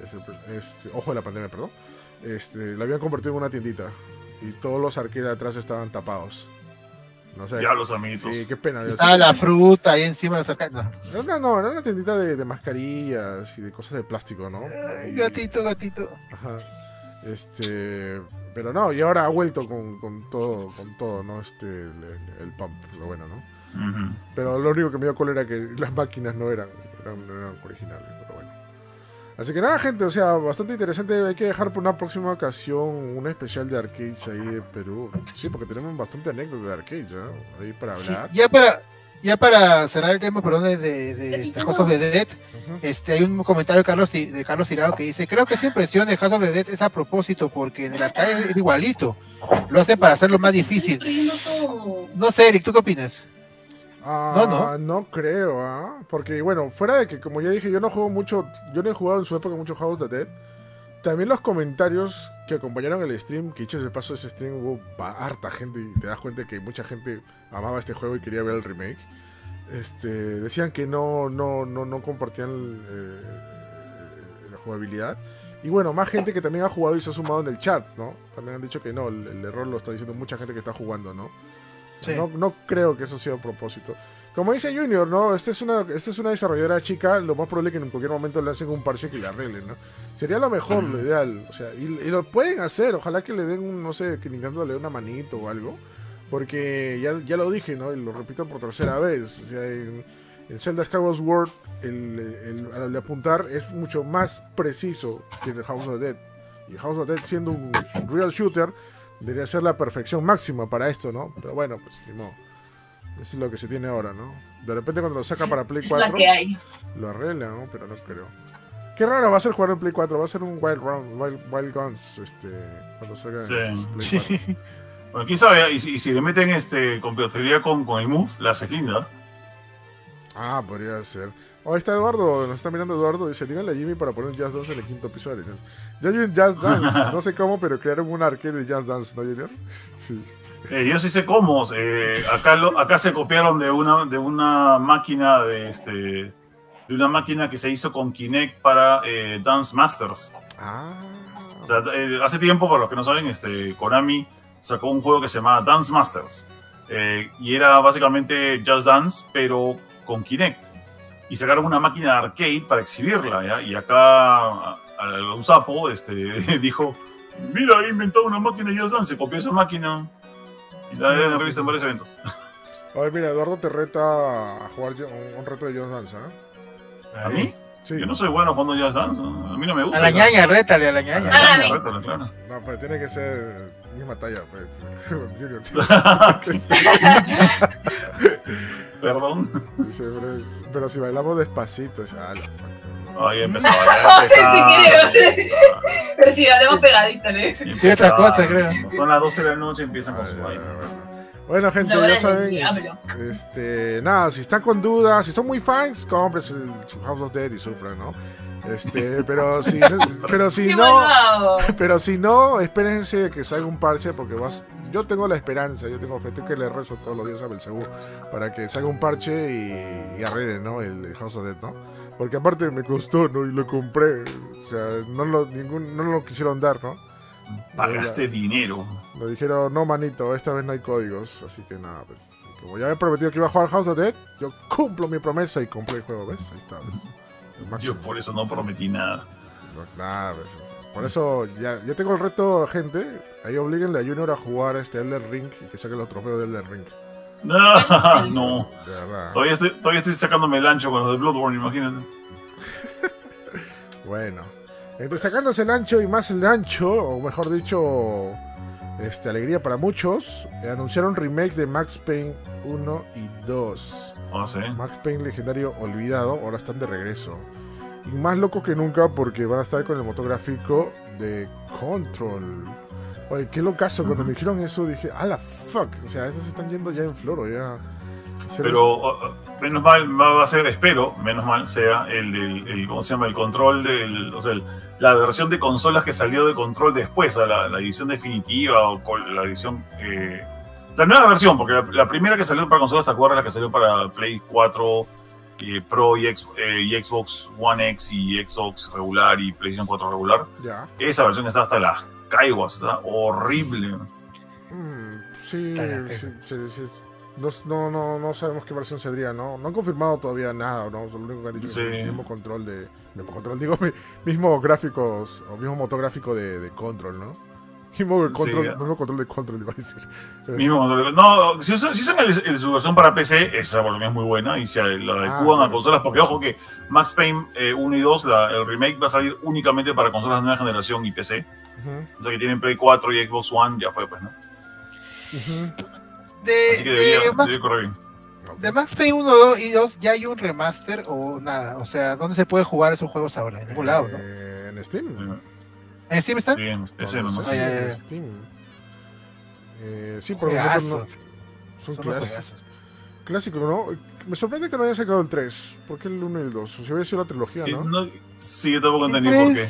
Speaker 1: este, este, ojo de la pandemia, perdón, este, la habían convertido en una tiendita y todos los arcades de atrás estaban tapados. No sé.
Speaker 3: Ya los amiguitos.
Speaker 1: Sí, qué pena.
Speaker 2: Ah, la fruta ahí encima de los arcades. No.
Speaker 1: Era una, no, era una tiendita de, de mascarillas y de cosas de plástico, ¿no?
Speaker 2: Ay,
Speaker 1: Y-
Speaker 2: gatito, gatito.
Speaker 1: Ajá. Este, pero no, y ahora ha vuelto con, con todo, con todo, ¿no? Este, el, el- el pump, lo bueno, ¿no?
Speaker 3: Ujú.
Speaker 1: Pero lo único que me dio cólera era que las máquinas no eran, eran, no eran originales. Así que nada, gente, o sea, bastante interesante. Hay que dejar por una próxima ocasión un especial de arcades ahí de Perú. Sí, porque tenemos bastante anécdotas de arcades, ¿no? Ahí para
Speaker 2: Sí,
Speaker 1: hablar.
Speaker 2: ya para ya para cerrar el tema, perdón, de, de, de este House of the Dead,
Speaker 1: Ujú.
Speaker 2: este, hay un comentario de Carlos, de Carlos Tirado que dice, creo que esa impresión de House of the Dead es a propósito, porque en el arcade es igualito. Lo hacen para hacerlo más difícil. No sé, Eric, ¿tú qué opinas?
Speaker 1: Ah,
Speaker 2: No,
Speaker 1: no, creo, ¿ah? Porque, bueno, fuera de que, como ya dije, yo no juego mucho, yo no he jugado en su época mucho House of the Dead. También los comentarios que acompañaron el stream, que dicho de paso ese stream hubo harta gente y te das cuenta que mucha gente amaba este juego y quería ver el remake. Este, decían que no, no, no, no compartían eh, la jugabilidad. Y bueno, más gente que también ha jugado y se ha sumado en el chat, ¿no? También han dicho que no, el, el error lo está diciendo mucha gente que está jugando, ¿no?
Speaker 2: Sí.
Speaker 1: No, no creo que eso sea a propósito. Como dice Junior, ¿no? Esta es una, esta es una desarrolladora chica, lo más probable es que en cualquier momento le hacen un parche que la arreglen, ¿no? Sería lo mejor, lo ideal. O sea, y, y lo pueden hacer, ojalá que le den un, no sé, que Nintendo le dé una manito o algo. Porque ya, ya lo dije, ¿no? Y lo repito por tercera vez. O sea, en, en Zelda Skyward Sword, el, el- al apuntar es mucho más preciso que en el House of Dead. Y House of Dead siendo un real shooter, debería ser la perfección máxima para esto, ¿no? Pero bueno, pues ni modo. Eso es lo que se tiene ahora, ¿no? De repente cuando lo saca para Play
Speaker 4: Es
Speaker 1: 4,
Speaker 4: la que hay.
Speaker 1: lo arregla, ¿no? Pero no creo. Qué raro va a ser jugar en Play 4, va a ser un Wild Round, Wild, Wild Guns, este, cuando salga en
Speaker 3: Sí.
Speaker 1: Play 4.
Speaker 3: Bueno, quién sabe, y si, y si le meten este compatibilidad con, con el Move, la haces linda.
Speaker 1: Ah, podría ser. Oh, ahí está Eduardo, nos está mirando Eduardo, dice, díganle a Jimmy para poner un Jazz Dance en el quinto episodio. ¿no? Ya hay un Jazz Dance, no sé cómo, pero crearon un arcade de Jazz Dance, ¿no, Junior? Sí.
Speaker 3: Eh, yo sí sé cómo. eh, acá, lo- acá se copiaron de una, de una máquina de este de una máquina que se hizo con Kinect para eh, Dance Masters.
Speaker 1: Ah.
Speaker 3: O sea, hace tiempo, para los que no saben, este, Konami sacó un juego que se llamaba Dance Masters. Y era básicamente Just Dance, pero con Kinect. Y sacaron una máquina de arcade para exhibirla, ¿ya? Y acá a- a- un sapo este, dijo, mira, he inventado una máquina de Just Dance. Se copió esa máquina y la han revisto en varios eventos.
Speaker 1: Oye, mira, Eduardo te reta a jugar yo- un, un reto de Jazz Dance, ¿ah?
Speaker 3: ¿A mí?
Speaker 1: Sí.
Speaker 3: Yo no soy bueno jugando Just Dance. ¿no? A mí no me gusta.
Speaker 2: A la ñaña, rétale a la ñaña.
Speaker 4: A la
Speaker 3: ñaña, rétalo, claro.
Speaker 1: No, pero tiene que ser misma talla, pues. Junior.
Speaker 3: Perdón.
Speaker 1: Dice, pero, pero si bailamos despacito, es ah, fuck.
Speaker 3: Ahí empezó. Empezó.
Speaker 4: Sí, Pero si hablemos pegadita, le
Speaker 2: Y otra cosa, creo.
Speaker 3: Son las 12 de la noche y empiezan con su vaina.
Speaker 1: bueno. Gente, ya saben. Este, nada, si están con dudas, si son muy fans, compres el, su House of Dead y sufran, ¿no? Este, pero si, pero si
Speaker 4: Qué
Speaker 1: no,
Speaker 4: malvado.
Speaker 1: pero si no, espérense que salga un parche porque vas, yo tengo la esperanza, yo tengo fe, estoy que le rezo todos los días a Belcebú para que salga un parche y, y arregle, ¿no? El, House of Dead, ¿no? Porque aparte me costó, ¿no? Y lo compré, o sea, no lo, ningún, no lo quisieron dar, ¿no?
Speaker 3: Pagaste dinero.
Speaker 1: Lo dijeron, no manito, esta vez no hay códigos, así que nada, pues, como ya he prometido que iba a jugar House of Dead, yo cumplo mi promesa y compré el juego, ¿ves? Ahí está, ¿ves?
Speaker 3: Yo por eso no prometí nada.
Speaker 1: No, Nada, ¿ves? Por eso ya, yo tengo el reto, gente, ahí obliguenle a Junior a jugar este Elden Ring y que saque los trofeos de Elden Ring,
Speaker 3: no.
Speaker 1: de verdad.
Speaker 3: Todavía estoy, todavía estoy sacándome el ancho con los de Bloodborne, imagínate.
Speaker 1: Bueno, entre sacándose el ancho y más el ancho, o mejor dicho, este, alegría para muchos, eh, anunciaron remake de Max Payne 1 y 2.
Speaker 3: No sé.
Speaker 1: Max Payne legendario olvidado, ahora están de regreso. Y más loco que nunca porque van a estar con el motográfico de Control. Oye, qué locazo, cuando me dijeron eso dije, a la fuck, o sea, estos se están yendo ya en floro, ya. Les-
Speaker 3: Pero menos mal va a ser, espero, menos mal sea el el, ¿cómo se llama? El control del, o sea, el- la versión de consolas que salió de control después, o sea, la, la edición definitiva o la edición, eh, la nueva versión, porque la, la primera que salió para consolas, ¿te acuerdas? La que salió para Play 4 eh, Pro y, eh, y Xbox One X y Xbox regular y PlayStation 4 regular.
Speaker 1: Ya.
Speaker 3: Esa versión está hasta las caiguas, está horrible.
Speaker 1: Mm, sí, sí, sí, sí, No, no, no, no sabemos qué versión sería, ¿no? No han confirmado todavía nada, ¿no? Lo único que han dicho es
Speaker 3: Sí.
Speaker 1: que es el mismo control de. Mismo control, digo, mi- mismo gráficos, o mismo motor gráfico de, de control, ¿no? Mismo control, mismo control de control, iba a decir.
Speaker 3: Mismo control. No, si usan, si usan el, el- su versión para PC, esa por lo menos es muy buena y se la adecuan a
Speaker 1: bueno.
Speaker 3: consolas, porque ojo que Max Payne eh, 1 y 2, la- el remake va a salir únicamente para consolas de nueva generación y PC.
Speaker 1: Ujú,
Speaker 3: O sea que tienen Play 4 y Xbox One, ya fue, pues, ¿no?
Speaker 1: ujú.
Speaker 2: De,
Speaker 3: Así que
Speaker 2: de
Speaker 3: debería,
Speaker 2: Max,
Speaker 3: debería correr bien.
Speaker 2: De Max Payne 1 2 y 2 ya hay un remaster o nada. O sea, ¿dónde se puede jugar esos juegos ahora? En ningún lado, ¿no?
Speaker 1: Eh, en Steam.
Speaker 2: ¿En Steam están?
Speaker 3: Sí, en PC
Speaker 1: No, no sé
Speaker 2: Ah,
Speaker 1: en. Steam. Eh, sí, por ejemplo, no, son
Speaker 2: Son
Speaker 1: clásicos. Clásico, ¿no? Me sorprende que no hayan sacado el 3. ¿Por qué el 1 y el 2? Si hubiera sido la trilogía,
Speaker 3: Sí,
Speaker 1: ¿no?
Speaker 3: no- sí, yo tampoco entendí por qué.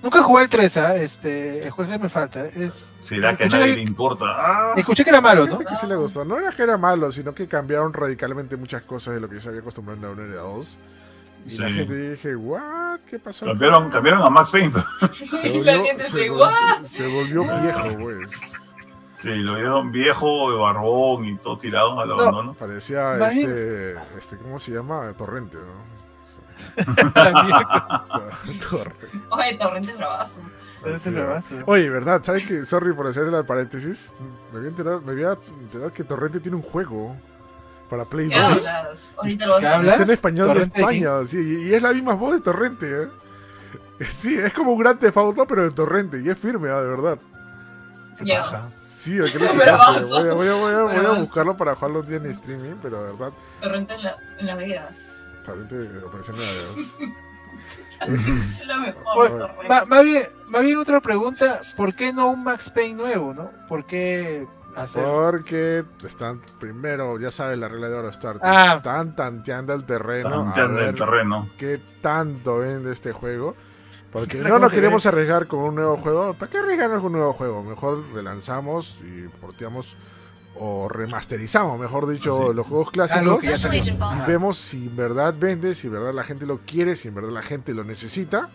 Speaker 2: 3, Nunca jugué el 3, ¿ah? Este, el juego que me falta. Es...
Speaker 3: ¿Será que a nadie le importa? Ah,
Speaker 2: escuché que era malo, ¿no?
Speaker 1: gente que sí le gustó. No era que era malo, sino que cambiaron radicalmente muchas cosas de lo que se había acostumbrado en la 1 y la 2. Y la
Speaker 3: Sí.
Speaker 1: gente dije, ¿what? ¿Qué pasó?
Speaker 3: cambiaron, cambiaron a Max Payne.
Speaker 1: Se
Speaker 4: Y la
Speaker 1: volvió-
Speaker 4: gente
Speaker 1: se
Speaker 4: se
Speaker 1: vol-
Speaker 4: "What?".
Speaker 1: se- volvió viejo, pues.
Speaker 3: Sí, lo vieron viejo, barbón y todo tirado al
Speaker 2: No.
Speaker 3: abandono.
Speaker 1: Parecía
Speaker 2: Más
Speaker 1: este, este, ¿cómo se llama? Torrente, ¿no? Torrente.
Speaker 4: Oye, Torrente es bravazo.
Speaker 1: Sí,
Speaker 2: bravazo.
Speaker 1: Oye, ¿verdad? ¿Sabes qué? Sorry por hacerle el paréntesis. Me había, enterado, me había enterado que Torrente tiene un juego para Play
Speaker 4: ¿Qué
Speaker 1: 2.
Speaker 4: hablas? Ahorita lo
Speaker 2: ¿Qué
Speaker 4: vas a
Speaker 2: hablas?
Speaker 1: Está en español de
Speaker 2: ¿Torrente de
Speaker 1: España, sí, y, y es la misma voz de Torrente, ¿eh? Sí, es como un gran Auto, pero de Torrente, y es firme, ¿ah? de verdad.
Speaker 2: Qué.
Speaker 1: Sí, ¿a qué le
Speaker 4: Bravazo.
Speaker 1: voy, a, voy, a, voy, a, voy a
Speaker 4: Bravazo.
Speaker 1: buscarlo para jugarlo un día en streaming, pero de verdad,
Speaker 4: Torrente en, la, en Las Vegas.
Speaker 1: Torrente de Operación
Speaker 4: la mejor.
Speaker 2: Más bien, más bien otra pregunta, ¿por qué no un Max Payne nuevo, no? ¿Por qué hacer?
Speaker 1: Porque están, primero, ya sabes la regla de oro, Star
Speaker 2: Ah.
Speaker 1: están tanteando el terreno, a
Speaker 3: Tanteando el terreno.
Speaker 1: qué tanto vende este juego. Porque no nos queremos arriesgar con un nuevo juego. ¿Para qué arriesgarnos con un nuevo juego? Mejor relanzamos y porteamos o remasterizamos, mejor dicho,
Speaker 3: Sí.
Speaker 1: los juegos clásicos. vemos si en verdad vende, si en verdad la gente lo quiere, si en verdad la gente lo necesita.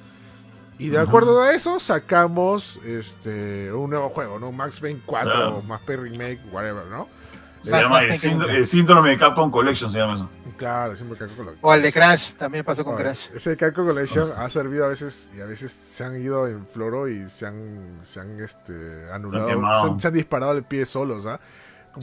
Speaker 1: Y de acuerdo a eso, sacamos este un nuevo juego, ¿no? Max Payne 4,
Speaker 3: Claro.
Speaker 1: Max Payne Remake, whatever, ¿no?
Speaker 3: Se llama el,
Speaker 2: que
Speaker 3: síndrome,
Speaker 2: nunca.
Speaker 3: el síndrome de Capcom Collection, se llama eso.
Speaker 1: Claro, siempre con lo
Speaker 2: O el de Crash, también pasó con Crash.
Speaker 1: Ese Calco Collection ha servido a veces y a veces se han ido en floro y se han, se han este, anulado, se han, se han disparado el pie solos, ¿ah?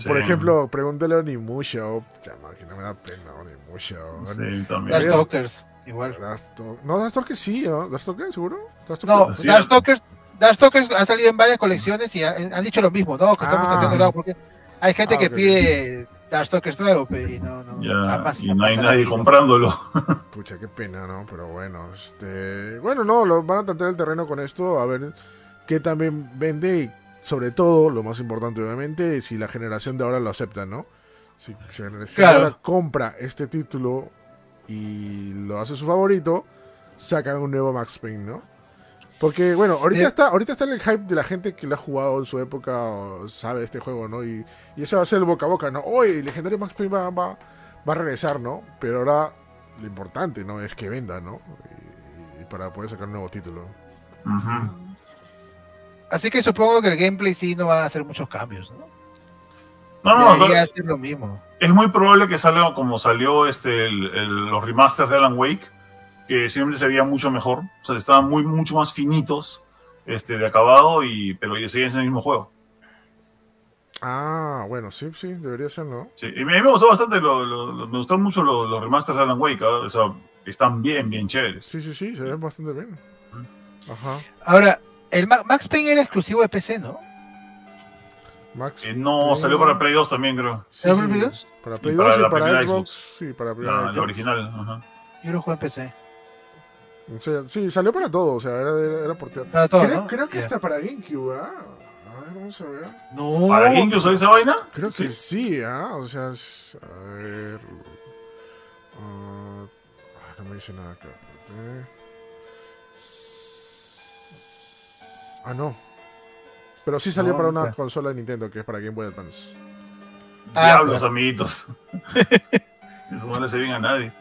Speaker 1: Por ejemplo, pregúntale a Onimusha, chama, que no me da pena Onimusha.
Speaker 3: Sí, también.
Speaker 2: Dark
Speaker 1: Deberías-
Speaker 2: Stalkers, igual.
Speaker 1: Darkstalk- No, Darkstalkers sí, ¿no? ¿Darkstalkers seguro?
Speaker 2: No,
Speaker 1: Darkstalkers-
Speaker 3: Sí.
Speaker 2: Darkstalkers, Darkstalkers ha salido en varias colecciones y han, han dicho lo mismo, ¿no? Que estamos
Speaker 1: Ah.
Speaker 2: lado porque hay gente
Speaker 1: Ah,
Speaker 2: que
Speaker 1: ok.
Speaker 2: pide Darkstalkers nuevo, pero y no, no,
Speaker 3: Ya,
Speaker 2: jamás-
Speaker 3: y no hay nadie comprándolo.
Speaker 1: Pucha, qué pena, ¿no? Pero bueno, este... Bueno, no, lo, van a tantear el terreno con esto, a ver qué también vende y sobre todo, lo más importante obviamente, si la generación de ahora lo acepta, ¿no? Si, si la generación
Speaker 2: Claro.
Speaker 1: de ahora compra este título y lo hace su favorito, sacan un nuevo Max Payne, ¿no? Porque, bueno, ahorita
Speaker 2: Eh.
Speaker 1: está, ahorita está en el hype de la gente que lo ha jugado en su época, o sabe de este juego, ¿no? Y, y ese va a ser el boca a boca, ¿no? Oye, el legendario Max Payne va, va, va a regresar, ¿no? Pero ahora lo importante, ¿no? Es que venda, ¿no? Y, y para poder sacar un nuevo título.
Speaker 3: Ujú.
Speaker 2: Así que supongo que el gameplay sí no va a hacer muchos cambios, ¿no?
Speaker 3: No, no,
Speaker 2: Debería
Speaker 3: no,
Speaker 2: ser lo mismo.
Speaker 3: es muy probable que salga como salió este, el- el- los remasters de Alan Wake, que siempre se veía mucho mejor. O sea, estaban muy, mucho más finitos este, de acabado, y, pero siguen siendo el mismo juego.
Speaker 1: Ah, bueno, sí, sí, debería ser, ¿no?
Speaker 3: Sí, y a mí me gustó bastante, lo- lo- lo- me gustaron mucho los, los remasters de Alan Wake, ¿ah? o sea, están bien, bien chéveres.
Speaker 1: Sí, sí, sí, se ven bastante bien. Ajá.
Speaker 2: Ahora, el Ma- Max Payne era exclusivo de PC, ¿no?
Speaker 1: Max.
Speaker 3: Eh, no,
Speaker 1: Payne-
Speaker 3: salió para Play 2 también, creo.
Speaker 1: Sí,
Speaker 2: ¿Era
Speaker 1: sí,
Speaker 2: para Play 2?
Speaker 1: Para Play
Speaker 3: Y
Speaker 1: 2
Speaker 3: para
Speaker 1: y para Xbox.
Speaker 3: Xbox.
Speaker 1: Sí, para
Speaker 3: La,
Speaker 1: primera
Speaker 3: la
Speaker 1: Xbox.
Speaker 3: original. Ajá.
Speaker 2: Yo lo jugué en PC.
Speaker 1: O sea, sí, salió para todo, o sea, era, era, era porteo.
Speaker 2: Para todo,
Speaker 1: creo,
Speaker 2: ¿no?
Speaker 1: creo que hasta para GameCube, ¿ah? A ver, vamos a ver.
Speaker 2: No.
Speaker 3: ¿Para GameCube salió esa vaina?
Speaker 1: Creo que
Speaker 3: Sí.
Speaker 1: ¿ah? O sea, es- a ver. ah, ah, no me dice nada acá. Ah, no. Pero sí salió
Speaker 2: No,
Speaker 1: para una consola de Nintendo que es para Game Boy Advance.
Speaker 2: Ah,
Speaker 3: Diablos,
Speaker 2: pues.
Speaker 3: amiguitos. Eso no le hace bien a nadie.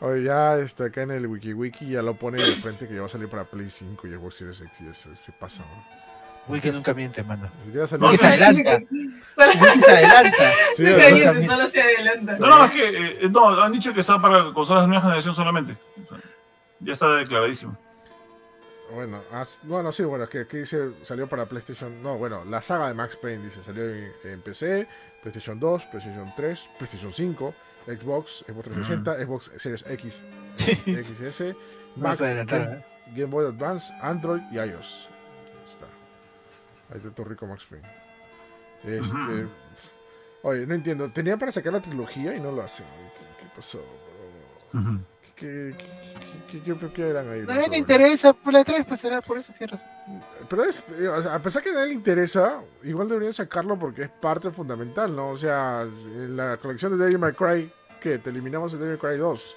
Speaker 1: Oye, ya este, acá en el WikiWiki ya lo pone de frente que ya va a salir para Play 5 y Xbox Series X y ese, se pasa, ¿no?
Speaker 2: Wiki nunca miente, mano. Wiki se adelanta. Wiki se adelanta.
Speaker 1: Sí,
Speaker 4: miente, solo se adelanta.
Speaker 3: No, no, es que eh, no, han dicho que está para consolas de nueva generación solamente. O sea, ya está declaradísimo.
Speaker 1: Bueno, as- bueno, sí, bueno, es que aquí dice, salió para PlayStation. No, bueno, la saga de Max Payne dice, salió en, en PC, PlayStation 2, PlayStation 3, PlayStation 5, Xbox, Xbox 360, Xbox Series X, XS, Mac. Game,
Speaker 2: ¿eh?
Speaker 1: Game Boy Advance, Android y iOS. Ahí está. Ahí está todo rico Max Payne. Este. Oye, no entiendo. Tenían para sacar la trilogía y no lo hacen. ¿Qué, qué pasó? ¿Qué, qué, qué, qué- qué- qué eran ahí?
Speaker 2: A nadie le interesa por la 3, pues será por eso tienes.
Speaker 1: Pero es, eh, o sea, a pesar que a nadie le interesa, igual deberían sacarlo porque es parte fundamental, ¿no? O sea, en la colección de Devil May Cry, ¿qué? Te eliminamos el Devil May Cry 2.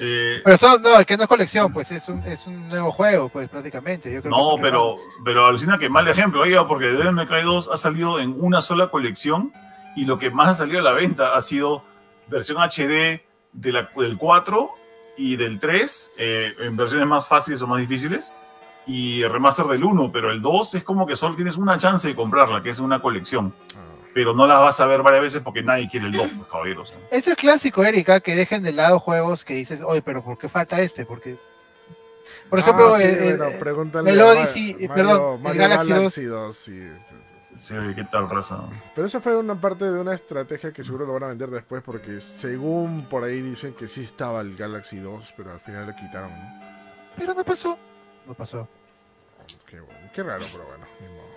Speaker 3: Eh,
Speaker 2: Pero eso, no, que no es colección, pues es un, es un nuevo juego, pues prácticamente. Yo creo que es
Speaker 3: no, pero, pero alucina que mal ejemplo, oiga, porque Devil May Cry 2 ha salido en una sola colección y lo que más ha salido a la venta ha sido versión HD de la- del 4 y del 3, eh, en versiones más fáciles o más difíciles, y el remaster del 1, pero el 2 es como que solo tienes una chance de comprarla, que es una colección,
Speaker 1: Ah,
Speaker 3: pero no la vas a ver varias veces porque nadie quiere el 2, pues, caballeros.
Speaker 2: Eso es clásico, Erika, que dejen de lado juegos que dices, oye, pero ¿por qué falta este? Porque, por ejemplo,
Speaker 1: Ah, sí, bueno,
Speaker 2: eh,
Speaker 1: pregúntale
Speaker 2: el
Speaker 1: Ma-
Speaker 2: Odyssey, eh, perdón, el Galaxy 2.
Speaker 1: 2, sí, sí, sí.
Speaker 3: ¿qué tal, raza?
Speaker 1: Pero esa fue una parte de una estrategia que seguro lo van a vender después porque según por ahí dicen que sí estaba el Galaxy 2, pero al final lo quitaron, ¿no?
Speaker 2: pero no pasó. No pasó.
Speaker 1: Qué, bueno, qué raro, pero bueno. ni modo.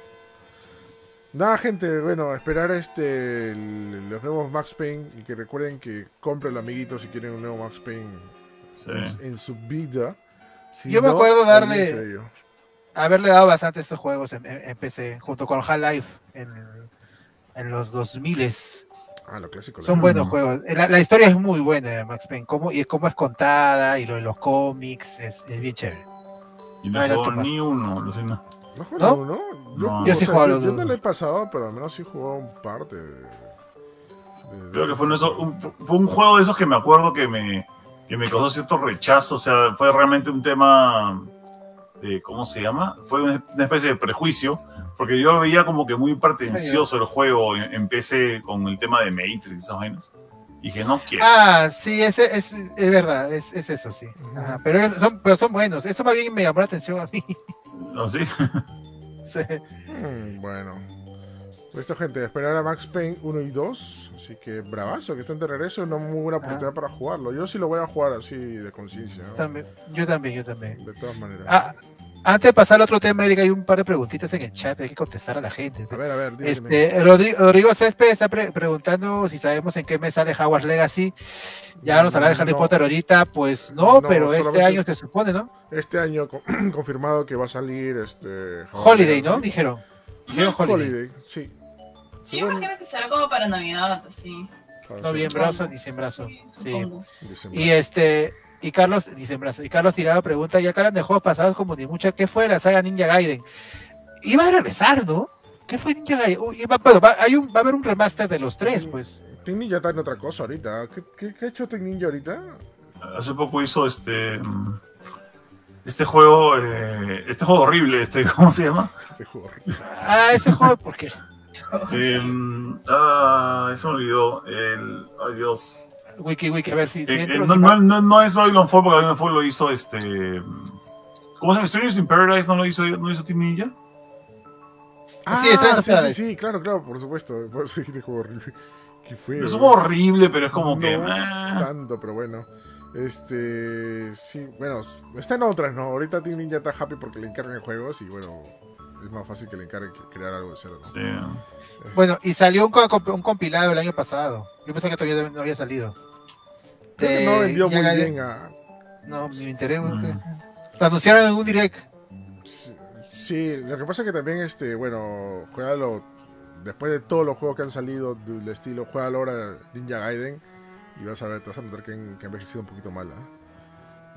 Speaker 1: Nada, gente, bueno, esperar este el- los nuevos Max Payne y que recuerden que compren amiguitos si quieren un nuevo Max Payne
Speaker 3: Sí.
Speaker 1: en, en su vida. Si
Speaker 2: Yo me acuerdo darle-. Haberle dado bastante a estos juegos en, en- en PC, junto con Half-Life en, en los 2000
Speaker 1: Ah, lo clásico.
Speaker 2: Son buenos juegos. La, la historia es muy buena de Max Payne. Cómo, y cómo es contada y lo de los cómics es, es bien chévere.
Speaker 3: Y no jugó
Speaker 2: más.
Speaker 3: ni uno, sé, no.
Speaker 1: ¿No jugaron
Speaker 2: ¿No?
Speaker 1: uno?
Speaker 3: No.
Speaker 1: jugué-
Speaker 2: Yo sí
Speaker 1: o sea,
Speaker 2: jugué a
Speaker 1: yo-
Speaker 2: los
Speaker 1: yo
Speaker 2: dos.
Speaker 1: no lo he pasado, pero al menos sí jugó un par de. de-
Speaker 3: Creo que fue, uno de esos- un, fue un juego de esos que me acuerdo que me, que me causó cierto rechazo. O sea, fue realmente un tema de, ¿cómo se llama? Fue una, especie de prejuicio, porque yo lo veía como que muy pretencioso el juego en, en PC con el tema de Matrix y esas vainas. Y dije, no quiero.
Speaker 2: Ah, sí, ese, es, es verdad, es, es eso, sí. Ajá, pero, son, pero son buenos. Eso más bien me llamó la atención a mí.
Speaker 3: ¿No? ¿Sí?
Speaker 2: Sí.
Speaker 1: Mm, bueno. Esto, gente, esperar a Max Payne 1 y 2. Así que bravazo, que estén de regreso. Una muy buena oportunidad para jugarlo. Yo sí lo voy a jugar así de conciencia. ¿no?
Speaker 2: También, yo también, yo también.
Speaker 1: De todas maneras.
Speaker 2: Ah, antes de pasar al otro tema, Erika, hay un par de preguntitas en el chat, hay que contestar a la gente.
Speaker 1: a ver, a ver, dígame.
Speaker 2: Este, Rodrigo, Rodrigo Césped está pre- preguntando si sabemos en qué mes sale Howard Legacy. Ya vamos a hablar de Harry
Speaker 1: No.
Speaker 2: Potter ahorita, pues no, pero este año se supone, ¿no?
Speaker 1: Este año con- confirmado que va a salir este.
Speaker 2: Holiday, ¿no? Dijeron. Dijeron Holiday.
Speaker 1: Holiday, sí. Sí,
Speaker 4: Yo
Speaker 1: bueno,
Speaker 4: imagino que será como para Navidad, así.
Speaker 2: Noviembrazo, diciembrazo. Sí. Y este, y Carlos, diciembrazo. Y Carlos Tirado pregunta, ya que de juegos pasados como ni mucha, ¿qué fue la saga Ninja Gaiden? Iba a regresar, ¿no? ¿Qué fue Ninja Gaiden? Va, bueno, va- hay un, va a haber un remaster de los tres, pues.
Speaker 1: Team Ninja está en otra cosa ahorita. ¿Qué, qué, qué ha hecho Team Ninja ahorita?
Speaker 3: Hace poco hizo este. mm, Este juego. eh, este juego horrible, este, ¿cómo se llama?
Speaker 1: Este juego.
Speaker 2: Ah, ese juego, ¿por qué?
Speaker 3: Eh, ah, se me olvidó. El, ay Dios.
Speaker 2: Wiki, wiki, a ver si... si
Speaker 3: Eh, eh, no,
Speaker 2: si
Speaker 3: no,
Speaker 2: va-
Speaker 3: no, no es Babylon Fall, porque Babylon Fall lo hizo este. ¿Cómo se llama? Strangers in Paradise no lo hizo, no lo hizo Team Ninja.
Speaker 1: Ah,
Speaker 2: Sí, está en esa
Speaker 1: sí,
Speaker 2: ciudad.
Speaker 1: sí, sí, claro, claro, por supuesto. Por eso dijiste juego horrible. Qué fue.
Speaker 3: Es un juego horrible, pero es como que.
Speaker 1: No
Speaker 3: ah.
Speaker 1: tanto, pero bueno. Este. Sí, bueno, está en otras, ¿no? Ahorita Team Ninja está happy porque le encargan juegos y bueno, es más fácil que le encarguen que crear algo de cero. ¿no?
Speaker 3: Sí.
Speaker 2: Bueno, y salió un, co- un compilado el año pasado. Yo pensé que todavía no había salido.
Speaker 1: Creo que no vendió muy bien a.
Speaker 2: No, ni me enteré.
Speaker 3: Mm.
Speaker 2: Lo anunciaron en un direct.
Speaker 1: Sí, lo que pasa es que también, este, bueno, juégalo. Después de todos los juegos que han salido del estilo, juégalo ahora Ninja Gaiden y vas a ver, te vas a notar que, han- que ha envejecido un poquito mal.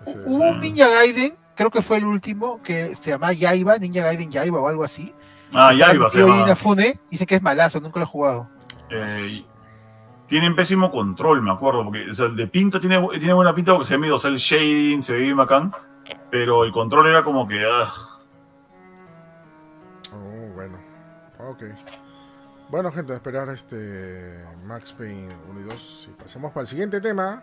Speaker 1: Ese-
Speaker 2: Hubo un Ninja Gaiden, creo que fue el último, que se llama Yaiba, Ninja Gaiden Yaiba o algo así.
Speaker 3: Ah, ya iba, se llama.
Speaker 2: Inafune, dice que es malazo, nunca lo he jugado.
Speaker 3: Eh, tienen pésimo control, me acuerdo, porque o sea, de pinta tiene, tiene buena pinta porque se ve medio cel shading, se ve bien bacán, pero el control era como que. ah,
Speaker 1: Oh, bueno. Ok. Bueno, gente, a esperar este Max Payne 1 y 2. Y pasamos para el siguiente tema.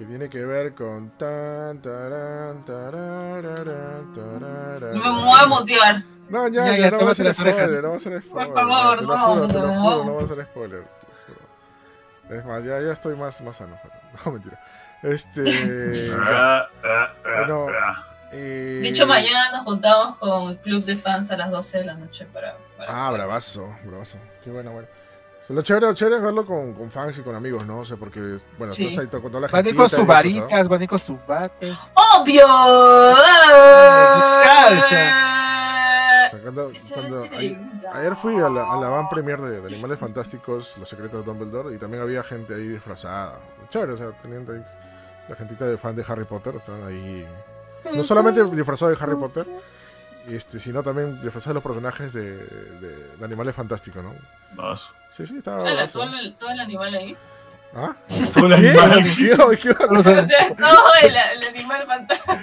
Speaker 1: Que tiene que ver con tan, tarán, tarararán, tarararán.
Speaker 4: Me voy a mutear.
Speaker 1: No, ya,
Speaker 2: Ya,
Speaker 1: ya,
Speaker 2: ya,
Speaker 1: no va a ser spoiler, no va a ser spoiler.
Speaker 4: favor,
Speaker 1: te lo
Speaker 4: no,
Speaker 1: juro,
Speaker 4: no.
Speaker 1: juro, no va a ser spoiler. Es más, ya, ya estoy más, más sano. pero- No, mentira. Este. ya. Bueno. Eh,
Speaker 4: Dicho mañana nos juntamos con el club de fans a las 12 de la noche para. para
Speaker 1: Ah, bravazo, bravazo. Qué bueno, bueno. O sea, Lo chévere, lo chévere es verlo con, con fans y con amigos, ¿no? O sea, porque, bueno,
Speaker 4: Sí.
Speaker 1: estás ahí to- con toda la
Speaker 2: Van a
Speaker 1: gente.
Speaker 2: ir con sus varitas, van a ir con sus bates.
Speaker 4: ¡Obvio!
Speaker 1: cuando, cuando- ahí- ayer fui a la, a la van premier de, de Animales Fantásticos, Los Secretos de Dumbledore, y también había gente ahí disfrazada. Chévere, o sea, teniendo ahí la gentita de fan de Harry Potter, estaban ahí. No solamente disfrazados de Harry Potter, este, sino también disfrazados de los personajes de, de- de Animales Fantásticos, ¿no?
Speaker 3: No,
Speaker 1: Sí, sí, estaba.
Speaker 4: Todo el, todo el animal ahí.
Speaker 1: ¿Ah?
Speaker 3: todo el
Speaker 1: ¿Qué?
Speaker 3: animal
Speaker 1: ¿Qué? ¿Qué?
Speaker 2: Vamos
Speaker 4: O sea, todo el, el animal fantástico.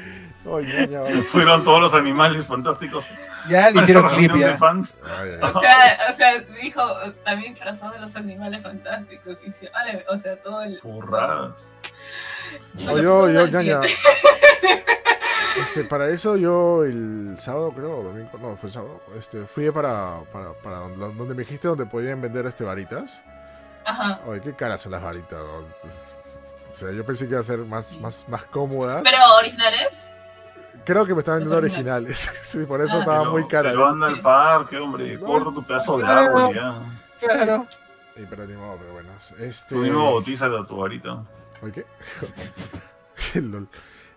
Speaker 1: Ay.
Speaker 3: Fueron todos los animales fantásticos.
Speaker 2: Ya le hicieron clip ya.
Speaker 3: fans.
Speaker 1: Ay,
Speaker 4: O sea, o sea, dijo también disfrazado de los animales fantásticos. Y se- vale, o sea, todo el.
Speaker 3: Burradas.
Speaker 1: No,
Speaker 4: Lo
Speaker 1: yo,
Speaker 4: puso
Speaker 1: yo,
Speaker 4: al
Speaker 1: ñaña. Este, para eso yo el sábado, creo, o domingo, no, fue el sábado, este, fui para, para, para donde, donde me dijiste donde podían vender este varitas.
Speaker 4: Ajá.
Speaker 1: Ay, qué caras son las varitas. O sea, yo pensé que iba a ser más, más, más cómodas.
Speaker 4: Pero originales.
Speaker 1: Creo que me estaban vendiendo originales. sí, por eso
Speaker 4: Ah.
Speaker 1: estaban
Speaker 3: Pero-
Speaker 1: muy caras.
Speaker 3: Pero anda al parque, hombre.
Speaker 1: No.
Speaker 3: Corta tu pedazo de
Speaker 2: Claro.
Speaker 3: árbol ya.
Speaker 2: Claro.
Speaker 1: Sí, pero ni modo, pero bueno. Este...
Speaker 3: Tú mismo bautízalo a tu varita.
Speaker 1: ¿Oye, qué? Lol.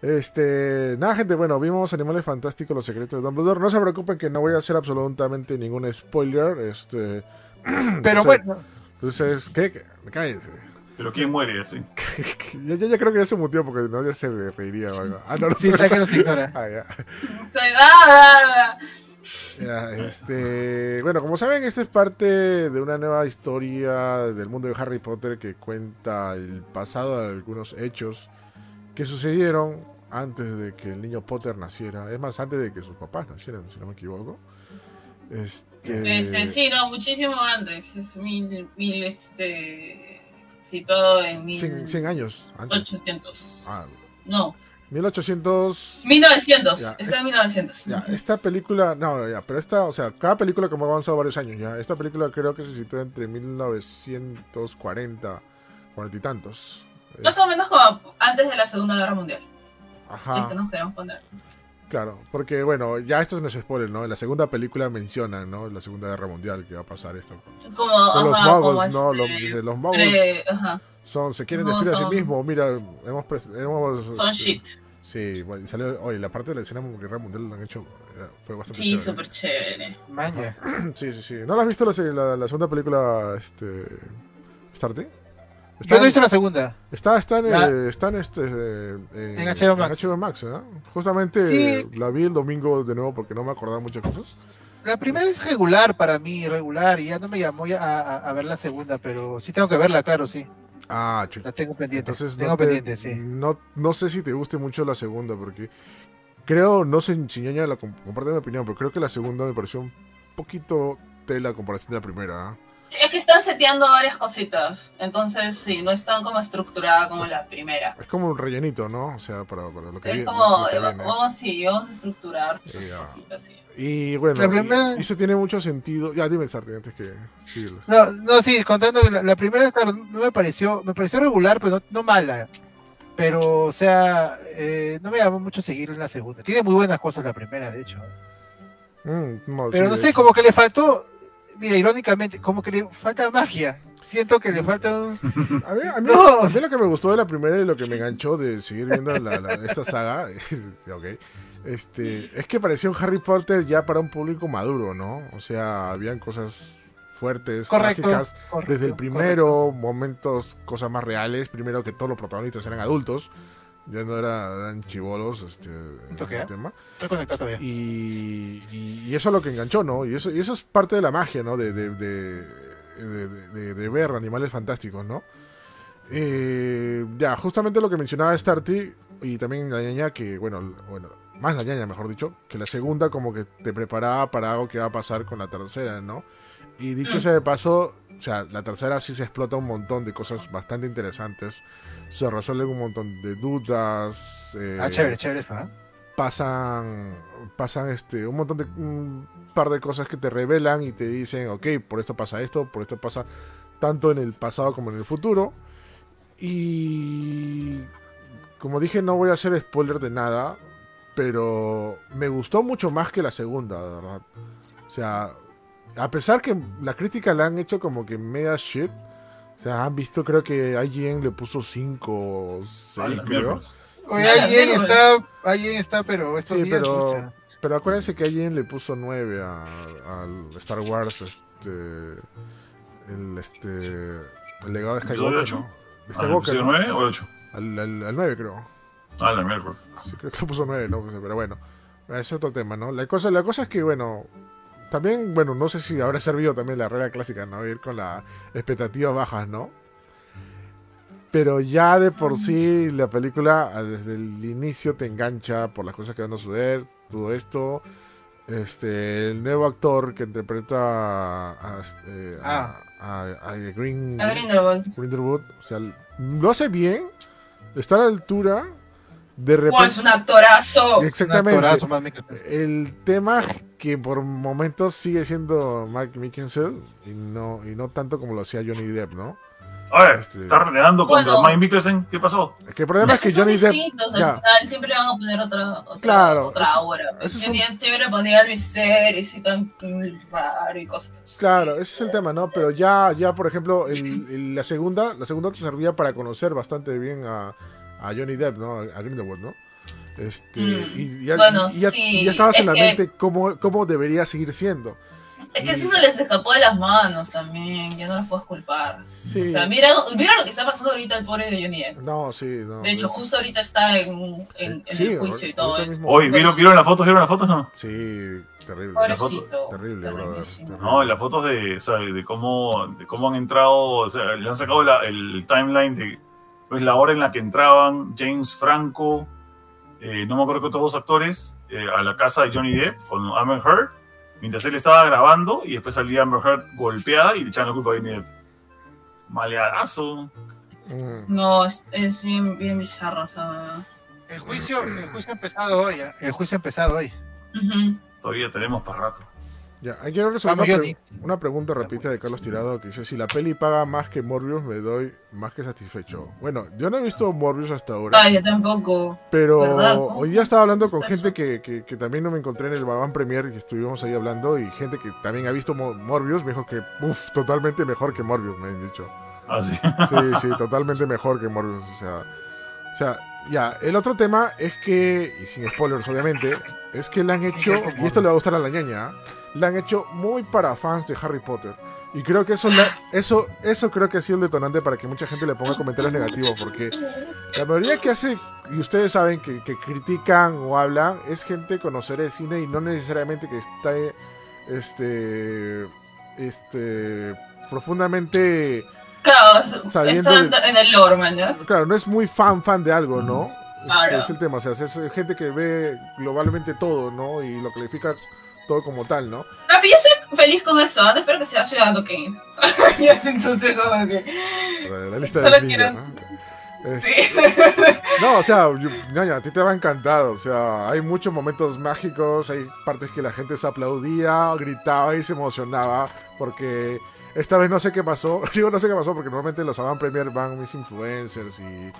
Speaker 1: Este, nada, gente, bueno, vimos Animales Fantásticos, Los Secretos de Dumbledore. No se preocupen que no voy a hacer absolutamente ningún spoiler. Este,
Speaker 2: Pero
Speaker 1: Entonces-
Speaker 2: bueno,
Speaker 1: entonces, ¿qué? ¿Qué? Cállense.
Speaker 3: Pero ¿quién muere así?
Speaker 1: ya, ya, ya creo que ya se mutió porque no, ya se reiría o algo. Ah, no, no
Speaker 2: sí, está que no se.
Speaker 1: Ah, ya. Ya, este, bueno, como saben, esta es parte de una nueva historia del mundo de Harry Potter que cuenta el pasado de algunos hechos que sucedieron antes de que el niño Potter naciera. Es más, antes de que sus papás nacieran, si no me equivoco. Este,
Speaker 4: Este, sí, no, muchísimo antes. Es mil, mil, este. Situado en mil.
Speaker 1: 100, 100 años antes.
Speaker 4: 800.
Speaker 1: Ah,
Speaker 4: No,
Speaker 1: 1800.
Speaker 4: 1900.
Speaker 1: Ya,
Speaker 4: Está en 1900.
Speaker 1: Ya, esta película, no, no, ya, pero esta, o sea, cada película como ha avanzado varios años, ya, esta película creo que se sitúa entre 1940, cuarenta y tantos.
Speaker 4: Más o menos como antes de la Segunda Guerra Mundial.
Speaker 1: Ajá,
Speaker 4: que nos queremos poner.
Speaker 1: claro, porque bueno, ya esto no es spoiler, ¿no? En la segunda película mencionan, ¿no? La Segunda Guerra Mundial que va a pasar esto. Con,
Speaker 4: Como,
Speaker 1: con los
Speaker 4: como
Speaker 1: ¿no?
Speaker 4: este,
Speaker 1: Los, dice, los magos
Speaker 4: pre- ajá,
Speaker 1: son, se quieren
Speaker 4: no
Speaker 1: destruir a sí mismos, mira, hemos... hemos
Speaker 4: son
Speaker 1: este,
Speaker 4: shit.
Speaker 1: Sí, bueno, y salió, oye, la parte de la escena de Guerra Mundial lo han hecho, eh, fue bastante
Speaker 4: Sí,
Speaker 1: chévere.
Speaker 4: súper chévere.
Speaker 2: Maña.
Speaker 1: Sí, sí, sí. ¿No la has visto la, serie- la, la segunda película, este... Star Trek?
Speaker 2: Yo no hice la segunda.
Speaker 1: Está, está en,
Speaker 2: La-
Speaker 1: eh, está en este eh, en,
Speaker 2: En HBO Max.
Speaker 1: HBO Max, ¿no? Justamente
Speaker 2: Sí.
Speaker 1: eh, la vi el domingo de nuevo porque no me acordaba muchas cosas.
Speaker 2: La primera es regular para mí, regular, y ya no me llamó ya a, a- a ver la segunda, pero sí tengo que verla, claro, sí.
Speaker 1: Ah, chuta.
Speaker 2: La tengo pendiente.
Speaker 1: Entonces
Speaker 2: tengo
Speaker 1: no, te-
Speaker 2: pendiente, sí.
Speaker 1: no, no sé si te guste mucho la segunda porque creo, no sé si ñaña la comp- comparte mi opinión, pero creo que la segunda me pareció un poquito tela comparación de la primera. ¿ah?
Speaker 4: Sí, es que están seteando varias cositas. Entonces, sí, no es tan como estructurada como la primera.
Speaker 1: Es como un rellenito, ¿no? O sea, para, para lo que
Speaker 4: Es como,
Speaker 1: que viene.
Speaker 4: vamos, sí, vamos a estructurar sus
Speaker 1: Ya.
Speaker 4: cositas, sí.
Speaker 1: Y bueno,
Speaker 2: primera-
Speaker 1: y, eso tiene mucho sentido. Ya, dime, Sartre, antes que sigue.
Speaker 2: No, no, sí, contando que la, la primera, claro, no me pareció, me pareció regular, pero no, no mala. Pero, o sea, eh, no me llamó mucho seguir en la segunda. Tiene muy buenas cosas la primera, de hecho.
Speaker 1: Mm, no,
Speaker 2: Pero
Speaker 1: sí,
Speaker 2: no sé,
Speaker 1: hecho.
Speaker 2: como que le faltó, mira, irónicamente, como que le falta magia. Siento que le falta un...
Speaker 1: A mí, a, mí,
Speaker 2: No.
Speaker 1: a mí lo que me gustó de la primera y lo que me enganchó de seguir viendo la- la- esta saga ok, este, es que parecía un Harry Potter ya para un público maduro, ¿no? O sea, habían cosas fuertes,
Speaker 2: Correcto.
Speaker 1: trágicas,
Speaker 2: correcto,
Speaker 1: desde el primero, momentos, cosas más reales. Primero que todos los protagonistas eran adultos, ya no era- eran chivolos este, en el tema.
Speaker 2: Estoy conectado todavía.
Speaker 1: Y, y- y eso es lo que enganchó, ¿no? Y eso, y eso es parte de la magia, ¿no? De, de, de, de- ver animales fantásticos, ¿no? Eh, ya, justamente lo que mencionaba Starty y también la ñaña que, bueno, bueno, más la ñaña, mejor dicho, que la segunda como que te preparaba para algo que va a pasar con la tercera, ¿no? Y dicho
Speaker 4: Mm.
Speaker 1: sea de paso, o sea, la tercera sí se explota un montón de cosas bastante interesantes, se resuelven un montón de dudas. eh,
Speaker 2: Ah, chévere, chévere esto, ¿ah?
Speaker 1: pasan pasan este un montón de un par de cosas que te revelan y te dicen ok por esto pasa esto por esto pasa tanto en el pasado como en el futuro y como dije no voy a hacer spoiler de nada pero me gustó mucho más que la segunda de verdad o sea a pesar que la crítica la han hecho como que media shit o sea han visto creo que IGN le puso 5 o 6
Speaker 3: Ala,
Speaker 1: creo.
Speaker 2: Oye,
Speaker 4: sí,
Speaker 2: está, alguien está, pero estos
Speaker 1: Sí,
Speaker 2: días,
Speaker 1: pero,
Speaker 2: chucha.
Speaker 1: pero acuérdense que alguien le puso 9 a- al Star Wars, este, el, este, el legado de
Speaker 3: ¿Episodio
Speaker 1: Skywalker? ¿no? De
Speaker 3: Ah,
Speaker 1: Skywalker,
Speaker 3: ¿episodio
Speaker 1: ¿no?
Speaker 3: 9 o 8?
Speaker 1: Al, al, al 9 creo.
Speaker 3: Ah, la miércoles.
Speaker 1: Sí, creo que le puso 9, ¿no? Pero bueno, es otro tema, ¿no? La cosa, la cosa es que, bueno, también, bueno, no sé si habrá servido también la regla clásica, ¿no? Ir con las expectativas bajas, ¿no? Pero ya de por sí la película ah, desde el inicio te engancha por las cosas que van a suceder, todo esto. Este, el nuevo actor que interpreta a, a, este, a- a- a Green,
Speaker 4: A Grindelwald.
Speaker 1: Grindelwald, o sea, lo hace bien, está a la altura, de
Speaker 4: Oh, es
Speaker 1: repente...
Speaker 4: un actorazo.
Speaker 1: Exactamente.
Speaker 2: Un actorazo, más Mikkelsen.
Speaker 1: El tema que por momentos sigue siendo Mike Mickelson y no, y no tanto como lo hacía Johnny Depp, ¿no?
Speaker 3: A ver,
Speaker 1: Este-
Speaker 3: está renegando contra
Speaker 4: Bueno.
Speaker 3: Mike Mikkelsen. ¿Qué pasó?
Speaker 1: Es que el problema es que Johnny Depp...
Speaker 4: al final siempre le van a poner otra, otra,
Speaker 1: Claro,
Speaker 4: otra
Speaker 1: eso- es un-
Speaker 4: siempre ponía el misterio y tan raro y cosas así.
Speaker 1: Claro, ese es el tema, ¿no? Pero ya, ya por ejemplo, el- el- la segunda, la segunda te servía para conocer bastante bien a, a Johnny Depp, ¿no? A, Grindelwald, ¿no? Este,
Speaker 4: Mm.
Speaker 1: y, ya,
Speaker 4: Bueno,
Speaker 1: y ya-
Speaker 4: sí,
Speaker 1: y ya estabas en
Speaker 4: es
Speaker 1: la
Speaker 4: que-
Speaker 1: mente cómo, cómo debería seguir siendo.
Speaker 4: Es que eso se les escapó de las manos también, ya no los puedes culpar.
Speaker 1: Sí.
Speaker 4: O sea, mira, mira lo que está pasando ahorita el pobre de Johnny Depp.
Speaker 1: No, sí, no.
Speaker 4: De hecho,
Speaker 1: es-
Speaker 4: justo ahorita está en, en, en
Speaker 1: sí,
Speaker 4: el juicio y todo eso.
Speaker 3: Oye, ¿vieron, ¿vieron las fotos? ¿Vieron las fotos? No.
Speaker 1: Sí, terrible.
Speaker 4: Pobrecito.
Speaker 1: Terrible, brother. terrible.
Speaker 3: No, las fotos de, o sea, de cómo, de cómo han entrado, o sea, le han sacado la- el timeline de pues, la hora en la que entraban James Franco, eh, no me acuerdo que todos los actores, eh, a la casa de Johnny Depp con Amber Heard, mientras él estaba grabando y después salía Amber Heard golpeada y le echaban la culpa a Johnny Depp. Maleadazo.
Speaker 1: Mm.
Speaker 4: No, es, es bien, bien bizarro, o sea.
Speaker 2: El juicio, el juicio ha empezado hoy, ¿ah? el juicio ha empezado hoy.
Speaker 3: Todavía tenemos para rato.
Speaker 1: Ya, hay que resolver
Speaker 2: Vamos,
Speaker 1: una, pre- una pregunta rapidita de Carlos Tirado que dice, si la peli paga más que Morbius, me doy más que satisfecho. Bueno, yo no he visto Morbius hasta ahora,
Speaker 4: Ay, yo tampoco.
Speaker 1: pero
Speaker 4: ¿verdad?
Speaker 1: hoy día estaba hablando con
Speaker 4: ¿Está
Speaker 1: gente que, que, que también no me encontré en el Babán Premier y estuvimos ahí hablando y gente que también ha visto Mo- Morbius me dijo que, uff, totalmente mejor que Morbius, me han dicho.
Speaker 3: Así.
Speaker 1: Sí, sí, totalmente mejor que Morbius. O sea, o sea, ya, el otro tema es que, y sin spoilers obviamente, es que le han hecho, y esto le va a gustar a la ñaña, ¿ah? Le han hecho muy para fans de Harry Potter. Y creo que eso, la- eso, eso creo que ha sido el detonante para que mucha gente le ponga comentarios negativos, porque la mayoría que hace, y ustedes saben que, que critican o hablan, es gente conocedora de cine y no necesariamente que está, este, este, profundamente
Speaker 4: Claro,
Speaker 1: Sabiendo
Speaker 4: en el lore,
Speaker 1: claro, no es muy fan fan de algo, ¿no? Este, es el tema, o sea, es gente que ve globalmente todo, ¿no? Y lo califica todo como tal, ¿no?
Speaker 4: Ah, pero yo soy feliz con eso, ¿no? espero que sea Ciudadano Kane. yo entonces como que...
Speaker 1: La, la lista
Speaker 4: Solo
Speaker 1: de niños,
Speaker 4: quiero-
Speaker 1: ¿no? Es-
Speaker 4: Sí.
Speaker 1: No, o sea, yo- ñaña, a ti te va a encantar, o sea, hay muchos momentos mágicos, hay partes que la gente se aplaudía, gritaba y se emocionaba, porque esta vez no sé qué pasó, digo no sé qué pasó, porque normalmente los Avant Premier van mis influencers y,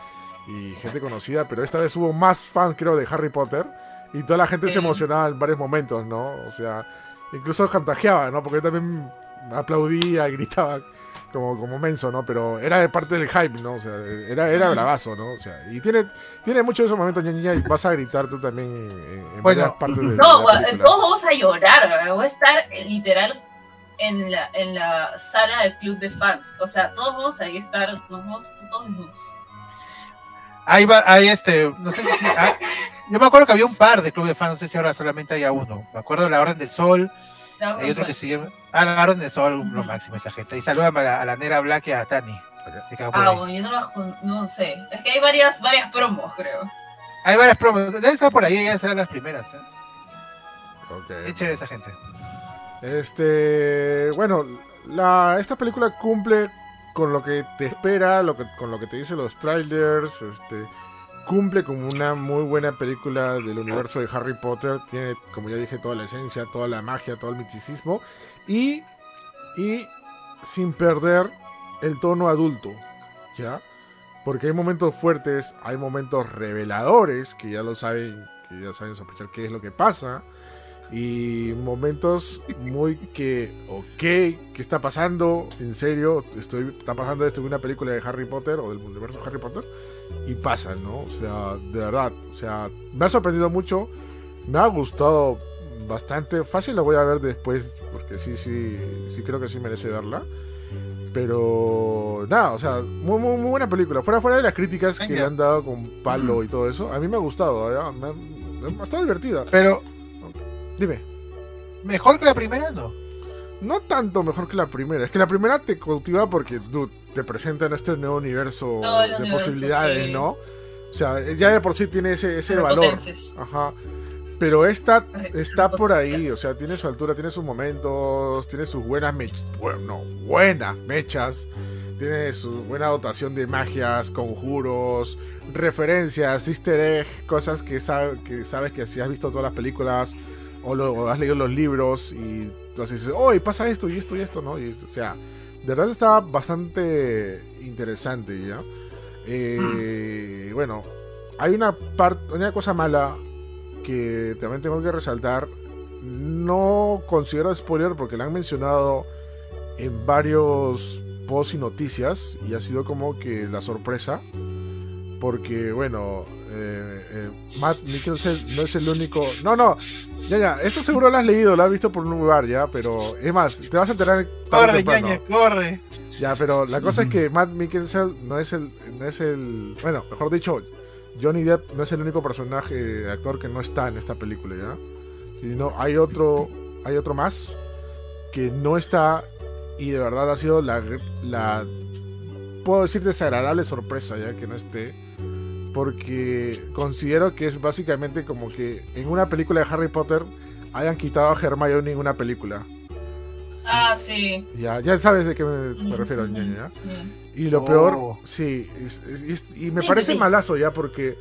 Speaker 1: y gente conocida, pero esta vez hubo más fans, creo, de Harry Potter, y toda la gente se
Speaker 4: Sí.
Speaker 1: emocionaba en varios momentos, ¿no? O sea, incluso chantajeaba, ¿no? Porque yo también aplaudía y gritaba como, como menso, ¿no? Pero era de parte del hype, ¿no? O sea, era, era bravazo, ¿no? O sea, y tiene, tiene muchos de esos momentos, ñaña, y vas a gritar tú también en, en
Speaker 2: Bueno,
Speaker 1: varias partes de, de
Speaker 4: No,
Speaker 1: la
Speaker 4: todos vamos a llorar, ¿verdad? voy a estar eh, literal en la, en la sala del club de fans. O sea, todos vamos a ahí estar, nos vamos todos desnudos.
Speaker 2: Ahí va, ahí este, no sé si, ah, yo me acuerdo que había un par de club de fans, no sé si ahora solamente hay uno. Me acuerdo de la Orden del Sol, hay otro que se llama, ah, la Orden del Sol, lo
Speaker 4: Ujú.
Speaker 2: máximo esa gente. Y saludan a la, a la Nera Black y a Tani.
Speaker 4: Ah, bueno, yo no las con- no sé. Es que hay varias, varias promos, creo.
Speaker 2: Hay varias promos. Debe estar por ahí, ya serán las primeras. ¿eh?
Speaker 1: Ok.
Speaker 2: Qué chévere esa gente.
Speaker 1: Este, bueno, la, esta película cumple con lo que te espera, lo que, con lo que te dicen los trailers, este, cumple como una muy buena película del universo de Harry Potter, tiene, como ya dije, toda la esencia, toda la magia, todo el misticismo, y, y sin perder el tono adulto, ¿ya? Porque hay momentos fuertes, hay momentos reveladores, que ya lo saben, que ya saben sospechar qué es lo que pasa, y momentos muy que, ok, ¿qué está pasando? En serio, estoy, está pasando esto en una película de Harry Potter o del universo de Harry Potter y pasa, ¿no? O sea, de verdad, o sea, me ha sorprendido mucho, me ha gustado bastante, fácil la voy a ver después porque sí, sí, sí creo que sí merece verla. Pero nada, o sea, muy, muy, muy buena película. Fuera, fuera de las críticas que le han dado con palo y todo eso, a mí me ha gustado, ¿verdad? Me ha, estado divertida.
Speaker 2: Pero,
Speaker 1: Dime.
Speaker 2: ¿mejor que la primera? No.
Speaker 1: No tanto mejor que la primera. Es que la primera te cautiva porque dude, te presentan este nuevo universo
Speaker 4: Todo
Speaker 1: de
Speaker 4: universo,
Speaker 1: posibilidades,
Speaker 4: sí.
Speaker 1: ¿no? O sea, ya de por sí tiene ese, ese valor. Ajá. Pero esta está por ahí, o sea, tiene su altura, tiene sus momentos, tiene sus buenas mechas, bueno, buenas mechas, tiene su buena dotación de magias, conjuros, referencias, easter egg, cosas que, sabe- que sabes que si has visto todas las películas o, lo, o has leído los libros y entonces dices, oh, y pasa esto y esto y esto, ¿no? Y, o sea, de verdad está bastante interesante, ¿ya? Eh, Bueno, hay una, parte una cosa mala que también tengo que resaltar. No considero spoiler porque la han mencionado en varios posts y noticias y ha sido como que la sorpresa. Porque, bueno, eh, eh, Matt Mikkelsen no es el único. No, no, ya, ya, esto seguro lo has leído, lo has visto por un lugar ya, pero es más, te vas a enterar
Speaker 2: Corre, ñaña, corre.
Speaker 1: Ya, pero la cosa es que Matt Mikkelsen no es el, no es el, bueno, mejor dicho, Johnny Depp no es el único personaje actor que no está en esta película, ¿ya? Sino hay otro, hay otro más que no está y de verdad ha sido la, la puedo decir desagradable sorpresa ya que no esté porque considero que es básicamente como que en una película de Harry Potter hayan quitado a Hermione en una película.
Speaker 4: Ah, sí.
Speaker 1: Ya, ya sabes de qué me, me refiero, ñaño, ¿ya?
Speaker 4: Sí.
Speaker 1: Y lo
Speaker 2: Oh.
Speaker 1: peor, sí, es- es- es- y me
Speaker 4: Sí,
Speaker 1: parece
Speaker 4: sí.
Speaker 1: malazo ya porque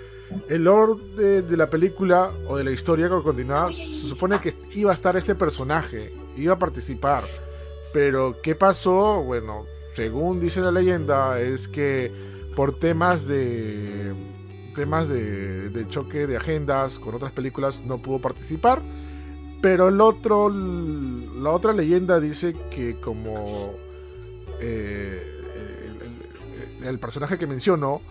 Speaker 1: el lore de, de la película o de la historia que continuaba, se supone que iba a estar este personaje, iba a participar. Pero, ¿qué pasó? Bueno, según dice la leyenda, es que por temas de temas de, de choque de agendas con otras películas no pudo participar. Pero el otro, la otra leyenda dice que como eh, el, el- el personaje que menciono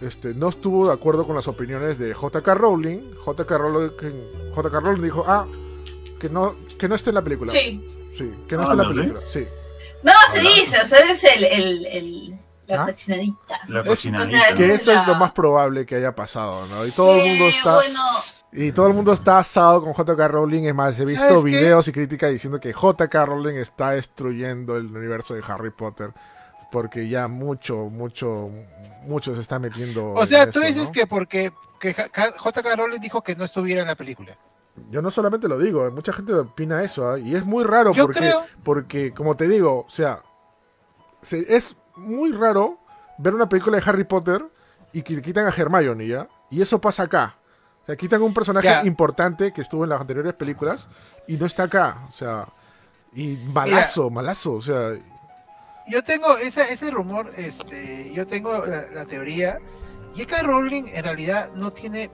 Speaker 1: este, no estuvo de acuerdo con las opiniones de JK Rowling, JK Rowling, JK Rowling dijo, ah, que no, que no esté en la película.
Speaker 4: Sí.
Speaker 1: Sí, que no
Speaker 3: Ah,
Speaker 1: esté en la película. Sí.
Speaker 4: No, se
Speaker 3: Hola.
Speaker 4: dice, o sea, es el, el, el, la
Speaker 1: ¿Ah?
Speaker 4: cochinadita.
Speaker 3: La
Speaker 1: Es-
Speaker 3: cochinadita.
Speaker 4: o sea,
Speaker 1: Que eso es lo más probable que haya pasado, ¿no? Y todo el mundo está...
Speaker 4: Bueno,
Speaker 1: Y todo el mundo está asado con JK Rowling. Es más, he visto videos y críticas diciendo que JK Rowling está destruyendo el universo de Harry Potter. Porque ya mucho, mucho, mucho se está metiendo.
Speaker 2: O sea, tú
Speaker 1: esto,
Speaker 2: dices
Speaker 1: ¿no?
Speaker 2: que porque que J- JK Rowling dijo que no estuviera en la película.
Speaker 1: Yo no solamente lo digo, mucha gente opina eso. ¿ah? Y es muy raro
Speaker 2: Yo
Speaker 1: porque,
Speaker 2: creo-
Speaker 1: porque, como te digo, o sea, se- es muy raro ver una película de Harry Potter y que quitan a Hermione, ¿ya? Y eso pasa acá. O sea, quitan un personaje importante que estuvo en las anteriores películas y no está acá. O sea, y malazo, malazo. O sea,
Speaker 2: Yo tengo ese, ese rumor, este, yo tengo la, la teoría. J.K. Rowling en realidad no tiene,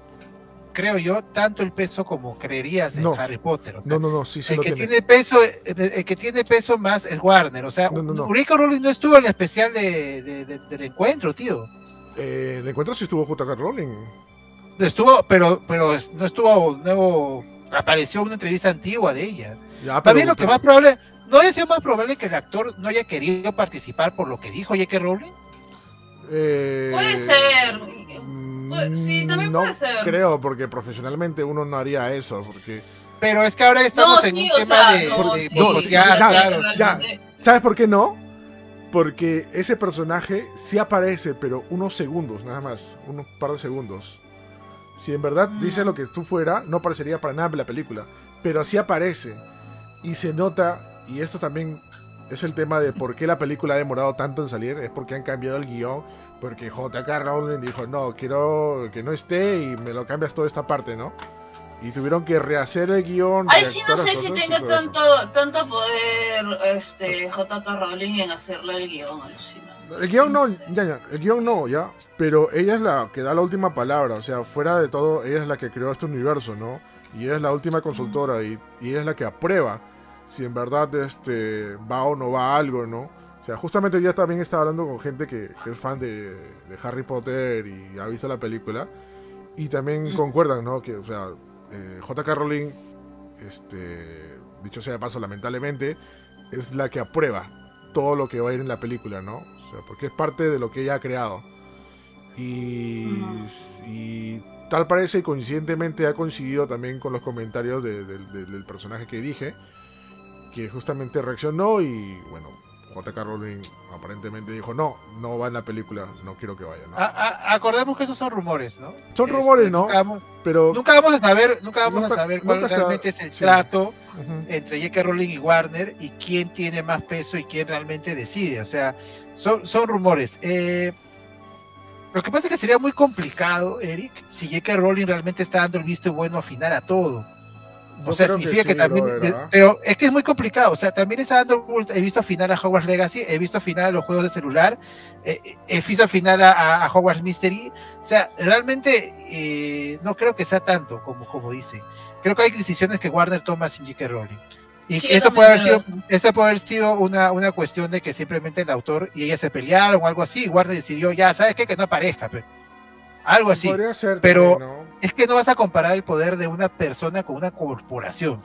Speaker 2: creo yo, tanto el peso como creerías en
Speaker 1: No.
Speaker 2: Harry Potter. o sea,
Speaker 1: no, no, no, sí, sí
Speaker 2: el
Speaker 1: lo
Speaker 2: que
Speaker 1: tiene.
Speaker 2: tiene peso, el, el que tiene peso más es Warner. O sea,
Speaker 1: No.
Speaker 2: J.K. Rowling no estuvo en el especial de, de- de- del encuentro, tío.
Speaker 1: Eh, el encuentro sí estuvo JK Rowling.
Speaker 2: Estuvo, pero, pero no estuvo, no apareció una entrevista antigua de ella.
Speaker 1: Ya,
Speaker 2: bien lo que más probable, no haya sido más probable que el actor no haya querido participar por lo que dijo J.K. Rowling.
Speaker 1: Eh,
Speaker 4: puede ser.
Speaker 1: mm,
Speaker 4: Puede- sí, también
Speaker 1: no
Speaker 4: puede ser.
Speaker 1: creo, porque profesionalmente uno no haría eso. Porque
Speaker 2: Pero es que ahora estamos
Speaker 4: No,
Speaker 2: en
Speaker 4: sí,
Speaker 2: un tema
Speaker 4: sea,
Speaker 2: de,
Speaker 4: no,
Speaker 2: de
Speaker 4: sí,
Speaker 1: sí, ya,
Speaker 2: claro.
Speaker 1: ya. ¿Sabes por qué no? Porque ese personaje sí aparece, pero unos segundos, nada más. Unos par de segundos. Si en verdad
Speaker 4: Mm.
Speaker 1: dice lo que tú fuera, no parecería para nada en la película. Pero así aparece. Y se nota, y esto también es el tema de por qué la película ha demorado tanto en salir, es porque han cambiado el guion. Porque JK Rowling dijo, no, quiero que no esté y me lo cambias toda esta parte, ¿no? Y tuvieron que rehacer el guion.
Speaker 4: Ay, sí, no sé si tenga
Speaker 1: eso.
Speaker 4: tanto, tanto poder este JK Rowling en hacerle el guion, alucina.
Speaker 1: El guion no,
Speaker 4: sé.
Speaker 1: ya, ya, el guion no, ya. Pero ella es la que da la última palabra. O sea, fuera de todo, ella es la que creó este universo, ¿no? Y ella es la última consultora y, y ella es la que aprueba si en verdad este, va o no va algo, ¿no? O sea, justamente yo también estaba hablando con gente que, que es fan de, de Harry Potter y ha visto la película. Y también
Speaker 4: Mm.
Speaker 1: concuerdan, ¿no? Que, o sea, eh, J.K. Rowling, este, dicho sea de paso, lamentablemente, es la que aprueba todo lo que va a ir en la película, ¿no? O sea, porque es parte de lo que ella ha creado. Y,
Speaker 4: Ujú.
Speaker 1: y tal parece, y coincidentemente ha coincidido también con los comentarios de- de- del personaje que dije, que justamente reaccionó y, bueno, J.K. Rowling aparentemente dijo, no, no va en la película, no quiero que vaya, ¿no?
Speaker 2: A- a- acordemos que esos son rumores, ¿no?
Speaker 1: Son
Speaker 2: Este,
Speaker 1: rumores, ¿no?
Speaker 2: Nunca vamos,
Speaker 1: Pero...
Speaker 2: nunca vamos a saber, nunca vamos
Speaker 1: Nunca-
Speaker 2: a saber cuál realmente es el
Speaker 1: sí.
Speaker 2: trato
Speaker 1: Ujú.
Speaker 2: entre J.K. Rowling y Warner y quién tiene más peso y quién realmente decide. O sea, son, son rumores. Eh, lo que pasa es que sería muy complicado, Eric, si J.K. Rowling realmente está dando el visto bueno a final a todo. O sea, significa que,
Speaker 1: sí,
Speaker 2: también.
Speaker 1: brother,
Speaker 2: de-
Speaker 1: ¿ah?
Speaker 2: pero es que es muy complicado. O sea, también está dando. He visto final a Hogwarts Legacy, he visto final a los juegos de celular, eh, he visto final a, a- a Hogwarts Mystery. O sea, realmente eh, no creo que sea tanto como, como dice. Creo que hay decisiones que Warner toma sin J.K. Rowling. Y
Speaker 4: Sí,
Speaker 2: que
Speaker 4: también
Speaker 2: puede haber sido, esta puede haber sido una, una cuestión de que simplemente el autor y ella se pelearon o algo así. Y Warner decidió, ya, ¿sabes qué? Que no aparezca. pe. Algo así.
Speaker 1: Podría ser
Speaker 2: pero-
Speaker 1: también, ¿no?
Speaker 2: Es que no vas a comparar el poder de una persona con una corporación.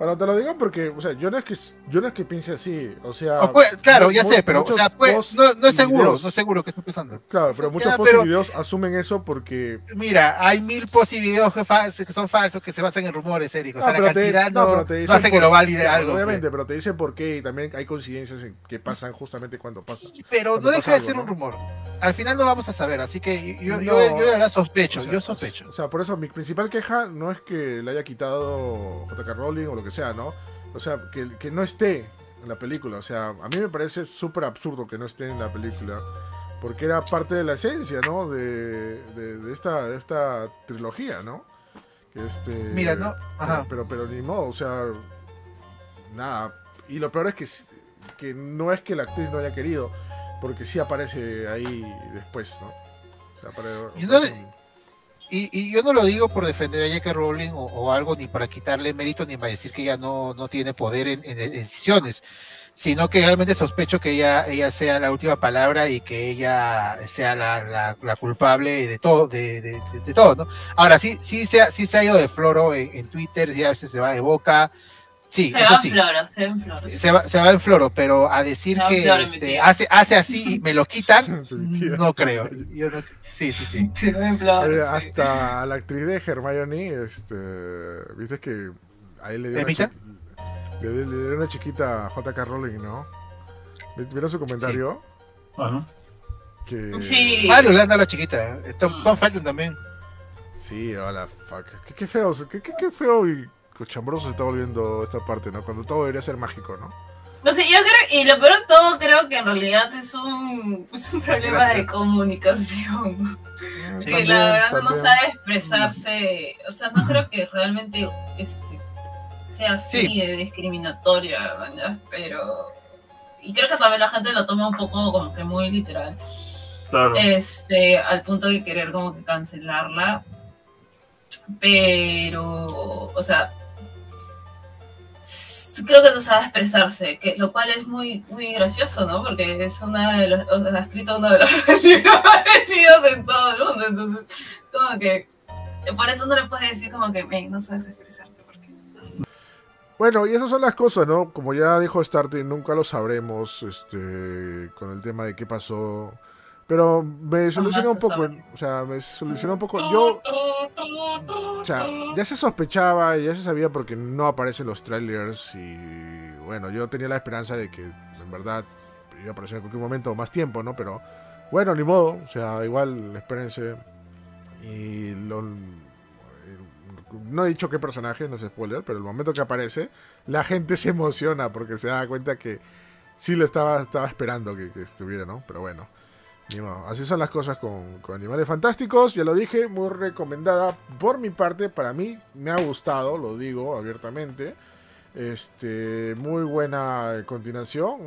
Speaker 1: Bueno, te lo digo porque, o sea, yo no es que, yo no es que piense así, o sea...
Speaker 2: O puede- claro,
Speaker 1: mu-
Speaker 2: ya sé, pero o sea, puede-
Speaker 1: posts
Speaker 2: no, no es seguro,
Speaker 1: videos-
Speaker 2: no es seguro que está pensando.
Speaker 1: Claro, pero muchos posts y videos asumen eso porque...
Speaker 2: Mira, hay mil posts y videos que, que son falsos que se basan en rumores, Eric. O sea,
Speaker 1: No,
Speaker 2: la
Speaker 1: pero te-
Speaker 2: cantidad
Speaker 1: no,
Speaker 2: no,
Speaker 1: te
Speaker 2: no
Speaker 1: dicen
Speaker 2: hace que
Speaker 1: por-
Speaker 2: lo valide algo.
Speaker 1: Obviamente,
Speaker 2: pe.
Speaker 1: pero te dicen por qué y también hay coincidencias en que pasan justamente cuando pasa.
Speaker 2: Pero
Speaker 1: cuando
Speaker 2: no deja
Speaker 1: pasa
Speaker 2: de
Speaker 1: algo,
Speaker 2: ser
Speaker 1: ¿no?
Speaker 2: un rumor. Al final no vamos a saber, así que yo, yo,
Speaker 1: No.
Speaker 2: yo de verdad sospecho,
Speaker 1: O sea,
Speaker 2: yo sospecho.
Speaker 1: O sea, por eso mi principal queja no es que le haya quitado JK Rowling o lo que sea, ¿no? O sea, que, que no esté en la película. O sea, a mí me parece súper absurdo que no esté en la película. Porque era parte de la esencia, ¿no? De, de, de esta, de esta trilogía, ¿no? Que este,
Speaker 2: Mira, no, ajá.
Speaker 1: Pero, pero ni modo, o sea, nada. Y lo peor es que, que no es que la actriz no haya querido, porque sí aparece ahí después, ¿no? O sea, apare-
Speaker 2: Y no-
Speaker 1: aparece un-
Speaker 2: Y, y yo no lo digo por defender a J.K. Rowling o, o algo, ni para quitarle mérito, ni para decir que ella no, no tiene poder en, en decisiones, sino que realmente sospecho que ella, ella sea la última palabra y que ella sea la, la- la culpable de todo, de, de- de- de todo, ¿no? Ahora, sí, sí, se ha, sí se ha ido de floro en, en Twitter, sí, a veces se va de boca, sí,
Speaker 4: Se
Speaker 2: eso
Speaker 4: va en
Speaker 2: sí.
Speaker 4: flores, se va en flores.
Speaker 2: Se va, se va en floro, pero a decir que
Speaker 4: floro,
Speaker 2: este, hace, hace así y me lo quitan, no creo. Yo no- sí, sí, sí.
Speaker 4: Se flores. sí.
Speaker 1: hasta la actriz de Hermione, este, viste que ahí le dio, una, le, le dio una chiquita a JK Rowling, ¿no? ¿Vieron su comentario?
Speaker 3: Bueno,
Speaker 1: Que...
Speaker 4: Sí.
Speaker 2: Ah, le han dado la chiquita. eh, Tom. Tom Felton también.
Speaker 1: Sí, hola, fuck. Qué, qué feo, qué, qué, qué feo y cochambroso se está volviendo esta parte, ¿no? Cuando todo debería ser mágico, ¿no?
Speaker 4: No sé, yo creo, y lo peor de todo, creo que en realidad es un, es un problema de comunicación.
Speaker 2: Sí,
Speaker 4: que la verdad no sabe expresarse. O sea, no creo que realmente este, sea así
Speaker 2: Sí.
Speaker 4: de discriminatoria, ¿verdad? pero. Y creo que también la gente lo toma un poco como que muy literal.
Speaker 3: claro.
Speaker 4: Este, al punto de querer como que cancelarla. Pero, o sea, creo que no sabe expresarse, que, lo cual es muy, muy gracioso, ¿no? Porque es una de los, ha escrito uno de los más vendidos en todo el mundo, entonces, como que, por eso no le puedes decir como que, "Men, no sabes expresarte, porque...
Speaker 1: Bueno, y esas son las cosas, ¿no? Como ya dijo Starty, nunca lo sabremos, este, con el tema de qué pasó. Pero me soluciona un poco, o sea, me soluciona un poco. Yo, o sea, ya se sospechaba, ya se sabía porque no aparecen los trailers y bueno, yo tenía la esperanza de que en verdad iba a aparecer en cualquier momento más tiempo, ¿no? Pero bueno, ni modo, o sea, igual espérense. Y lo, no he dicho qué personaje, no es spoiler, pero el momento que aparece, la gente se emociona porque se da cuenta que sí lo estaba, estaba esperando que, que estuviera, ¿no? Pero bueno. Así son las cosas con, Animales Fantásticos. Ya lo dije, muy recomendada por mi parte. Para mí me ha gustado, lo digo abiertamente. Este, muy buena continuación.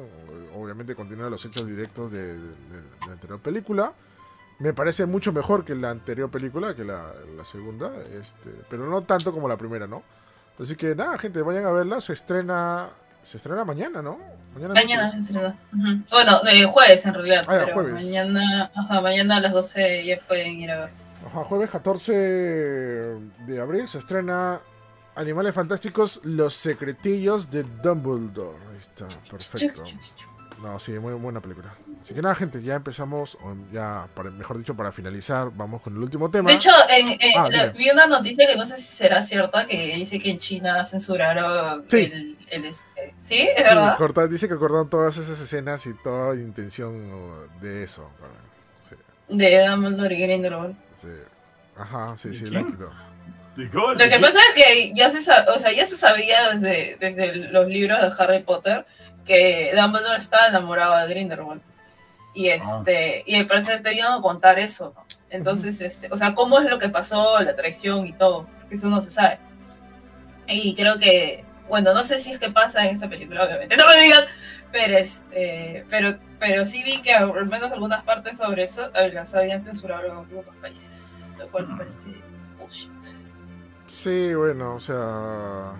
Speaker 1: Obviamente continúa los hechos directos de la anterior película. Me parece mucho mejor que la anterior película, que la, la segunda. Este, pero no tanto como la primera, ¿no? Así que nada, gente, vayan a verla. Se estrena. Se estrena mañana, ¿no? Mañana.
Speaker 4: Mañana. Ujú. Bueno, eh, jueves en realidad.
Speaker 1: Ah,
Speaker 4: pero
Speaker 1: jueves.
Speaker 4: Mañana, ajá, mañana a las 12 ya pueden ir a ver.
Speaker 1: Ajá, jueves 14 de abril se estrena Animales Fantásticos, Los Secretillos de Dumbledore. Ahí está, perfecto. No, sí, muy buena película. Así que nada, gente, ya empezamos, o ya, para, mejor dicho, para finalizar, vamos con el último tema.
Speaker 4: De hecho, en, en-
Speaker 1: Ah,
Speaker 4: la- vi una noticia que no sé si será cierta, que dice que en China censuraron
Speaker 1: Sí.
Speaker 4: el, el este. ¿Sí? ¿Es
Speaker 1: Sí,
Speaker 4: verdad?
Speaker 1: corta- dice que cortaron todas esas escenas y toda intención de eso. Bueno, sí,
Speaker 4: De Dumbledore y Grindelwald.
Speaker 1: sí. Ajá, sí, sí,
Speaker 3: ¿De
Speaker 1: la quitó.
Speaker 4: Lo que pasa es que ya se, o sea, ya se sabía desde, desde los libros de Harry Potter que Dumbledore estaba enamorado de Grindelwald. Y este, y al parecer te iban a contar eso, ¿no? Entonces, este, o sea, cómo es lo que pasó, la traición y todo, eso no se sabe. Y creo que, bueno, no sé si es que pasa en esta película, obviamente, no me digan, pero este, pero, pero sí vi que al menos algunas partes sobre eso eh, las habían censurado en algunos países, lo cual me parece bullshit.
Speaker 1: Sí, bueno, o sea.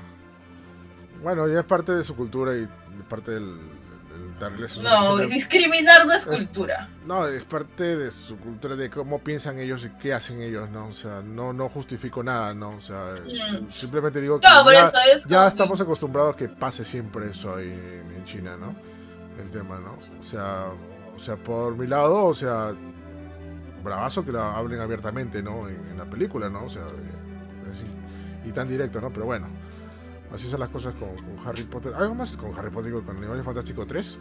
Speaker 1: Bueno, ya es parte de su cultura y parte del. del darle sus-
Speaker 4: No, discriminar no es cultura.
Speaker 1: No, es parte de su cultura, de cómo piensan ellos y qué hacen ellos, ¿no? O sea, no, no justifico nada, ¿no? O sea,
Speaker 4: Mm.
Speaker 1: simplemente digo que
Speaker 4: No,
Speaker 1: ya,
Speaker 4: eso es
Speaker 1: ya estamos acostumbrados a que pase siempre eso ahí en, China, ¿no? El tema, ¿no? O sea, o sea, por mi lado, o sea, bravazo que la hablen abiertamente, ¿no? En, en la película, ¿no? O sea, eh, así, y tan directo, ¿no? Pero bueno, así son las cosas con, con Harry Potter. Algo más con Harry Potter, digo, con Animales Fantástico 3.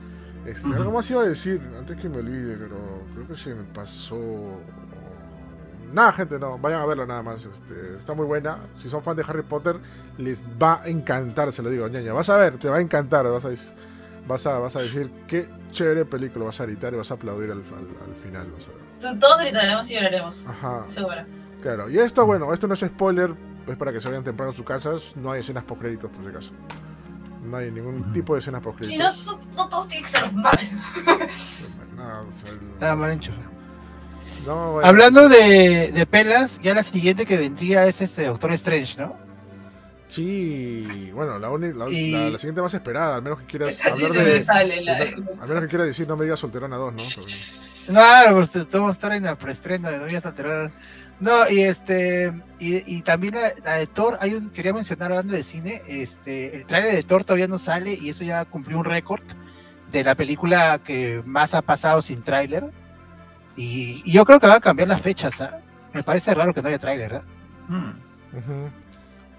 Speaker 1: Este. Algo más iba a decir, antes que me olvide, pero creo que se me pasó. Nada, gente, no, vayan a verlo nada más. Este, está muy buena. Si son fan de Harry Potter, les va a encantar, se lo digo, ñaña. Vas a ver, te va a encantar. Vas a, vas a, vas a decir qué chévere película. Vas a gritar y vas a aplaudir al, al- al final. Vas a ver.
Speaker 4: Todos gritaremos y lloraremos.
Speaker 1: Ajá,
Speaker 4: Segura.
Speaker 1: claro. Y esto, bueno, esto no es spoiler. Es para que se vayan temprano a sus casas. No hay escenas post créditos, por si acaso. No hay ningún tipo de escenas post
Speaker 4: Si no,
Speaker 1: créditos.
Speaker 4: no, no todo tiene que ser mal.
Speaker 1: No, o sea, el-
Speaker 2: Estaba mal hecho.
Speaker 1: no, bueno.
Speaker 2: Hablando de, de pelas, ya la siguiente que vendría es este Doctor Strange, ¿no?
Speaker 1: Sí, bueno, la, uni- la,
Speaker 2: Y-
Speaker 1: la- la siguiente más esperada, al menos que quieras hablar
Speaker 4: me
Speaker 1: de.
Speaker 4: sale la.
Speaker 1: Al menos que quieras decir, no me digas solterona 2, ¿no?
Speaker 2: Claro, pues te- todos estar en la preestrena de Novias Alteradas. No, y este, y, y también la, la de Thor, hay un, quería mencionar hablando de cine, este, el trailer de Thor todavía no sale y eso ya cumplió un récord de la película que más ha pasado sin tráiler. Y, y yo creo que van a cambiar las fechas, ¿ah? Me parece raro que no haya tráiler.
Speaker 3: Hmm.
Speaker 1: Ujú.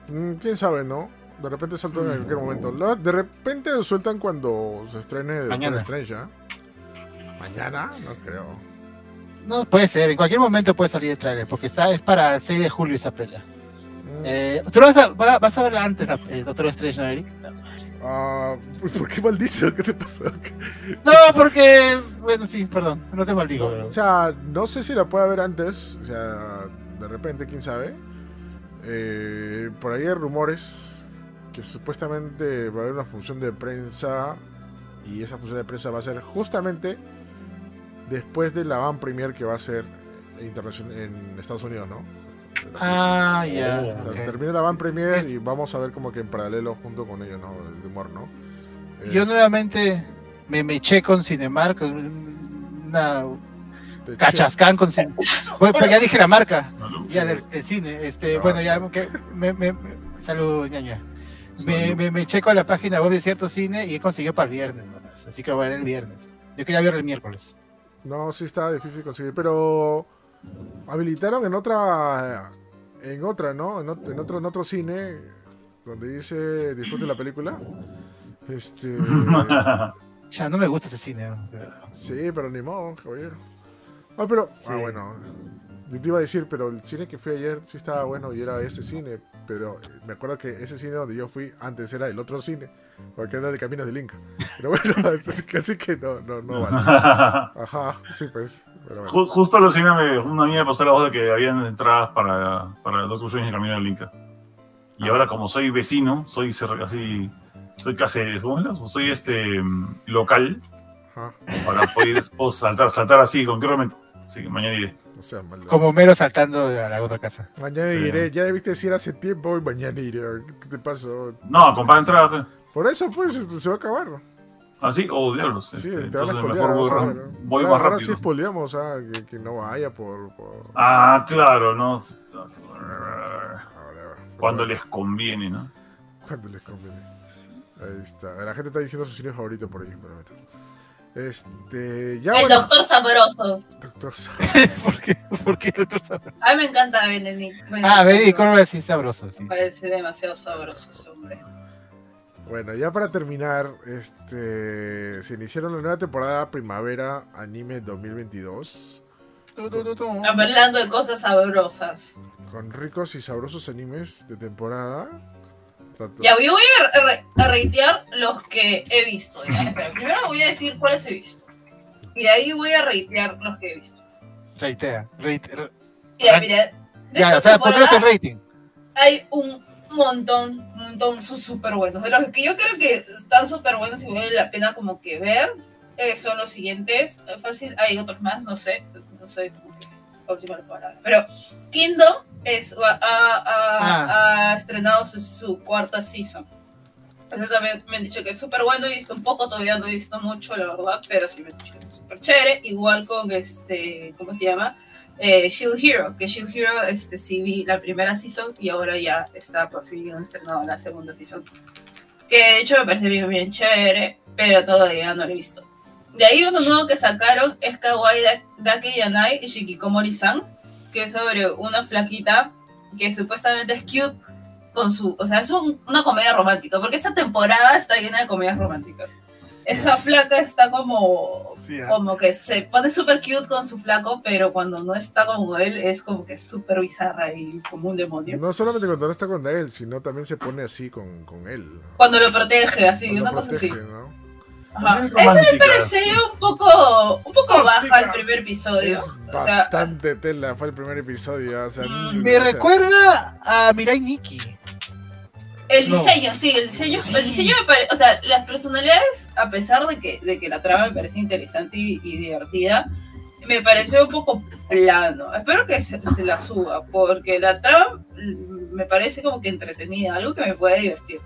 Speaker 1: Mm, Quién sabe, ¿no? De repente sueltan en cualquier momento. Lo- De repente lo sueltan cuando se estrene
Speaker 2: Mañana.
Speaker 1: Strange, ¿ah? ¿Mañana? No creo.
Speaker 2: No puede ser, en cualquier momento puede salir el tráiler, porque está, es para el 6 de julio esa pelea.
Speaker 1: Mm.
Speaker 2: Eh, ¿Tú lo vas a, va- vas a verla antes, eh, Doctor Strange, no, Eric?
Speaker 1: Ah, ¿Por qué maldices? ¿Qué te pasó?
Speaker 2: No, porque, bueno, sí, perdón, no te maldigo. pero-
Speaker 1: O sea, no sé si la puede ver antes. O sea, de repente, quién sabe. Eh, por ahí hay rumores que supuestamente va a haber una función de prensa. Y esa función de prensa va a ser justamente después de la van premier que va a ser internacional en Estados Unidos, ¿no?
Speaker 2: Ah, ya.
Speaker 1: O sea,
Speaker 2: ok.
Speaker 1: Termina la van premier
Speaker 2: Es-
Speaker 1: y vamos a ver como que en paralelo junto con ellos, ¿no? El humor, ¿no?
Speaker 2: Yo
Speaker 1: Es-
Speaker 2: nuevamente me, me eché con Cinemark, con una
Speaker 1: te-
Speaker 2: cachascán con Cinemark. Bueno, pues ya dije la marca,
Speaker 3: Salud.
Speaker 2: ya del, del cine. Este,
Speaker 1: Ah,
Speaker 2: bueno,
Speaker 1: sí.
Speaker 2: ya que me, me, me- salud, ñaña. Me, me, me eché con la página web de cierto cine y he conseguido para el viernes nomás. Así que lo voy a ver el viernes. Yo quería ver el miércoles.
Speaker 1: No, sí está difícil conseguir, pero habilitaron en otra, en otra, ¿no? En, ot- en otro, en otro cine donde dice disfrute la película. Este,
Speaker 2: Ya, no me gusta ese cine. verdad.
Speaker 1: sí, pero ni modo, caballero. Ah, pero,
Speaker 2: Sí.
Speaker 1: ah, bueno, Yo te iba a decir, pero el cine que fui ayer sí estaba bueno y era ese cine. Pero me acuerdo que ese cine donde yo fui antes era el otro cine, porque era de Caminos del Inca. Pero bueno, así que, no, no, no vale. Ajá, sí, pues. Pero bueno.
Speaker 3: Ju- Justo los cine me, una amiga me pasó la voz de que habían entradas para, para Doctor Strange en Camino del Inca. Y ahora, como soy vecino, soy así. Soy casi. ¿Cómo es? Soy este. mm, local.
Speaker 1: Ajá,
Speaker 3: Ahora poder, puedo saltar, saltar así, con qué momento. Así que mañana iré.
Speaker 1: no sea malo.
Speaker 2: Como mero saltando a la otra casa.
Speaker 1: Mañana
Speaker 3: Sí.
Speaker 1: iré, ya debiste decir hace tiempo y mañana iré. ¿Qué te pasó?
Speaker 3: No, comprar entradas. pues.
Speaker 1: Por eso, pues, se va a acabar.
Speaker 3: Así, oh diablos.
Speaker 1: Sí,
Speaker 3: este,
Speaker 1: te van a
Speaker 3: mejor voy,
Speaker 1: ¿no?
Speaker 3: voy
Speaker 1: ahora,
Speaker 3: más
Speaker 1: ahora sí
Speaker 3: rápido.
Speaker 1: spoileamos, ah, que, que no vaya por. por-
Speaker 3: Ah, claro, no. Cuando les conviene, ¿no?
Speaker 1: Cuando les conviene. Ahí está. La gente está diciendo su cine favorito por ahí, pero bueno. Este. Ya
Speaker 4: El
Speaker 1: bueno.
Speaker 4: doctor sabroso.
Speaker 1: Doctor-
Speaker 2: ¿Por qué? ¿Por qué otro sabroso?
Speaker 4: A mí me encanta Benedict.
Speaker 2: Ah, Benedict Cumberbatch sí sabroso, sí.
Speaker 4: Me parece demasiado sabroso ese hombre.
Speaker 1: Bueno, ya para terminar, este. Se iniciaron la nueva temporada Primavera Anime 2022.
Speaker 2: Tu, tu, tu, tu.
Speaker 4: Hablando de cosas sabrosas.
Speaker 1: Con ricos y sabrosos animes de temporada.
Speaker 4: Ya, yo voy a, re- a reitear los que he visto. ya. Espera, primero voy a decir cuáles he visto. Y de ahí voy a reitear los que he visto.
Speaker 2: Reitea. reite-
Speaker 4: Ya, mira. de
Speaker 2: Ya, o sea, el rating.
Speaker 4: hay un montón, un montón, son súper buenos. De los que yo creo que están súper buenos y vale la pena como que ver, eh, son los siguientes. Fácil, hay otros más, no sé, no sé como que óptima la palabra. Pero Kingdom es, ha, ha- ha- estrenado su, su cuarta season. Ese también me han dicho que es súper bueno, he visto un poco, todavía no he visto mucho, la verdad, pero sí me han dicho que es súper chévere. Igual con este, ¿cómo se llama? eh, Shield Hero, que Shield Hero este, sí vi la primera season y ahora ya está por fin estrenado la segunda season. Que de hecho me parece bien, bien chévere, pero todavía no lo he visto. De ahí uno nuevo que sacaron es Kawaii Da- Dake Yanai y Shikikomori-san, que es sobre una flaquita que supuestamente es cute con su... O sea, es un- una comedia romántica, porque esta temporada está llena de comedias románticas. Esa flaca está como
Speaker 2: Sí,
Speaker 4: como que se pone súper cute con su flaco, pero cuando no está con él es como que súper bizarra y como un demonio.
Speaker 1: No solamente cuando no está con él, sino también se pone así con, con él.
Speaker 4: Cuando lo protege, así,
Speaker 1: Cuando
Speaker 4: una cosa así.
Speaker 1: protege, ¿no?
Speaker 4: Ese me pareció un poco, un poco baja el primer episodio.
Speaker 1: Es
Speaker 4: O sea,
Speaker 1: bastante tela, fue el primer episodio. O sea,
Speaker 4: Mm.
Speaker 2: Me
Speaker 1: o sea,
Speaker 2: recuerda a Mirai Nikki.
Speaker 4: el
Speaker 2: No.
Speaker 4: diseño, sí, el diseño,
Speaker 2: Sí.
Speaker 4: el diseño me parece, o sea, las personalidades, a pesar de que, de que la trama me parece interesante y, y divertida, me pareció un poco plano. Espero que se, se la suba, porque la trama mm, me parece como que entretenida, algo que me puede divertir.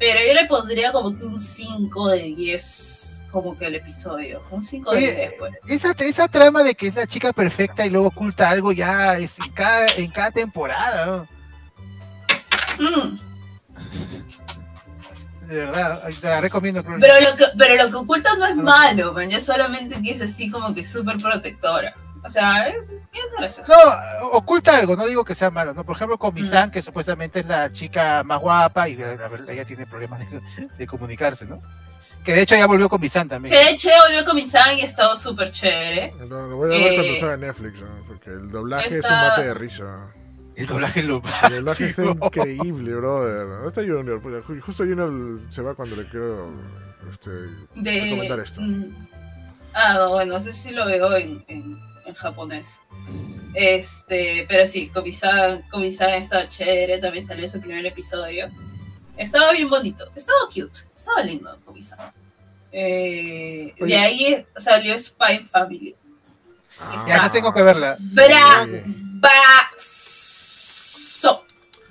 Speaker 4: Pero yo le pondría como que un 5 de 10, como que el episodio. Un 5 de
Speaker 2: Oye,
Speaker 4: 10, pues.
Speaker 2: Esa, esa trama de que es la chica perfecta y luego oculta algo ya es en cada, en cada temporada, ¿no?
Speaker 4: Mm.
Speaker 2: De verdad, la recomiendo.
Speaker 4: Pero lo que, pero lo que oculta no es malo, man, es solamente que es así como que súper protectora. O sea, es, es.
Speaker 2: No, oculta algo, no digo que sea malo, ¿no? Por ejemplo, con
Speaker 4: Mm.
Speaker 2: Misan, que supuestamente es la chica más guapa y la verdad ella tiene problemas de, de comunicarse, ¿no? Que de hecho ya volvió con Misan también.
Speaker 4: Que de hecho volvió con Misan y ha estado súper chévere.
Speaker 1: No, lo voy a ver cuando
Speaker 4: Eh,
Speaker 1: salga en Netflix, ¿no? porque el doblaje es un mate de risa.
Speaker 2: El doblaje lo
Speaker 1: El doblaje está increíble, brother. ¿Dónde está Junior? Pues, ju- Justo Junior se va cuando le quiero este,
Speaker 4: De,
Speaker 1: recomendar esto.
Speaker 4: Mm. Ah, no, bueno, no sé si lo veo en, en, en japonés. Este, pero sí, Komi-san Komi-san estaba chévere, también salió su primer episodio. Estaba bien bonito, estaba cute, estaba lindo Komi-san. Eh, de ahí salió Spy Family.
Speaker 2: Ya no tengo que verla.
Speaker 4: Bra-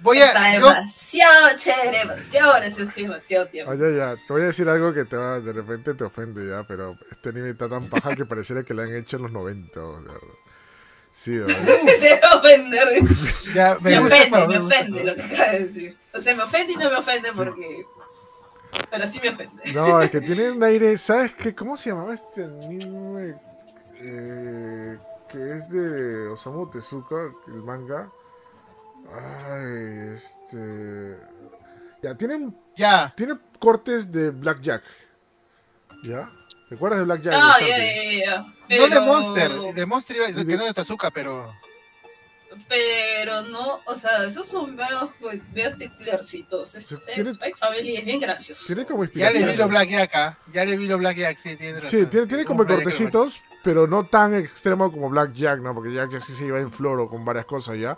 Speaker 2: Voy
Speaker 4: Está
Speaker 2: a. yo-
Speaker 4: demasiado chévere, demasiado gracioso demasiado tierno.
Speaker 1: Oye, ya, te voy a decir algo que te va, de repente te ofende ya, pero este anime está tan paja que pareciera que lo han hecho en los 90, de verdad. Sí, de verdad.
Speaker 4: Te va a ofender.
Speaker 2: ya,
Speaker 4: Me, ofende, me ofende lo que acaba de decir. O sea, me ofende y no me ofende porque. Pero sí me ofende.
Speaker 1: No, es que tiene un aire, ¿sabes qué? ¿Cómo se llamaba este anime? Eh, que es de Osamu Tezuka, el manga. Ay, este... Ya, tiene,
Speaker 2: Ya,
Speaker 1: tiene cortes de Blackjack. ¿Ya? ¿Te acuerdas de Blackjack?
Speaker 4: Ah, ya, ya, ya.
Speaker 2: no de Monster. De Monster iba a decir que no de Tazuka, pero.
Speaker 4: pero no, o sea, esos son videos, pues, videos ticlercitos. Es, es,
Speaker 1: Tiene-
Speaker 4: Spy Family es bien gracioso.
Speaker 1: Tiene como
Speaker 2: Ya le vi
Speaker 1: inspiración.
Speaker 2: lo Black Jack acá. Ya le vi lo Black Jack, sí, tiene razón.
Speaker 1: Sí, tiene, tiene como cortecitos, pero no tan extremo como Black Jack, ¿no? Porque Jack Jack sí se iba en floro con varias cosas ya.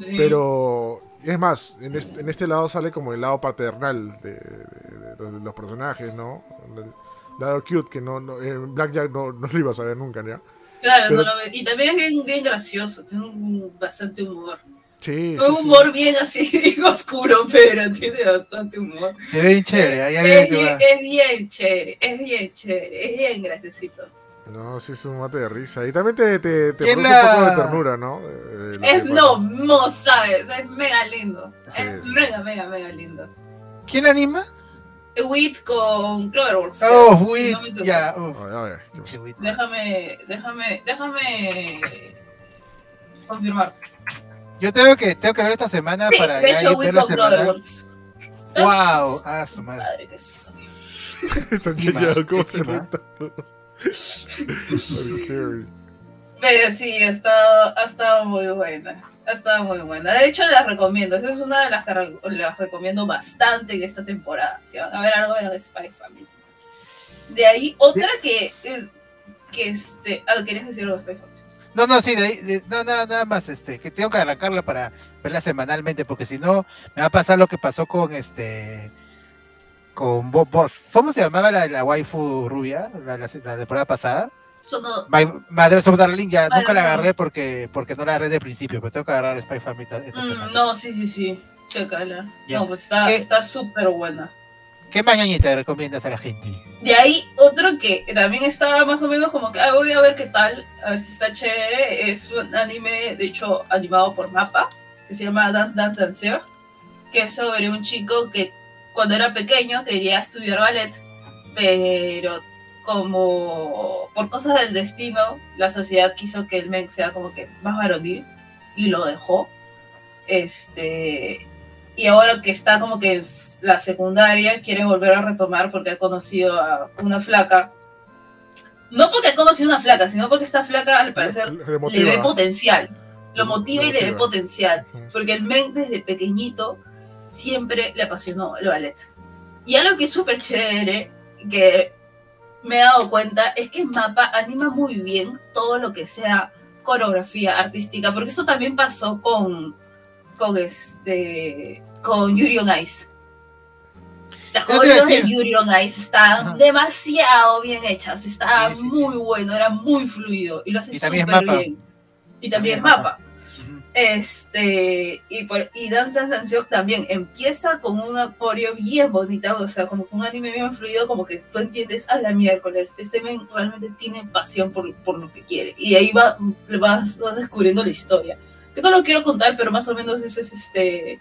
Speaker 4: Sí.
Speaker 1: Pero es más, en este, en este lado sale como el lado paternal de, de- de los- de los personajes, ¿no? El lado cute que no, no en Black Jack no, no lo ibas a ver nunca, ¿ya?
Speaker 4: Claro,
Speaker 1: pero-
Speaker 4: no lo ve- y también es bien, bien gracioso, tiene un bastante humor.
Speaker 1: Sí, sí,
Speaker 4: un
Speaker 1: sí.
Speaker 4: humor bien así, bien oscuro, pero tiene bastante humor.
Speaker 2: Se ve bien chévere. ahí
Speaker 4: Es, bien, es bien chévere, es bien chévere, es bien graciosito.
Speaker 1: No, sí es un mate de risa. Y también te, te, te
Speaker 2: ¿Quién
Speaker 1: produce
Speaker 2: la-
Speaker 1: un poco de ternura, ¿no? Eh, lo
Speaker 4: Es,
Speaker 1: que
Speaker 4: no, no sabes, es mega lindo.
Speaker 1: Sí,
Speaker 4: es
Speaker 1: sí.
Speaker 4: mega, mega, mega lindo.
Speaker 2: ¿Quién anima?
Speaker 4: Wit con Cloverworks.
Speaker 2: Oh,
Speaker 4: si
Speaker 2: Wit.
Speaker 4: no me equivoco.
Speaker 2: Ya.
Speaker 4: Déjame, déjame, déjame confirmar.
Speaker 2: Yo tengo que, tengo que ver esta semana
Speaker 4: Sí,
Speaker 2: para
Speaker 4: de
Speaker 2: ya
Speaker 4: hecho,
Speaker 2: ver la
Speaker 4: con
Speaker 2: semana.
Speaker 4: Cloverworks.
Speaker 2: Wow, ah, su madre.
Speaker 4: Madre que soy.
Speaker 2: Encima,
Speaker 1: chequeado cómo se renta.
Speaker 4: Pero sí, ha estado, ha estado muy buena. Ha estado muy buena. De hecho, las recomiendo. Esa es una de las que re- las recomiendo bastante en esta temporada. Si van a ver algo de Spy Family. De ahí, otra que. que este. Ah, ¿querías decir algo de Spy Family?
Speaker 2: No, no, sí, de ahí, de- no, nada, nada más, este, que tengo que arrancarla para verla semanalmente, porque si no, me va a pasar lo que pasó con este, con Bob Boss. ¿Cómo se llamaba la, la waifu rubia, la, la, la temporada pasada?
Speaker 4: Sonó.
Speaker 2: My, Madre of Darling, ya
Speaker 4: Madre
Speaker 2: nunca la agarré porque, porque no la agarré de principio, pero tengo que agarrar Spy Family esta
Speaker 4: Mm,
Speaker 2: semana.
Speaker 4: no, sí, sí, sí. Chécala. No, pues está
Speaker 2: ¿Qué?
Speaker 4: está súper buena.
Speaker 2: ¿Qué mañanita recomiendas a la gente?
Speaker 4: De ahí, otro que también estaba más o menos como que ah, voy a ver qué tal, a ver si está chévere. Es un anime, de hecho, animado por Mapa, que se llama Dance Dance Dancer, que es sobre un chico que cuando era pequeño quería estudiar ballet, pero como por cosas del destino, la sociedad quiso que el men sea como que más varonil y lo dejó. Este, y ahora que está como que es la secundaria, quiere volver a retomar porque ha conocido a una flaca. No porque ha conocido a una flaca, sino porque esta flaca al parecer
Speaker 1: Le
Speaker 4: le
Speaker 1: motiva.
Speaker 4: ve potencial. Lo motiva
Speaker 1: le
Speaker 4: y le ve
Speaker 1: motiva.
Speaker 4: potencial. Porque el men desde pequeñito siempre le apasionó el ballet. Y algo que es súper chévere, que me he dado cuenta, es que Mapa anima muy bien todo lo que sea coreografía artística, porque esto también pasó con, con este con Yuri on Ice. Las coreos de. Yuri on Ice estaban
Speaker 2: Ajá.
Speaker 4: demasiado bien hechas, estaba
Speaker 2: Sí, sí, sí.
Speaker 4: muy bueno, era muy fluido y lo hace súper
Speaker 2: Mapa.
Speaker 4: bien. Y también,
Speaker 2: También
Speaker 4: es
Speaker 2: es
Speaker 4: mapa. Este, y, por, y Dance Dance Dance también empieza con un coreo bien bonita, o sea, como un anime bien fluido, como que tú entiendes a la miércoles, este men realmente tiene pasión por, por lo que quiere. Y ahí va, vas, vas descubriendo la historia. Que no lo quiero contar, pero más o menos eso es este.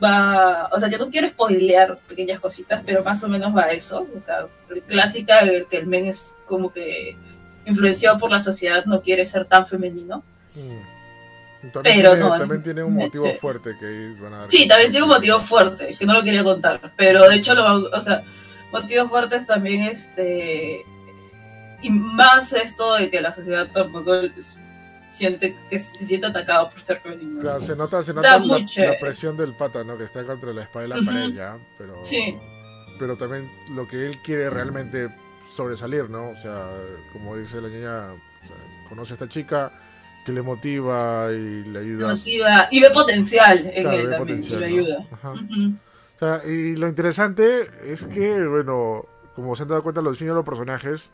Speaker 4: Va, o sea, yo no quiero spoilear pequeñas cositas, pero más o menos va eso. O sea, clásica, que el men es como que influenciado por la sociedad, no quiere ser tan femenino.
Speaker 1: Mm. También,
Speaker 4: Pero
Speaker 1: tiene,
Speaker 4: no,
Speaker 1: también tiene un
Speaker 4: este-
Speaker 1: motivo fuerte que van a dar.
Speaker 4: Sí, también tiene un motivo fuerte, que no lo quería contar, pero de hecho, lo, o sea, motivos fuertes también, este, y más esto de que la sociedad tampoco siente que se siente atacado por ser femenino.
Speaker 1: Claro, se nota, se
Speaker 4: O sea,
Speaker 1: nota la, presión del pata, ¿no? Que está contra la espalda y la ya, pero...
Speaker 4: Sí.
Speaker 1: Pero también lo que él quiere realmente sobresalir, ¿no? O sea, como dice la niña, o sea, conoce a esta chica que le motiva y le ayuda.
Speaker 4: motiva y ve potencial en
Speaker 1: Claro,
Speaker 4: él también, y le
Speaker 1: ¿no?
Speaker 4: ayuda.
Speaker 1: Ajá.
Speaker 4: Ujú.
Speaker 1: O sea, y lo interesante es que, bueno, como se han dado cuenta los diseños de los personajes,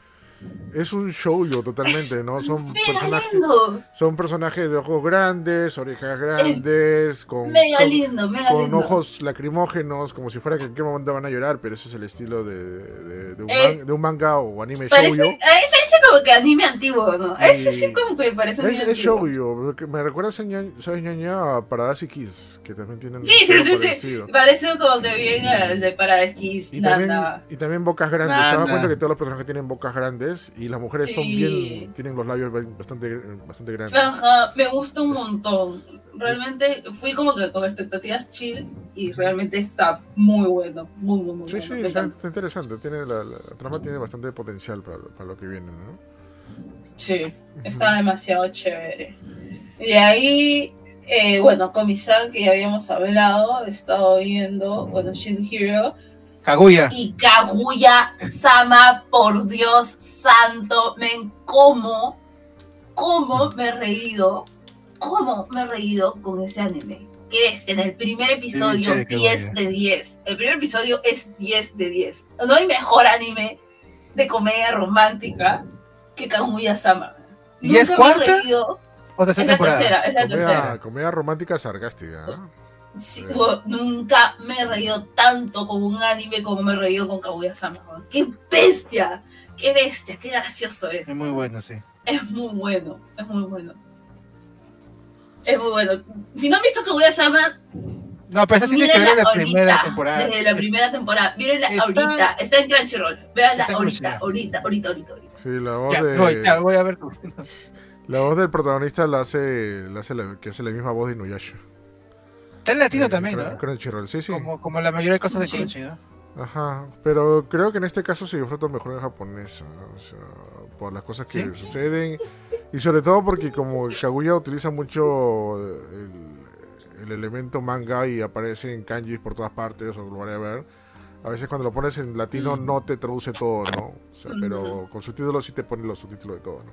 Speaker 1: es un show yo totalmente, ¿no? Son personajes,
Speaker 4: lindo,
Speaker 1: son personajes de ojos grandes, orejas grandes, con,
Speaker 4: mega lindo, mega
Speaker 1: con
Speaker 4: lindo.
Speaker 1: ojos lacrimógenos, como si fuera que en qué momento van a llorar, pero ese es el estilo de, de- de un,
Speaker 4: Eh,
Speaker 1: man- de un manga o anime
Speaker 4: Parece,
Speaker 1: shoujo.
Speaker 4: a mí parece como que anime antiguo, ¿no? Ese sí como que parece
Speaker 1: Es,
Speaker 4: anime
Speaker 1: es
Speaker 4: antiguo.
Speaker 1: shoujo, porque me recuerda, ¿sabes, ñaña? A Paradise Kiss, que también tienen
Speaker 4: Sí, sí, sí, sí. Parece como que bien el de Paradise
Speaker 1: Y también,
Speaker 4: Nana.
Speaker 1: y también bocas grandes.
Speaker 2: Nana.
Speaker 1: cuenta que todos los personajes tienen bocas grandes y las mujeres son
Speaker 4: Sí.
Speaker 1: bien. tienen los labios bastante, bastante grandes.
Speaker 4: Ajá, me gusta un
Speaker 1: Es-
Speaker 4: montón. Realmente fui como que con expectativas chill y realmente está muy bueno. Muy, muy, muy
Speaker 1: Sí,
Speaker 4: bueno.
Speaker 1: sí,
Speaker 4: me
Speaker 1: está, interesante. Tiene la, la trama tiene bastante potencial para, para lo que viene, ¿no?
Speaker 4: Sí, está demasiado chévere. Y ahí, eh, bueno, Komi-san, que ya habíamos hablado, he estado viendo, bueno, Shield Hero.
Speaker 2: Kaguya.
Speaker 4: Y Kaguya Sama, por Dios santo, men, cómo, cómo me he reído, cómo me he reído con ese anime. Que es en el primer episodio
Speaker 2: chévere,
Speaker 4: 10
Speaker 2: Kaguya.
Speaker 4: de 10. El primer episodio es 10 de 10. No hay mejor anime de comedia romántica que Kaguya Sama.
Speaker 2: ¿Y es
Speaker 4: me he
Speaker 2: cuarta?
Speaker 4: reído.
Speaker 2: O tercera
Speaker 4: Es la
Speaker 2: temporada.
Speaker 4: tercera, es la tercera.
Speaker 1: Comedia, comedia romántica sarcástica. ¿eh?
Speaker 4: Sí, nunca me he reído tanto con un anime como me he reído con Kaguya-sama. ¡Qué bestia! ¡Qué bestia! ¡Qué gracioso es!
Speaker 2: Es muy bueno, sí.
Speaker 4: Es muy bueno, es muy bueno. Es muy bueno. Si no han visto Kaguya-sama,
Speaker 2: No, pero esa sí tiene que ver la
Speaker 4: ahorita.
Speaker 2: primera temporada.
Speaker 4: Desde la primera temporada. Mírenla
Speaker 2: Está-
Speaker 4: ahorita. Está en Crunchyroll. Véanla ahorita, ahorita, ahorita, ahorita, ahorita.
Speaker 1: Sí, la voz
Speaker 2: Ya,
Speaker 1: de.
Speaker 2: voy, ya, voy a ver.
Speaker 1: La voz del protagonista la hace, la hace la, que hace la misma voz de Inuyasha.
Speaker 2: Está en latino
Speaker 1: Eh,
Speaker 2: también, ¿no?
Speaker 1: Crunchyroll, sí, sí.
Speaker 2: Como, como la mayoría de cosas de
Speaker 4: Sí.
Speaker 2: Crunchy, ¿no?
Speaker 1: Ajá, pero creo que en este caso se disfruta mejor en japonés, ¿no? o sea, por las cosas que
Speaker 2: ¿Sí?
Speaker 1: suceden y sobre todo porque como Kaguya utiliza mucho el, el elemento manga y aparece en kanjis por todas partes o whatever, a veces cuando lo pones en latino
Speaker 2: Mm.
Speaker 1: no te traduce todo, ¿no? O sea, pero con subtítulos sí te pone los subtítulos de todo, ¿no?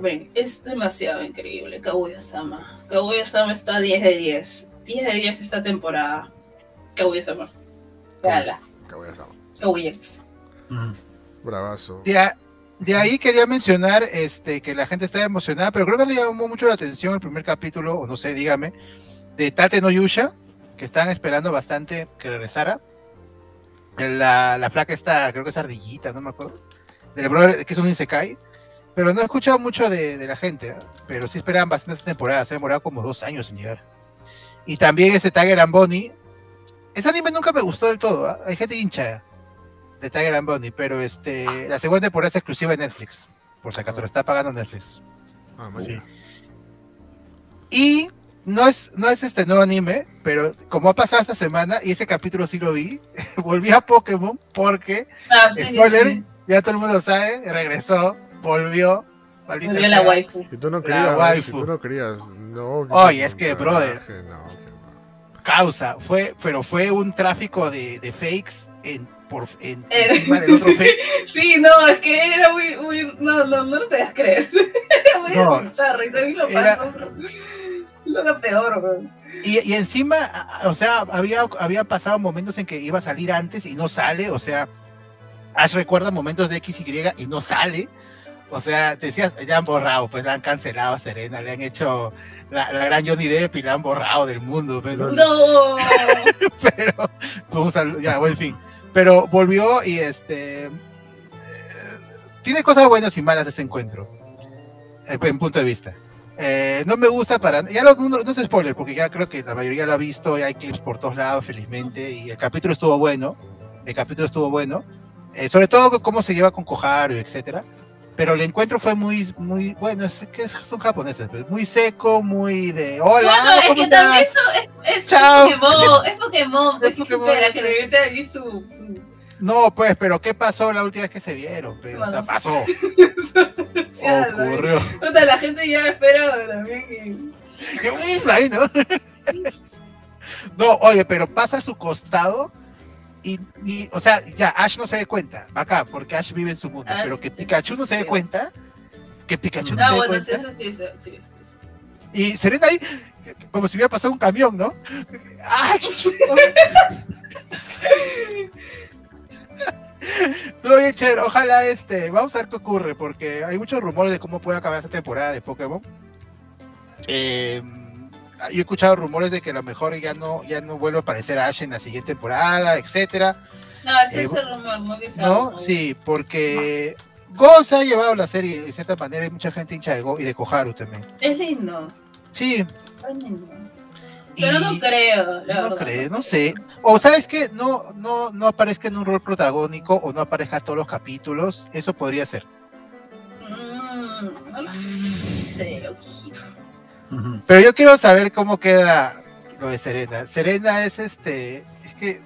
Speaker 4: Ven, Es demasiado increíble, Kaguya-sama. Kaguya-sama está 10 de 10. 10 de 10 esta temporada. Kaguya-sama.
Speaker 1: Kaguya-sama.
Speaker 4: Kaguya.
Speaker 1: Bravazo.
Speaker 2: De, ahí quería mencionar este, que la gente estaba emocionada, pero creo que le llamó mucho la atención el primer capítulo, o no sé, dígame, de Tate no Yusha, que estaban esperando bastante que regresara. La, la flaca está, creo que es ardillita, no me acuerdo. Del brother, que es un Isekai. Pero no he escuchado mucho de, de la gente, ¿eh? pero sí esperaban bastante esta temporada, se ha demorado como dos años en llegar. Y también ese Tiger and Bonnie. Ese anime nunca me gustó del todo, ¿ah? hay gente hincha de Tiger and Bonnie, pero este, la segunda temporada es exclusiva de Netflix, por si acaso lo está pagando Netflix.
Speaker 1: Ah,
Speaker 2: Sí. Y no es, no es este nuevo anime, pero como ha pasado esta semana, y ese capítulo sí lo vi, volví a Pokémon porque,
Speaker 4: Ah, sí, sí,
Speaker 2: spoiler,
Speaker 4: sí.
Speaker 2: ya todo el mundo sabe, regresó, volvió.
Speaker 4: la waifu.
Speaker 1: Si tú no querías, si
Speaker 2: waifu.
Speaker 1: tú no querías, no.
Speaker 2: Oye, es que, brother.
Speaker 1: personaje, no, que no.
Speaker 2: Causa, fue, pero fue un tráfico de, de fakes en, por, en,
Speaker 4: Eh.
Speaker 2: encima del otro fake.
Speaker 4: Sí, no, es que era muy, muy, no, no, no lo podías creer. Era muy
Speaker 2: No.
Speaker 4: bizarro y también lo
Speaker 2: Era-
Speaker 4: pasó. Lo peor.
Speaker 2: Y, y encima, o sea, había, había pasado momentos en que iba a salir antes y no sale, o sea, Ash recuerda momentos de X, Y y no sale. O sea, decías, ya han borrado, pues la han cancelado a Serena, le han hecho la, la gran Johnny Depp y la han borrado del mundo, pero,
Speaker 4: No.
Speaker 2: pero pues, ya, bueno, en fin. Pero volvió y este eh, tiene cosas buenas y malas ese encuentro, eh, en punto de vista. Eh, no me gusta para ya lo- no, no es spoiler porque ya creo que la mayoría lo ha visto, ya hay clips por todos lados, felizmente, y el capítulo estuvo bueno, el capítulo estuvo bueno, eh, sobre todo cómo se lleva con Koharu, etcétera. Pero el encuentro fue muy, muy, bueno, es que son japoneses, pero muy seco, muy de hola,
Speaker 4: Bueno, es
Speaker 2: ¿cómo
Speaker 4: que
Speaker 2: estás?".
Speaker 4: también eso es, es,
Speaker 2: Chao.
Speaker 4: Pokémon, es Pokémon, pues,
Speaker 2: Es
Speaker 4: ¿qué
Speaker 2: Pokémon,
Speaker 4: espera? Que le mete ahí su, su...
Speaker 2: No, pues, pero ¿qué pasó la última vez que se vieron? Pero, o sea,
Speaker 4: Bueno,
Speaker 2: pasó, ocurrió.
Speaker 4: La gente ya espera también que...
Speaker 2: Qué bueno, ahí, ¿no? No, oye, pero pasa a su costado y, y, o sea, ya Ash no se dé cuenta, acá, porque Ash vive en su mundo,
Speaker 4: Ah,
Speaker 2: pero que Pikachu no se dé cuenta, que Pikachu no
Speaker 4: Ah,
Speaker 2: se dé
Speaker 4: bueno,
Speaker 2: cuenta,
Speaker 4: eso sí, eso sí. eso sí.
Speaker 2: y Serena ahí, como si hubiera pasado un camión, ¿no? ¡Ash! Todo bien chévere, ojalá este, vamos a ver qué ocurre, porque hay muchos rumores de cómo puede acabar esta temporada de Pokémon. Eh, yo he escuchado rumores de que a lo mejor ya no, ya no vuelve a aparecer Ash en la siguiente temporada, etcétera.
Speaker 4: No, ese
Speaker 2: Eh,
Speaker 4: es el rumor, ¿no? Que
Speaker 2: ¿No? Sí, porque Go se ha llevado la serie de cierta manera, hay mucha gente hincha de Go y de Koharu también.
Speaker 4: Es lindo,
Speaker 2: Sí,
Speaker 4: es lindo.
Speaker 2: y
Speaker 4: Pero no creo, la
Speaker 2: no
Speaker 4: verdad.
Speaker 2: creo, no sé. O sabes que no, no, no aparezca en un rol protagónico o no aparezca todos los capítulos, eso podría ser.
Speaker 4: Mm, no lo sé,
Speaker 2: Pero yo quiero saber cómo queda lo de Serena. Serena es este, es que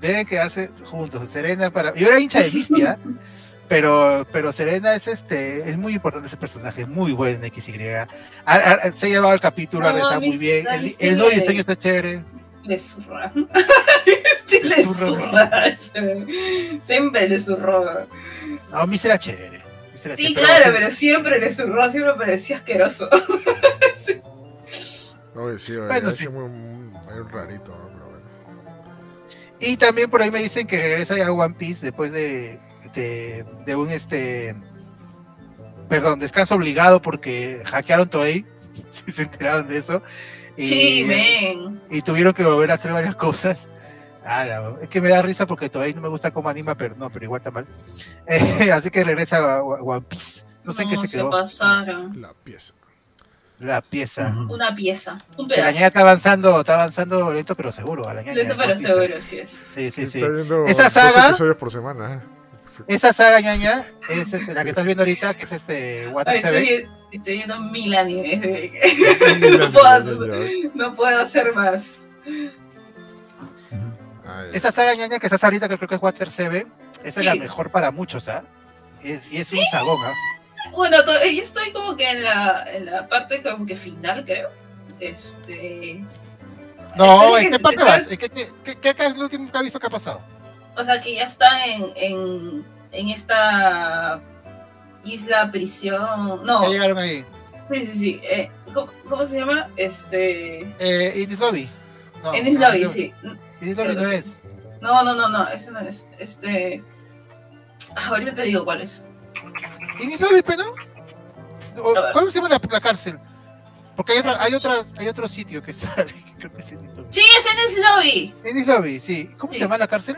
Speaker 2: deben quedarse juntos. Serena para, yo era hincha de Misty, ¿ah? pero, pero Serena es este, es muy importante ese personaje, muy buen en XY. A- a- se ha llevado el capítulo, ha
Speaker 4: No,
Speaker 2: rezado
Speaker 4: a mí
Speaker 2: muy bien. El, el nuevo diseño está chévere.
Speaker 4: Le zurra. Le
Speaker 2: zurra.
Speaker 4: Siempre le zurró.
Speaker 2: No, Miss era chévere.
Speaker 4: Sí, claro,
Speaker 2: sí.
Speaker 4: pero siempre le zurró, siempre parecía asqueroso.
Speaker 1: Oye, sí, oye,
Speaker 2: Bueno,
Speaker 1: es
Speaker 2: sí.
Speaker 1: muy, muy rarito, ¿no? pero bueno.
Speaker 2: Y también por ahí me dicen que regresa ya One Piece después de, de, de un este. Perdón, descanso obligado porque hackearon Toei. Si se enteraron de eso. Y,
Speaker 4: Sí, men.
Speaker 2: y tuvieron que volver a hacer varias cosas. Ah, es que me da risa porque Toei no me gusta cómo anima, pero no, pero igual está mal. Eh, así que regresa a One Piece. No sé en qué se quedó
Speaker 4: pasaron.
Speaker 1: La pieza.
Speaker 2: la pieza.
Speaker 4: Una pieza, un
Speaker 2: la ñaña está avanzando, está avanzando lento pero seguro. la ñaña
Speaker 4: Lento pero
Speaker 2: One
Speaker 4: seguro, sí es.
Speaker 2: Sí, sí, sí. Esa
Speaker 1: dos
Speaker 2: saga-
Speaker 1: episodios por semana. ¿eh?
Speaker 2: Esa saga ñaña es este, la que estás viendo ahorita, que es este Water
Speaker 4: estoy, estoy viendo mil animes. puedo, no puedo hacer más.
Speaker 1: Ay,
Speaker 2: Esa saga ñaña que estás ahorita, que creo que es Water Seven, esa es la
Speaker 4: Sí.
Speaker 2: mejor para muchos, ¿ah? Es, y es un sagón, ¿ah?
Speaker 4: Bueno, yo estoy como que en la, en la parte como que final, creo. Este.
Speaker 2: No, ¿en qué parte vas? ¿En ¿Qué, qué, qué, qué, qué es lo último que has visto que ha pasado?
Speaker 4: O sea, que ya está en, en, en esta isla prisión. No,
Speaker 2: Ya llegaron ahí.
Speaker 4: sí, sí, sí. eh, ¿cómo, cómo se llama? Este.
Speaker 2: Eh, Indis Lobby. No,
Speaker 4: en
Speaker 2: no,
Speaker 4: Lobby,
Speaker 2: no,
Speaker 4: sí.
Speaker 2: No es.
Speaker 4: No, no, no, no, ese no es. Este. ah, ahorita te digo cuál es.
Speaker 2: Indis Lobby, pero. O-. ¿Cómo se llama la, la cárcel? Porque hay, otra, hay, otras, hay otro sitio que sale, que creo que es.
Speaker 4: Sí, es en ese lobby.
Speaker 2: Indis Lobby, sí. ¿Cómo
Speaker 4: Sí.
Speaker 2: se llama la cárcel?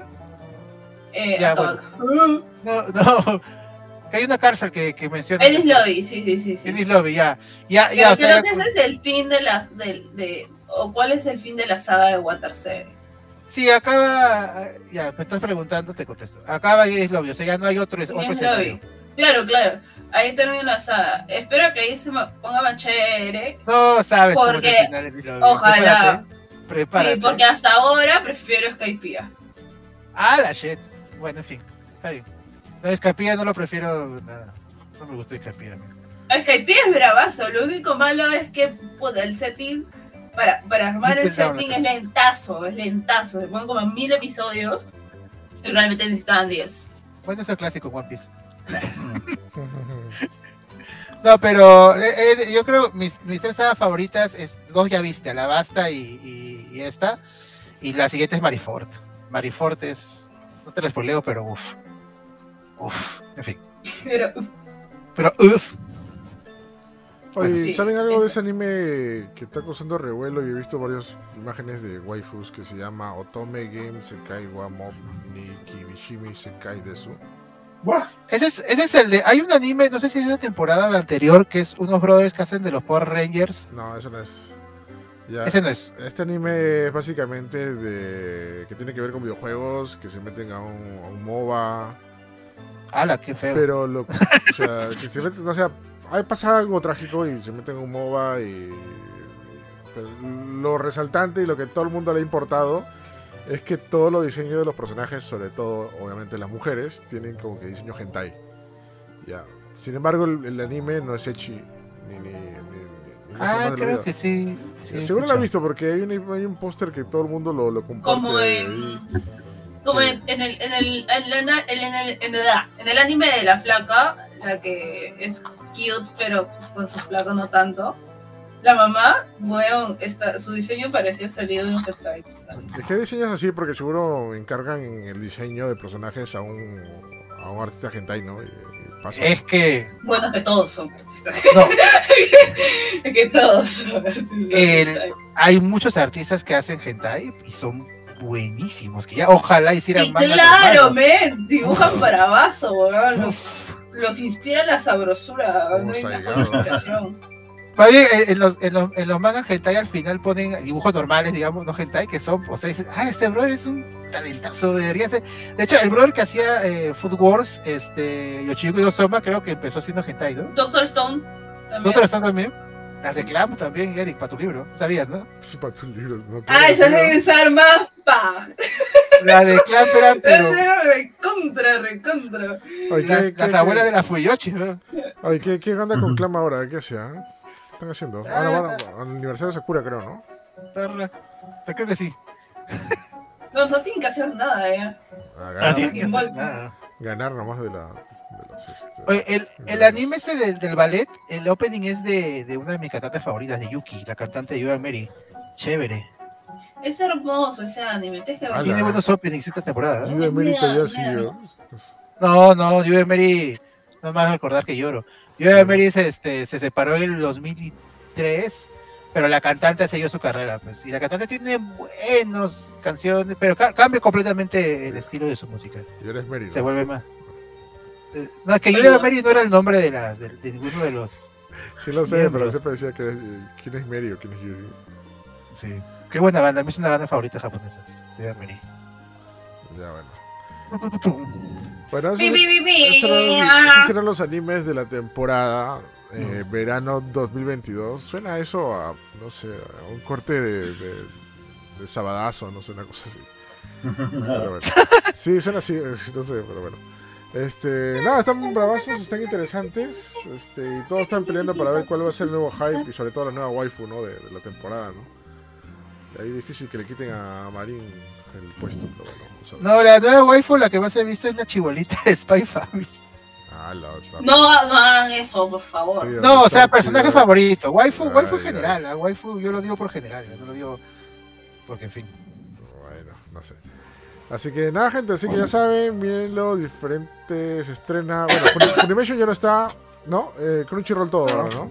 Speaker 4: Eh,
Speaker 2: Ya, bueno. No, no. Que hay una cárcel que, que menciona.
Speaker 4: En ese lobby, sí, sí, sí. sí.
Speaker 2: Indis Lobby, ya. Ya,
Speaker 4: Pero
Speaker 2: ya, o
Speaker 4: creo que
Speaker 2: ya-
Speaker 4: ese es el fin de la. De, de- o cuál es el fin de la saga de Water.
Speaker 2: Sí, acaba. Ya, me estás preguntando, te contesto. Acaba Indis Lobby, o sea, ya no hay otro, otro escenario.
Speaker 4: lobby. Claro, claro. Ahí termina la saga. Espero que ahí se ponga más chévere.
Speaker 2: No sabes cómo es
Speaker 4: Porque-
Speaker 2: el final Lobby.
Speaker 4: Ojalá.
Speaker 2: Prepárate. prepárate.
Speaker 4: Sí, porque hasta ahora prefiero Skypiea.
Speaker 2: Ah, la shit. Bueno, en fin. Está bien. No, Escapilla no lo prefiero nada. No me gusta Escapilla.
Speaker 4: Skypiea es bravazo. Lo único malo es que puta, el setting. Para, para armar el setting es lentazo, es lentazo. Se ponen como mil episodios y realmente necesitaban 10.
Speaker 2: Bueno, es el clásico One Piece. No, pero eh, eh, yo creo mis, mis tres sagas favoritas es dos ya viste, Alabasta y, y, y esta. Y la siguiente es Marifort. Marifort es. No te la spoileo, pero uff. Uff. En fin.
Speaker 4: Pero
Speaker 2: Pero uff.
Speaker 1: Oye,
Speaker 4: Sí,
Speaker 1: ¿saben algo de ese anime que está causando revuelo? Y he visto varias imágenes de waifus que se llama Otome Game Sekai wa Mob ni Kimishimi Sekai Desu.
Speaker 3: Buah.
Speaker 2: Ese es, ese es el de. Hay un anime, no sé si es de la temporada anterior, que es unos brothers que hacen de los Power Rangers.
Speaker 1: No, eso no es. Ya,
Speaker 2: Ese no es.
Speaker 1: Este anime es básicamente de que tiene que ver con videojuegos, que se meten a un, a un MOBA,
Speaker 2: ¡Hala, qué feo!
Speaker 1: pero lo, o sea, que se meten, o sea, ahí pasa algo trágico y se meten a un MOBA y pero lo resaltante y lo que todo el mundo le ha importado es que todos los diseños de los personajes, sobre todo obviamente las mujeres, tienen como que diseño hentai. Ya. Sin embargo, el, el anime no es echi ni ni, ni-
Speaker 2: ah, creo que sí. sí
Speaker 1: Seguro lo has visto porque hay un, hay un póster que todo el mundo lo, lo comparte.
Speaker 4: como en, como
Speaker 1: Sí.
Speaker 4: en, en el, en, el, en, en el- en el- en el anime de la flaca, la que es cute, pero con su flaco no tanto. La mamá, bueno, esta, su diseño parecía salido de un hentai.
Speaker 1: Es que diseños así porque seguro encargan en el diseño de personajes a un, a un artista hentai, ¿no? Y, y pasa.
Speaker 2: Es que.
Speaker 4: Bueno, es que todos son artistas.
Speaker 2: No,
Speaker 4: es que todos son artistas.
Speaker 2: El- hay muchos artistas que hacen hentai y son buenísimos. Que ya ojalá hicieran
Speaker 4: Sí,
Speaker 2: más.
Speaker 4: claro, men, dibujan bravazo, weón. Los, inspira la sabrosura, no hay.
Speaker 2: Más bien, en, en los, en, los, en los mangas hentai al final ponen dibujos normales, digamos, no hentai, que son, o sea, dicen, ah, este brother es un talentazo, debería ser. De hecho, el brother que hacía eh, Food Wars, este, Yoshiyuki Osama, creo que empezó haciendo hentai, ¿no?
Speaker 4: Doctor Stone. También.
Speaker 2: ¿Doctor Stone también? Las reclamo también, Eric, para tu libro, sabías, ¿no?
Speaker 1: Sí, para tus libros, ¿no?
Speaker 4: Ah,
Speaker 1: ¿no?
Speaker 4: es arma. Pa.
Speaker 2: La de Clamperan, pero
Speaker 4: Recontra, recontra.
Speaker 1: Oye,
Speaker 2: las,
Speaker 1: ¿qué,
Speaker 2: las
Speaker 1: qué-
Speaker 2: abuelas de la Fuyoshi, ¿no?
Speaker 1: Oye, ¿qué, qué onda con. Clama ahora? ¿Qué hacían? ¿Qué están haciendo? Ahora van a- al aniversario de Sakura, creo, ¿no?
Speaker 2: Torra. Creo que sí.
Speaker 4: No, no tienen que hacer nada, eh.
Speaker 1: A
Speaker 2: No
Speaker 1: ganar,
Speaker 2: tiene que hacer
Speaker 4: Bolsa.
Speaker 2: nada.
Speaker 1: ganar nomás de, la, de los... Este...
Speaker 2: Oye, el, el anime este del, del ballet, el opening es de, de una de mis cantantes favoritas, de Yuki, la cantante de Yuya Mary. Chévere.
Speaker 4: Es hermoso ese anime, tienes que ver.
Speaker 2: Tiene buenos openings esta temporada. ¿no?
Speaker 1: Yo de mérito ya
Speaker 4: Mira,
Speaker 1: sí. pues,
Speaker 2: No, no, Yuya Mary, no me vas a recordar que lloro. Yuya Mary se, este, se separó en el 2003, pero la cantante siguió su carrera, pues. Y la cantante tiene buenas canciones, pero ca- cambia completamente el estilo de su música.
Speaker 1: Y eres mérito.
Speaker 2: Se vuelve más. eh, No, es que
Speaker 4: Pero-
Speaker 2: Mary no era el nombre de, la, de, de ninguno de los.
Speaker 1: Sí lo sé,
Speaker 2: Miembros.
Speaker 1: pero siempre decía que eres- eh, quién es Mary o quién es Yuri.
Speaker 2: Sí. Qué buena banda, a mí es una banda favorita japonesa.
Speaker 1: Ya, bueno. Bueno, eso,
Speaker 4: Pi, pi, pi, pi.
Speaker 1: esos eran, esos eran los animes de la temporada eh, verano 2022. Suena eso a, no sé, a un corte de, de, de sabadazo, no sé, una cosa así. Pero bueno. Sí, suena así, eh, no sé, pero bueno. Este, nada, están bravazos, están interesantes, este, y todos están peleando para ver cuál va a ser el nuevo hype y sobre todo la nueva waifu, ¿no? De, de la temporada, ¿no? Ahí difícil que le quiten a Marin el puesto, pero bueno, vamos a ver.
Speaker 2: No, la nueva waifu, la que más he visto es la chibolita de Spy Family.
Speaker 1: Ah, la otra.
Speaker 4: No, no hagan eso, por favor.
Speaker 1: Sí,
Speaker 2: No, o sea, personaje
Speaker 1: tío.
Speaker 2: favorito. Waifu,
Speaker 1: Ay,
Speaker 2: waifu en general. ¿ah? Waifu yo lo digo por general, no lo digo porque, en fin.
Speaker 1: Bueno, no sé. Así que nada, gente, así que ya saben, mírenlo, diferentes se estrena. Bueno, Funi- Funimation ya no está, ¿no? Eh, Crunchyroll todo ahora, ¿no?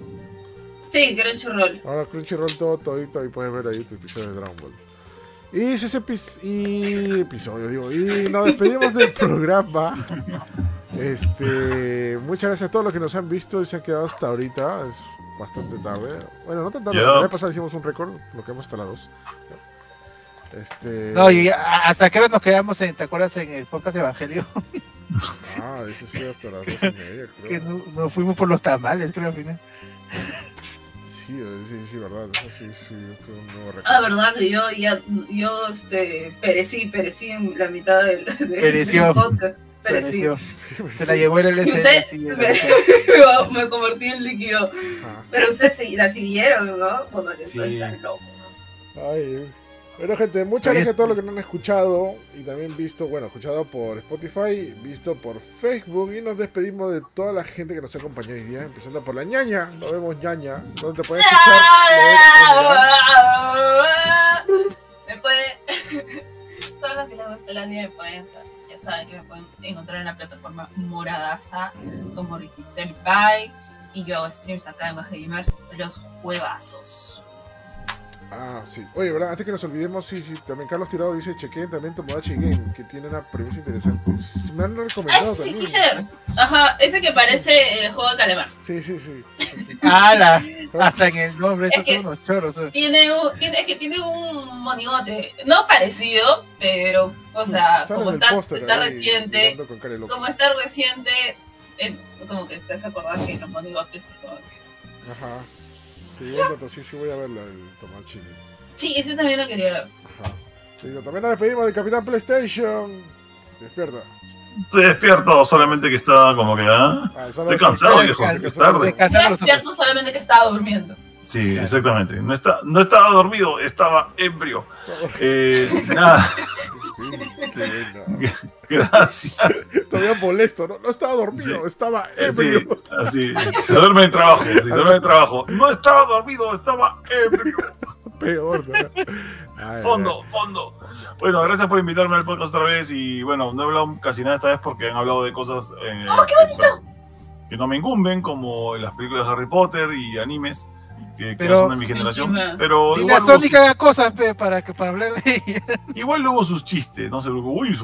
Speaker 4: Sí, Crunchyroll.
Speaker 1: Ahora Crunchyroll todo, todito, y puedes ver ahí tu episodio de Dragon Ball. Y ese es epi- y episodio, digo, y nos despedimos del programa. Este, muchas gracias a todos los que nos han visto y se han quedado hasta ahorita. Es bastante tarde. Bueno, no tan tarde, la vez pasada hicimos un récord, lo que hemos hasta las 2. Este,
Speaker 2: No, y hasta que ahora nos quedamos en, ¿te acuerdas en el podcast Evangelio?
Speaker 1: Ah, ese sí, hasta las dos y media,
Speaker 2: que
Speaker 1: creo.
Speaker 2: no- nos fuimos por los tamales, creo al final.
Speaker 1: Sí, sí, sí, verdad. Eso sí, sí, fue un nuevo récord.
Speaker 4: Ah, verdad que yo ya, yo este, perecí, perecí en la mitad del, del-
Speaker 2: Pereció.
Speaker 4: del podcast. Perecí.
Speaker 2: Se la llevó el
Speaker 4: usted
Speaker 2: sí,
Speaker 4: me,
Speaker 2: el-
Speaker 4: me convertí en líquido. Pero ustedes sí, la siguieron, ¿no? Bueno, que
Speaker 2: Sí.
Speaker 4: están locos.
Speaker 1: Ay, bueno, gente, muchas gracias a todos los que nos han escuchado y también visto, bueno, escuchado por Spotify, visto por Facebook y nos despedimos de toda la gente que nos acompañó hoy día, empezando por la ñaña. Nos vemos ñaña, donde te pueden escuchar. comentar.
Speaker 4: Después, todos los que les guste el anime pueden ya saben que me pueden encontrar en la plataforma Moradaza como Risi Senpai y yo hago streams acá en Baja Gamers los juevazos.
Speaker 1: Ah, sí. Oye, ¿verdad? Antes que nos olvidemos, sí, sí, también Carlos Tirado dice, chequen también Tomodachi Game, que tiene una premisa interesante. Me han
Speaker 4: Ah,
Speaker 1: recomendado
Speaker 4: ese sí
Speaker 1: también.
Speaker 4: quise ver. Ajá, ese que parece el juego de calamar.
Speaker 1: Sí, sí, sí. sí.
Speaker 2: ¡Hala! Hasta en el nombre, estos
Speaker 4: Es que-
Speaker 2: son unos choros. ¿eh?
Speaker 4: Tiene un, tiene, es que tiene un monigote, no parecido, pero, o
Speaker 1: Sí,
Speaker 4: sea, como está, está
Speaker 1: ahí,
Speaker 4: reciente, como está reciente, como que te has acordado que los monigotes es como que-
Speaker 1: Ajá. Sí, buen dato, sí, sí, voy a verla, el Tomodachi Game.
Speaker 4: Sí, ese también lo quería ver.
Speaker 1: Ajá. Listo, también nos despedimos del Capitán PlayStation. Despierta.
Speaker 3: Estoy despierto, solamente que está como que. ¿ah?
Speaker 1: Ah,
Speaker 3: Estoy cansado, viejo,
Speaker 2: descansa,
Speaker 3: es tarde.
Speaker 4: Yo
Speaker 2: los
Speaker 4: despierto solamente que estaba durmiendo.
Speaker 3: Sí, exactamente. No, está, no estaba dormido, estaba ebrio. Eh, nada,
Speaker 1: Qué
Speaker 3: gracias.
Speaker 1: Todavía molesto, no, no estaba dormido,
Speaker 3: Sí.
Speaker 1: estaba
Speaker 3: Sí,
Speaker 1: ebrio.
Speaker 3: así. Se duerme en trabajo. Se duerme en trabajo. No estaba dormido, estaba ebrio.
Speaker 1: Peor, ¿no? Ay,
Speaker 3: Fondo, fondo. Bueno, gracias por invitarme al podcast otra vez. Y bueno, no he hablado casi nada esta vez porque han hablado de cosas eh, que, que no me incumben, como las películas de Harry Potter y animes, que,
Speaker 2: Pero-
Speaker 3: son de mi generación.
Speaker 4: Encima.
Speaker 3: Pero
Speaker 2: Dile
Speaker 3: igual,
Speaker 2: a
Speaker 3: hubo
Speaker 2: Sonic que haga cosas pe, para, que, para hablar de ella.
Speaker 3: igual hubo sus chistes. No se preocupe. Uy.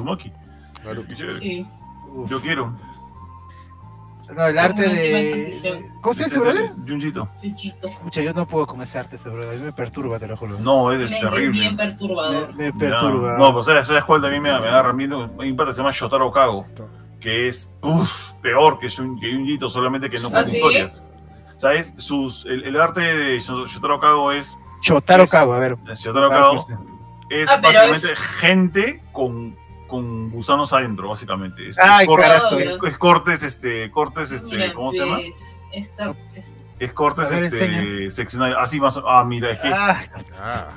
Speaker 4: Sí.
Speaker 2: Uf.
Speaker 3: Yo quiero.
Speaker 2: No, el arte
Speaker 4: Como última
Speaker 2: de. ¿Cómo se llama
Speaker 3: es
Speaker 2: ese?
Speaker 3: Junjito.
Speaker 2: Yo no puedo con ese arte, ese brother. A mí me perturba, te lo juro.
Speaker 3: No, eres
Speaker 4: Me- Es
Speaker 3: terrible.
Speaker 4: bien
Speaker 2: Me,
Speaker 4: perturbador.
Speaker 2: me perturba.
Speaker 3: No, pues ¿sabes, ¿sabes cuál también me, me da ramiro? Hay un pata que se llama Shotaro Kago, que es uf, peor que Junjito, solamente que no
Speaker 4: ¿Ah,
Speaker 3: cuenta
Speaker 4: sí?
Speaker 3: historias. O sea, es sus, el, el arte de Shotaro Kago es
Speaker 2: Chotaro
Speaker 3: Es-
Speaker 2: Kago, a ver.
Speaker 3: Shotaro
Speaker 2: a ver,
Speaker 3: Kago
Speaker 2: pues,
Speaker 3: es
Speaker 4: Ah,
Speaker 3: básicamente gente con, con gusanos adentro, básicamente. Es,
Speaker 2: Ay,
Speaker 3: es cortes,
Speaker 2: carajo.
Speaker 3: es- es cortes, este, cortes, este,
Speaker 4: Mira,
Speaker 3: ¿cómo se llama?
Speaker 4: es- esta- es-
Speaker 3: Es cortes,
Speaker 2: ver,
Speaker 3: este, seccionados, así más, ah, mira, es que,
Speaker 2: Ah,
Speaker 1: Ah,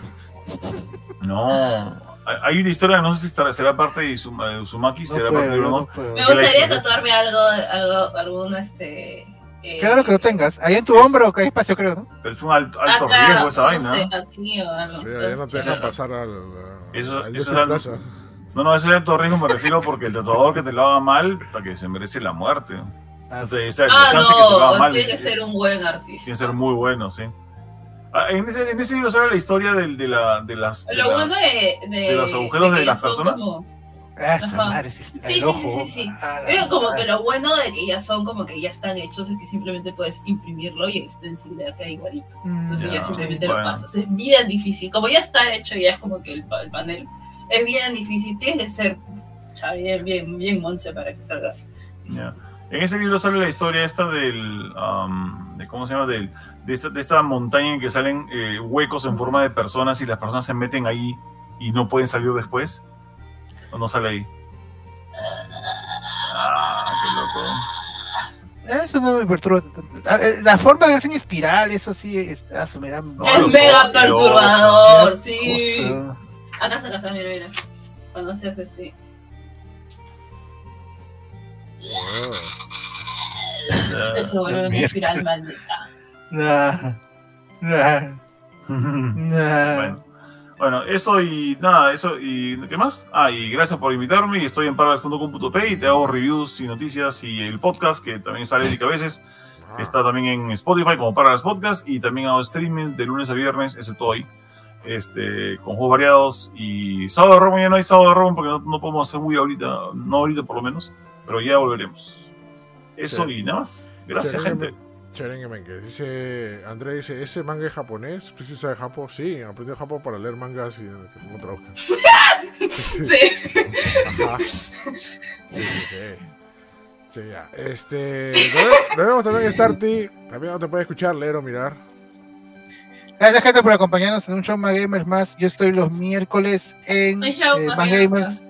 Speaker 3: no, hay una historia, no sé si estará- será parte de Uzuma- de Uzumaki,
Speaker 2: no
Speaker 3: será
Speaker 2: puedo,
Speaker 3: parte de
Speaker 2: no
Speaker 3: uno,
Speaker 2: puedo.
Speaker 4: Me gustaría
Speaker 3: ¿eh?
Speaker 4: tatuarme algo, algo, algún este. Eh,
Speaker 2: Claro que lo tengas. Ahí en tu hombro, que hay espacio, creo, ¿no?
Speaker 3: pero es un alto, alto
Speaker 4: acá,
Speaker 3: riesgo esa
Speaker 4: no
Speaker 3: vaina.
Speaker 4: sé,
Speaker 1: sí, ahí no te dejan pasar al.
Speaker 3: Eso-
Speaker 1: al
Speaker 3: eso es
Speaker 1: Plaza.
Speaker 3: No, no, ese es alto riesgo me refiero porque el tatuador que te lo haga mal, hasta que se merece la muerte.
Speaker 2: Ah,
Speaker 3: sea, o sea,
Speaker 4: Ah,
Speaker 3: chance que te lo haga
Speaker 4: no,
Speaker 3: mal
Speaker 4: tiene que
Speaker 3: es-
Speaker 4: ser un buen artista.
Speaker 3: Tiene que ser muy bueno, sí. Ah, en, ese, en ese libro sale la historia del- de, la, de las. de las-
Speaker 4: bueno de, de,
Speaker 3: de los agujeros de las
Speaker 4: son
Speaker 3: personas.
Speaker 4: como-
Speaker 2: Ah, esa
Speaker 4: Ajá.
Speaker 2: madre, sí,
Speaker 4: Sí, sí, sí.
Speaker 2: Ah,
Speaker 4: Pero como que lo bueno de que ya son como que ya están hechos es que simplemente puedes imprimirlo y extensible acá igualito. Entonces
Speaker 3: Ya,
Speaker 4: ya simplemente lo pasas. Es bien difícil. Como ya está hecho, ya es como que el, pa- el panel es bien difícil. Tiene que ser ya bien, bien, bien monce para que salga.
Speaker 3: Ya. En ese libro sale la historia esta del. am, de, ¿Cómo se llama? Del, de, esta, de esta montaña en que salen eh, huecos en forma de personas y las personas se meten ahí y no pueden salir después. ¿O no sale ahí? Ah, qué loco.
Speaker 2: Eso no me perturba. Ah, eh, La forma de hacer en espiral, eso sí, es, ah, eso me da.
Speaker 3: No,
Speaker 4: es mega
Speaker 3: ojos,
Speaker 4: perturbador, sí.
Speaker 2: cosa.
Speaker 4: Acá se casa, mira, mira. Cuando se hace así. Se vuelve una espiral maldita.
Speaker 2: Nah, nah, nah.
Speaker 3: Bueno. Bueno, eso y nada, eso y ¿qué más? Ah, y gracias por invitarme y estoy en paradas.com.p y te hago reviews y noticias y el podcast que también sale a veces,
Speaker 1: ah.
Speaker 3: está también en Spotify como Paradas Podcast y también hago streaming de lunes a viernes, excepto hoy, este, con juegos variados y sábado de Robo ya no hay sábado de Robo porque no, no podemos hacer muy ahorita, no ahorita por lo menos, pero ya volveremos. Eso
Speaker 1: Sí.
Speaker 3: y nada más. Gracias, gente.
Speaker 1: Que dice André dice, ¿ese manga es japonés? ¿Pues sí sabe Japón? Sí, aprendió Japón para leer mangas y que cómo traduzcan.
Speaker 4: Sí.
Speaker 1: Ajá. Sí, sí, sí. Sí, ya. Este. Nos vemos también en Starty. También no te puede escuchar, leer o mirar.
Speaker 2: Gracias, gente, por acompañarnos en un show más gamers más. Yo estoy los miércoles en
Speaker 4: Un show
Speaker 2: eh,
Speaker 4: más
Speaker 2: gamers.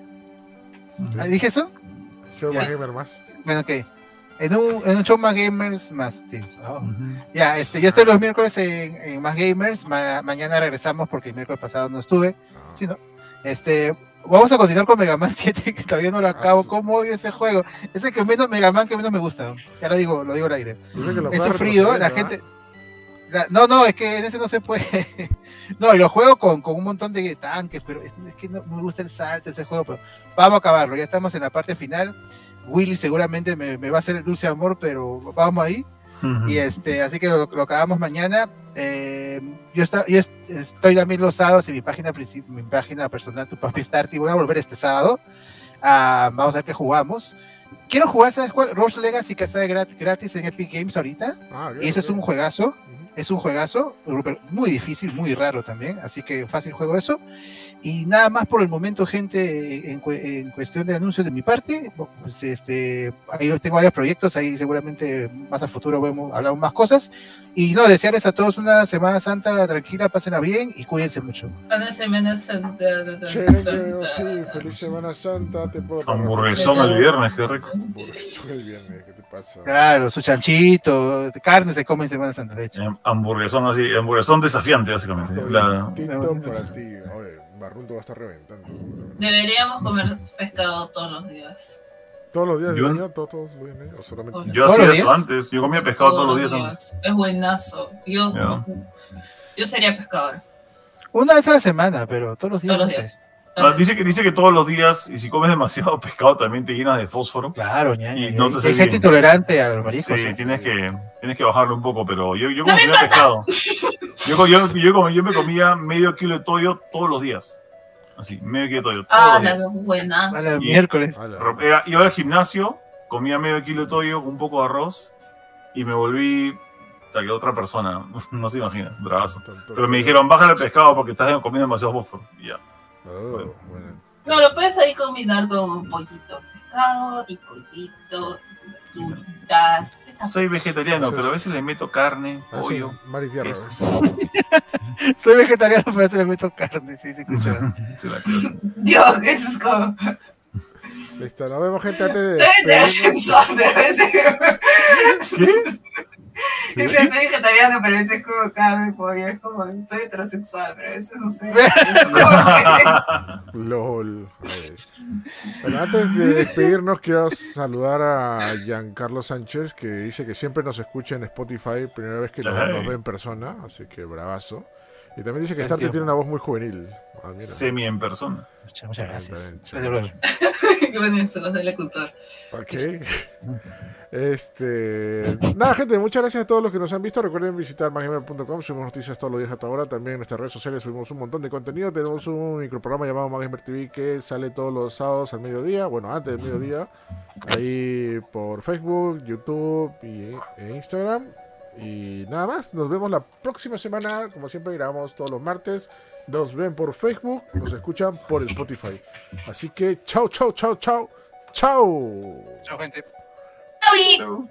Speaker 2: Ah, ¿Dije eso?
Speaker 1: Show más
Speaker 4: Ya.
Speaker 1: gamer más.
Speaker 2: Bueno, ok. En un, en un show más gamers más, sí. Oh.
Speaker 3: Ujú.
Speaker 2: Ya, este, yo estoy los miércoles en, en Más Gamers. Ma- mañana regresamos porque el miércoles pasado no estuve.
Speaker 1: No.
Speaker 2: Sí, no. Este, vamos a continuar con Mega Man 7, que todavía no lo acabo.
Speaker 1: su-
Speaker 2: ¿Cómo odio ese juego? Es el que menos Mega Man que menos me gusta. Ya lo digo, lo digo al aire. He sufrido, la gente. la- no, no, es que en ese no se puede. no, y lo juego con, con un montón de tanques, pero es, es que no me gusta el salto ese juego. Pero vamos a acabarlo, ya estamos en la parte final. Willy seguramente me, me va a hacer el dulce amor, pero vamos ahí.
Speaker 3: Ujú.
Speaker 2: Y este, así que lo, lo acabamos mañana. Eh, yo, está, yo est- estoy también los sábados en mi página, mi página personal, tu papi Starty. Voy a volver este sábado. Ah, vamos a ver qué jugamos. Quiero jugar, ¿sabes cuál? Rush Legacy, que está gratis en Epic Games ahorita.
Speaker 1: Ah,
Speaker 2: Y ese es un juegazo. Es un juegazo, muy difícil, muy raro también. Así que fácil juego eso. Y nada más por el momento, gente, en, en cuestión de anuncios de mi parte. Pues este, ahí tengo varios proyectos, ahí seguramente más a futuro vemos, hablamos más cosas. Y no, desearles a todos una Semana Santa tranquila, pásenla bien y cuídense mucho.
Speaker 4: Ana Semana Santa.
Speaker 1: Chévere, creo, sí. Feliz Semana Santa.
Speaker 3: Hamburguesón el viernes, qué rico.
Speaker 1: Hamburguesón el viernes, ¿qué te pasa?
Speaker 2: Claro, su chanchito, de carne se come en Semana Santa, de hecho.
Speaker 3: Eh, Hamburguesón así, hamburguesón desafiante, básicamente. La-
Speaker 1: para ti. Oye, Barrunto va a estar reventando.
Speaker 4: Deberíamos comer pescado todos los días.
Speaker 1: ¿Todos los días
Speaker 3: Yo-
Speaker 1: del año? ¿Todos, todos los días del año?
Speaker 3: Yo
Speaker 2: ¿Todos
Speaker 3: hacía eso
Speaker 2: días?
Speaker 3: antes, yo comía pescado todos los días antes.
Speaker 4: Es buenazo. Yo,
Speaker 3: Ya.
Speaker 4: yo sería pescador.
Speaker 2: Una vez a la semana, pero todos los días.
Speaker 4: Todos los
Speaker 2: no sé.
Speaker 4: días.
Speaker 3: Ah, dice, que, dice que todos los días, y si comes demasiado pescado, también te llenas de fósforo.
Speaker 2: Claro, ñaña,
Speaker 3: Y no te
Speaker 2: Hay gente intolerante a los mariscos.
Speaker 3: Sí, tienes que, tienes que bajarlo un poco, pero yo, yo
Speaker 4: ¡No
Speaker 3: consumía pescado. Yo, yo, yo, yo me comía medio kilo de toyo todos los días. Así, medio kilo de toyo todos
Speaker 4: Ah,
Speaker 3: los
Speaker 4: la
Speaker 3: días.
Speaker 4: buenas.
Speaker 2: A la
Speaker 3: Y-
Speaker 2: miércoles.
Speaker 3: Era- iba al gimnasio, comía medio kilo de toyo, un poco de arroz, y me volví hasta que otra persona. No se imagina, bravazo. Pero me dijeron, bájale el pescado porque estás comiendo demasiado fósforo. Y ya.
Speaker 1: Oh, bueno.
Speaker 4: No, lo puedes ahí combinar con un pollito. pescado y pollito, verduritas.
Speaker 3: Soy vegetariano, pero a veces le meto carne,
Speaker 1: Ah,
Speaker 3: pollo. Eso.
Speaker 2: Soy vegetariano, pero se le meto carne, sí, se escucha.
Speaker 4: Dios, eso es como.
Speaker 1: Listo, nos vemos gente antes de
Speaker 4: Soy heterosexual, pero ese.
Speaker 3: ¿Qué?
Speaker 4: Dice, soy vegetariano, pero ese es como carne pollo. Es como, soy heterosexual, pero ese no sé. Es
Speaker 1: LOL. Bueno, antes de despedirnos, quiero saludar a Giancarlo Sánchez, que dice que siempre nos escucha en Spotify, primera vez que nos, nos ve en persona, así que bravazo. Y también dice que
Speaker 2: Gracias,
Speaker 1: Starte tiene una voz muy juvenil. Ah, mira.
Speaker 3: Semi en persona.
Speaker 2: Muchas, muchas gracias. Gracias,
Speaker 4: locutor.
Speaker 1: Ok. Este. Nada, gente, muchas gracias a todos los que nos han visto. Recuerden visitar maggamer.com. Subimos noticias todos los días hasta ahora. También en nuestras redes sociales subimos un montón de contenido. Tenemos un microprograma llamado Magamer TV que sale todos los sábados al mediodía. Bueno, antes del mediodía. Ahí por Facebook, YouTube y, e Instagram. Y nada más, nos vemos la próxima semana. Como siempre, grabamos todos los martes. Nos ven por Facebook, nos escuchan por Spotify. Así que chao, chao, chao, chao. Chao.
Speaker 2: Chao, gente.
Speaker 3: Chao.